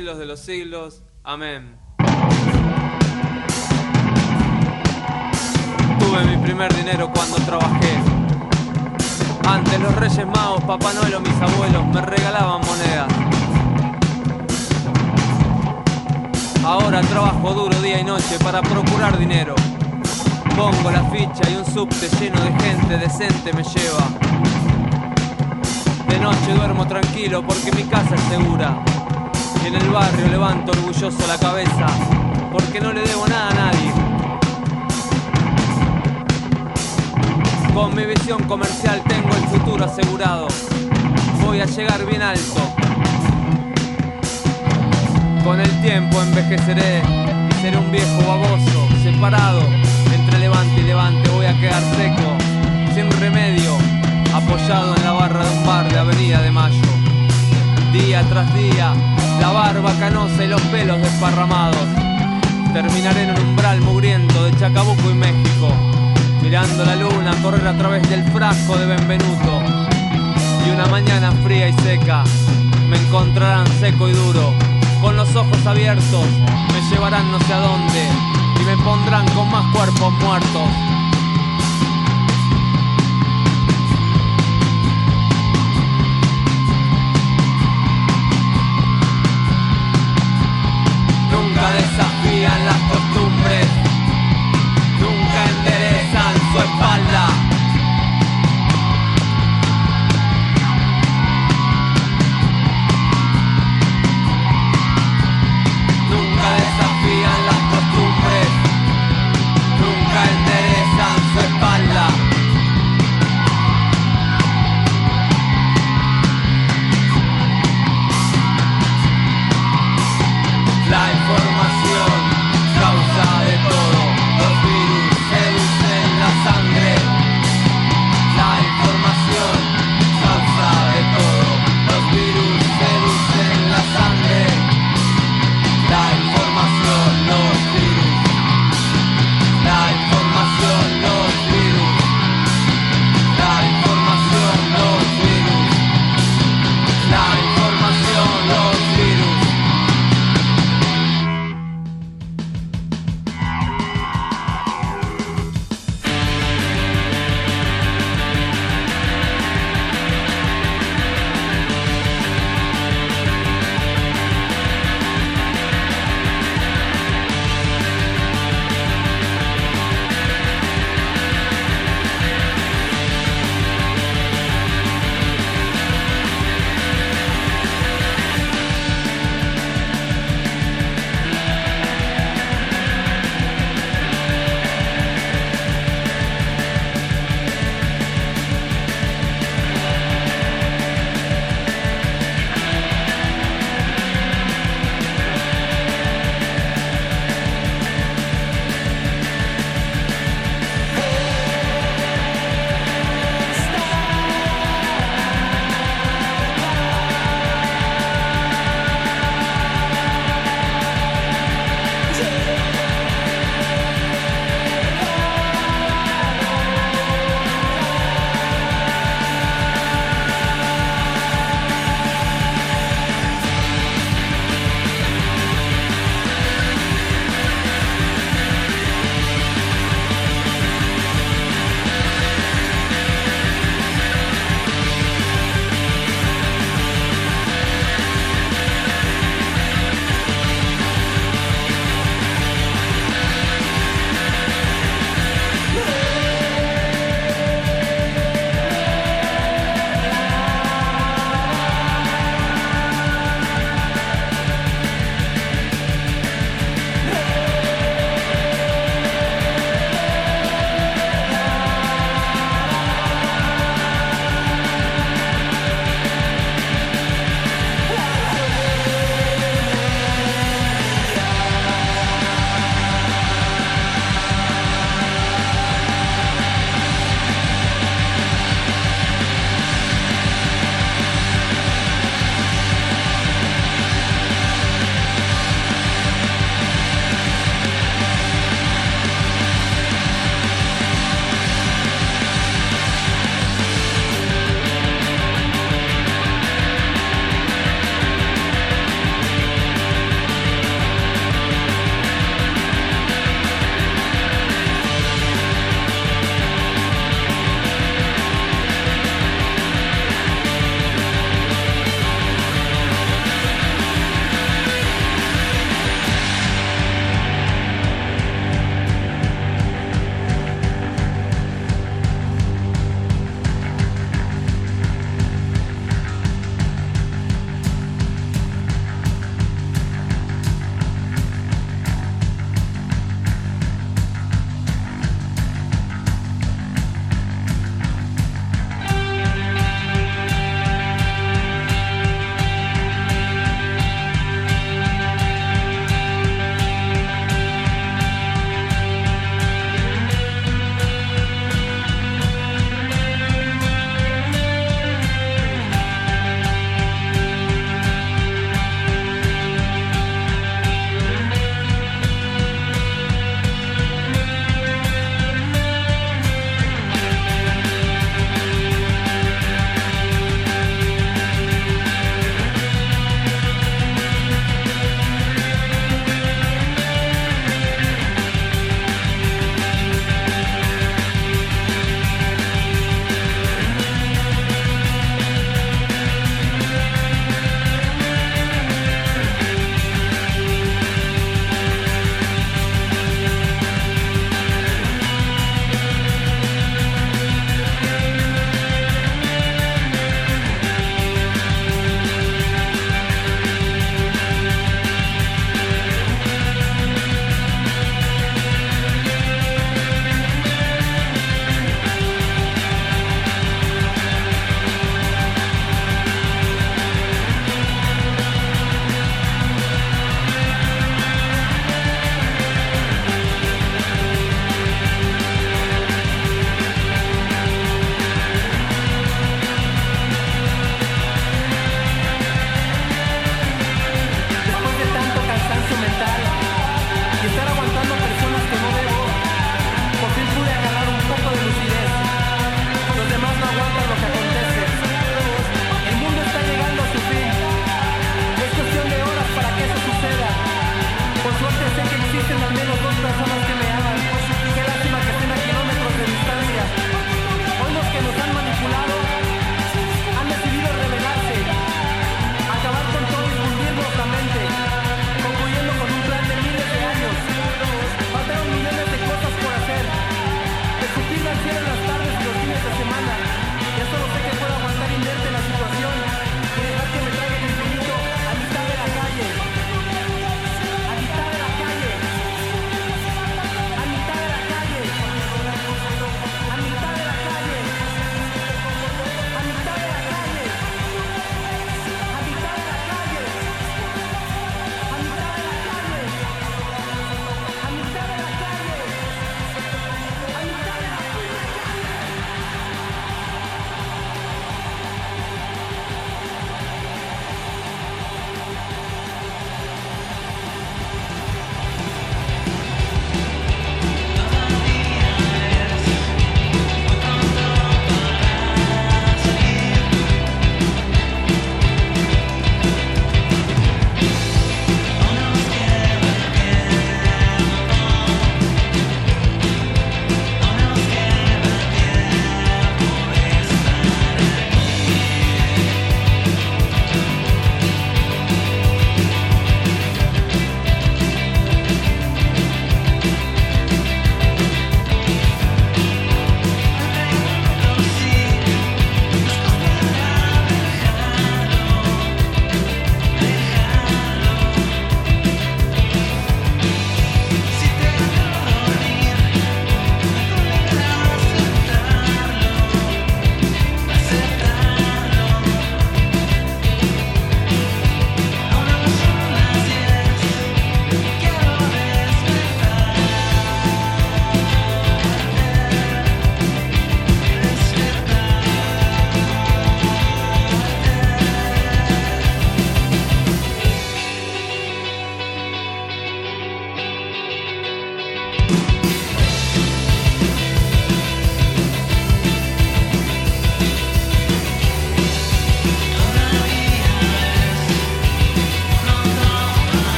Siglos de los siglos. Amén. Tuve mi primer dinero cuando trabajé. Antes los Reyes Magos, Papá Noel o mis abuelos me regalaban monedas. Ahora trabajo duro día y noche para procurar dinero. Pongo la ficha y un subte lleno de gente decente me lleva. De noche duermo tranquilo porque mi casa es segura. Y en el barrio levanto orgulloso la cabeza porque no le debo nada a nadie. Con mi visión comercial tengo el futuro asegurado. Voy a llegar bien alto. Con el tiempo envejeceré y seré un viejo baboso, separado entre levante y levante. Voy a quedar seco, sin remedio, apoyado en la barra de un bar de Avenida de Mayo. Día tras día, la barba canosa y los pelos desparramados. Terminaré en un umbral mugriento de Chacabuco y México, mirando la luna correr a través del frasco de Benvenuto. Y una mañana fría y seca, me encontrarán seco y duro, con los ojos abiertos, me llevarán no sé a dónde y me pondrán con más cuerpos muertos. Desafían las costumbres, nunca enderezan su espalda.